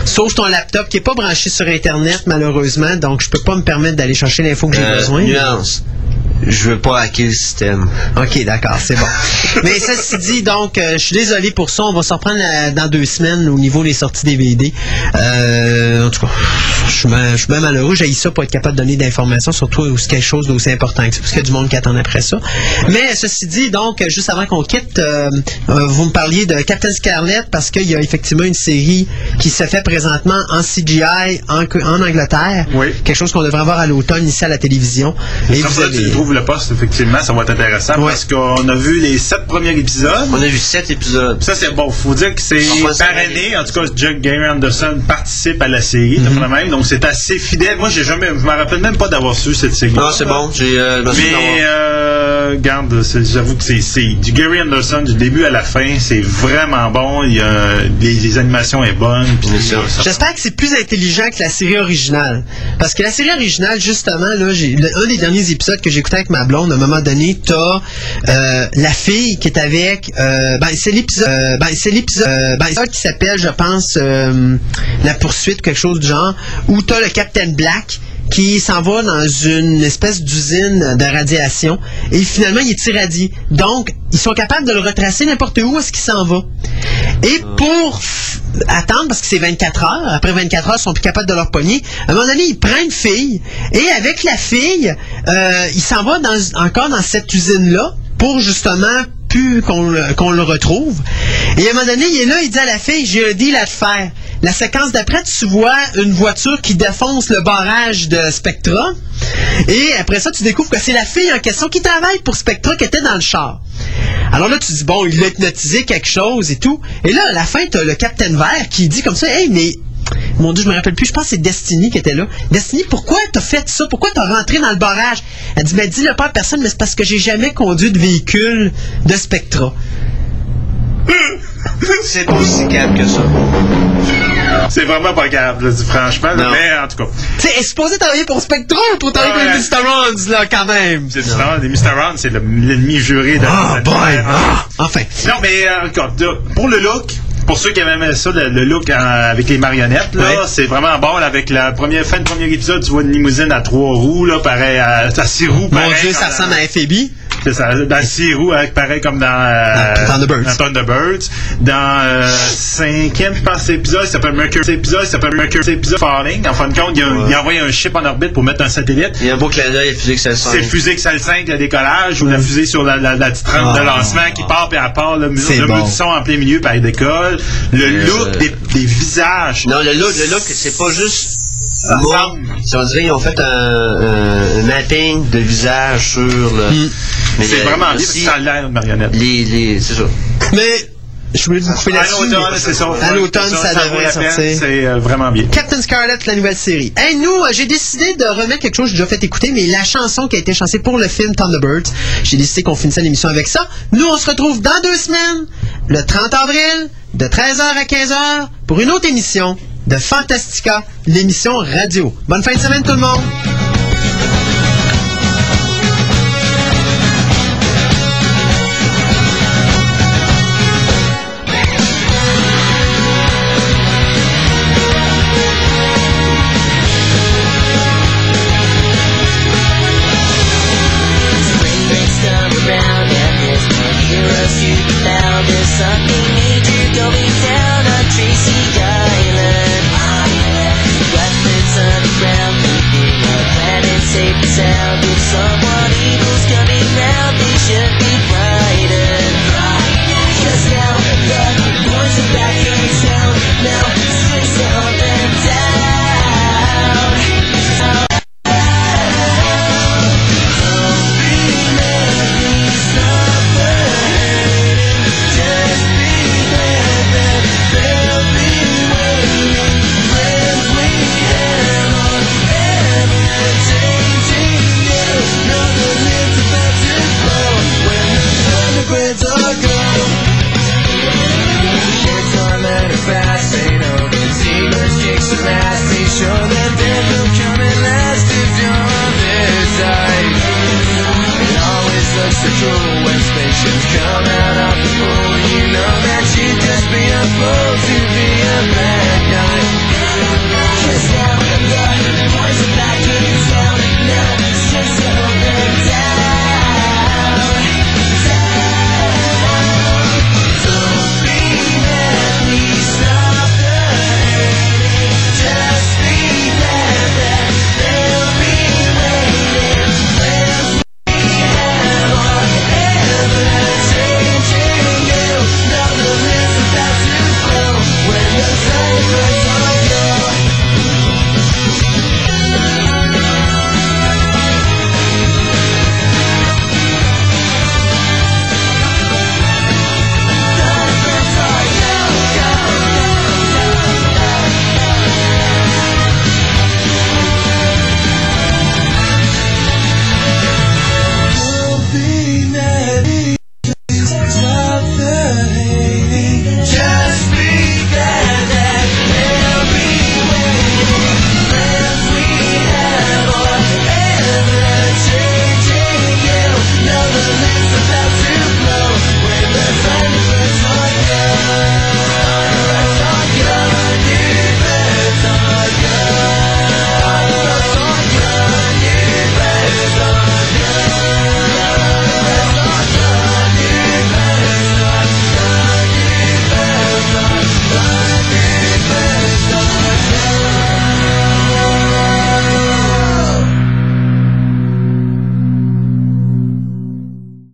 Sauf ton laptop qui n'est pas branché sur Internet, malheureusement. Donc, je peux pas me permettre d'aller chercher l'info que j'ai Euh, besoin. Nuance. Je veux pas hacker le système. OK, d'accord, c'est bon. Mais ceci dit, donc, euh, je suis désolé pour ça. On va s'en reprendre euh, dans deux semaines au niveau des sorties DVD. Euh, en tout cas, suis bien- je suis bien malheureux. J'ai ça pour être capable de donner d'informations, surtout où c'est quelque chose d'aussi important que ça, parce qu'il y a du monde qui attend après ça. Mais ceci dit, donc, juste avant qu'on quitte, euh, euh, vous me parliez de Captain Scarlet parce qu'il y a effectivement une série qui se fait présentement en CGI en, en Angleterre. Oui. Quelque chose qu'on devrait avoir à l'automne ici à la télévision. Et Comme vous ça, tu avez... trouves le poste, effectivement, ça va être intéressant parce qu'on a vu les sept premiers épisodes. On a vu sept épisodes. Ça, c'est bon. Faut dire que c'est se parrainé. En tout cas, Jack Gary Anderson participe à la série, Mhm. d'après même. Donc, c'est assez fidèle. Moi, j'ai jamais, je me rappelle même pas d'avoir su cette série. Non, c'est bon. J'ai, euh, Mais, euh, garde, c'est- j'avoue que c'est, c'est du Gary Anderson du début à la fin. C'est vraiment bon. Il y a, les, les animations est bonne. puis Bien sûr. ça- J'espère que c'est plus intelligent que la série originale. Parce que la série originale, justement, là, j'ai, le- un des derniers épisodes que j'ai écouté avec ma blonde, à un moment donné, t'as euh, la fille qui est avec. euh, ben, c'est l'épisode. euh, ben, c'est l'épisode. euh, ben, qui s'appelle, je pense, euh, La poursuite, quelque chose du genre, où t'as le Captain Black qui s'en va dans une espèce d'usine de radiation et finalement il est irradié. Donc, ils sont capables de le retracer n'importe où est-ce qu'il s'en va? Et pour f- attendre, parce que c'est 24 heures, après 24 heures, ils sont plus capables de leur pogner, à un moment donné, il prend une fille et avec la fille, euh, il s'en va dans, encore dans cette usine-là pour justement qu'on le, retrouve. Et à un moment donné, il est là, il dit à la fille, j'ai un deal à te faire. La séquence d'après, tu vois une voiture qui défonce le barrage de Spectra. Et après ça, tu découvres que c'est la fille en question qui travaille pour Spectra qui était dans le char. Alors là, tu dis, bon, il l'a hypnotisé quelque chose et tout. Et là, à la fin, t'as le Capitaine Vert qui dit comme ça, hey, mais mon Dieu, je me rappelle plus. Je pense que c'est Destiny qui était là. Destiny, pourquoi t'as fait ça? Pourquoi t'as rentré dans le barrage? Elle dit, mais dis-le pas à personne, mais c'est parce que j'ai jamais conduit de véhicule de Spectra. [LAUGHS] C'est pas aussi calme que ça. C'est vraiment pas grave, là, franchement. Non. mais en tout cas, Tu sais, elle est supposée travailler pour Spectra ou pour travailler Ouais. pour Mr. Rhodes, là, quand même? c'est différent. Les Mr. Round, c'est le- l'ennemi juré de Ah, de- boy! Ah, enfin. Non, mais euh, pour le look, pour ceux qui aimaient ça, le, le look euh, avec les marionnettes, là, Ouais. c'est vraiment bon. là, avec la première fin de premier épisode, tu vois une limousine à trois roues, là, pareil, à, à six roues. Mon pareil, Dieu, comme ça ressemble à FAB. Ça, dans roues, avec, pareil comme dans, euh, Dans Thunderbirds. dans Thunderbirds. Dans euh, cinquième, je pense, épisode, il s'appelle Mercury. Épisode, il s'appelle Mercury. Épisode Falling. En fin de compte, il a, il a envoyé un ship en orbite pour mettre un satellite. Il y a un beau clin d'œil physique, ça C'est le fusée XL 5, le décollage, ou la fusée sur la, la, la petite rampe Ah. de lancement qui part, puis elle part, le, le bon. du son en plein milieu, puis elle décolle. Le Euh, look des, des visages. Non, le look, le look, c'est pas juste. Moi. ressemble. Ça veut dire qu'ils ont fait un, un- un mapping de visage sur le. Mais C'est vraiment bien, parce aussi, que ça a l'air de marionnette. Les, les, c'est ça. Mais, je voulais vous couper À là-dessus. l'automne, mais- c'est ça. À l'automne, ça, vaut devrait sortir. C'est euh, vraiment bien. Captain Scarlet, la nouvelle série. Hey, nous, euh, j'ai décidé de remettre quelque chose que j'ai déjà fait écouter, mais la chanson qui a été chancée pour le film Thunderbirds, j'ai décidé qu'on finissait l'émission avec ça. Nous, on se retrouve dans deux semaines, le 30 avril, de 13h à 15h, pour une autre émission de Fantastica, l'émission radio. Bonne fin de semaine, tout le monde!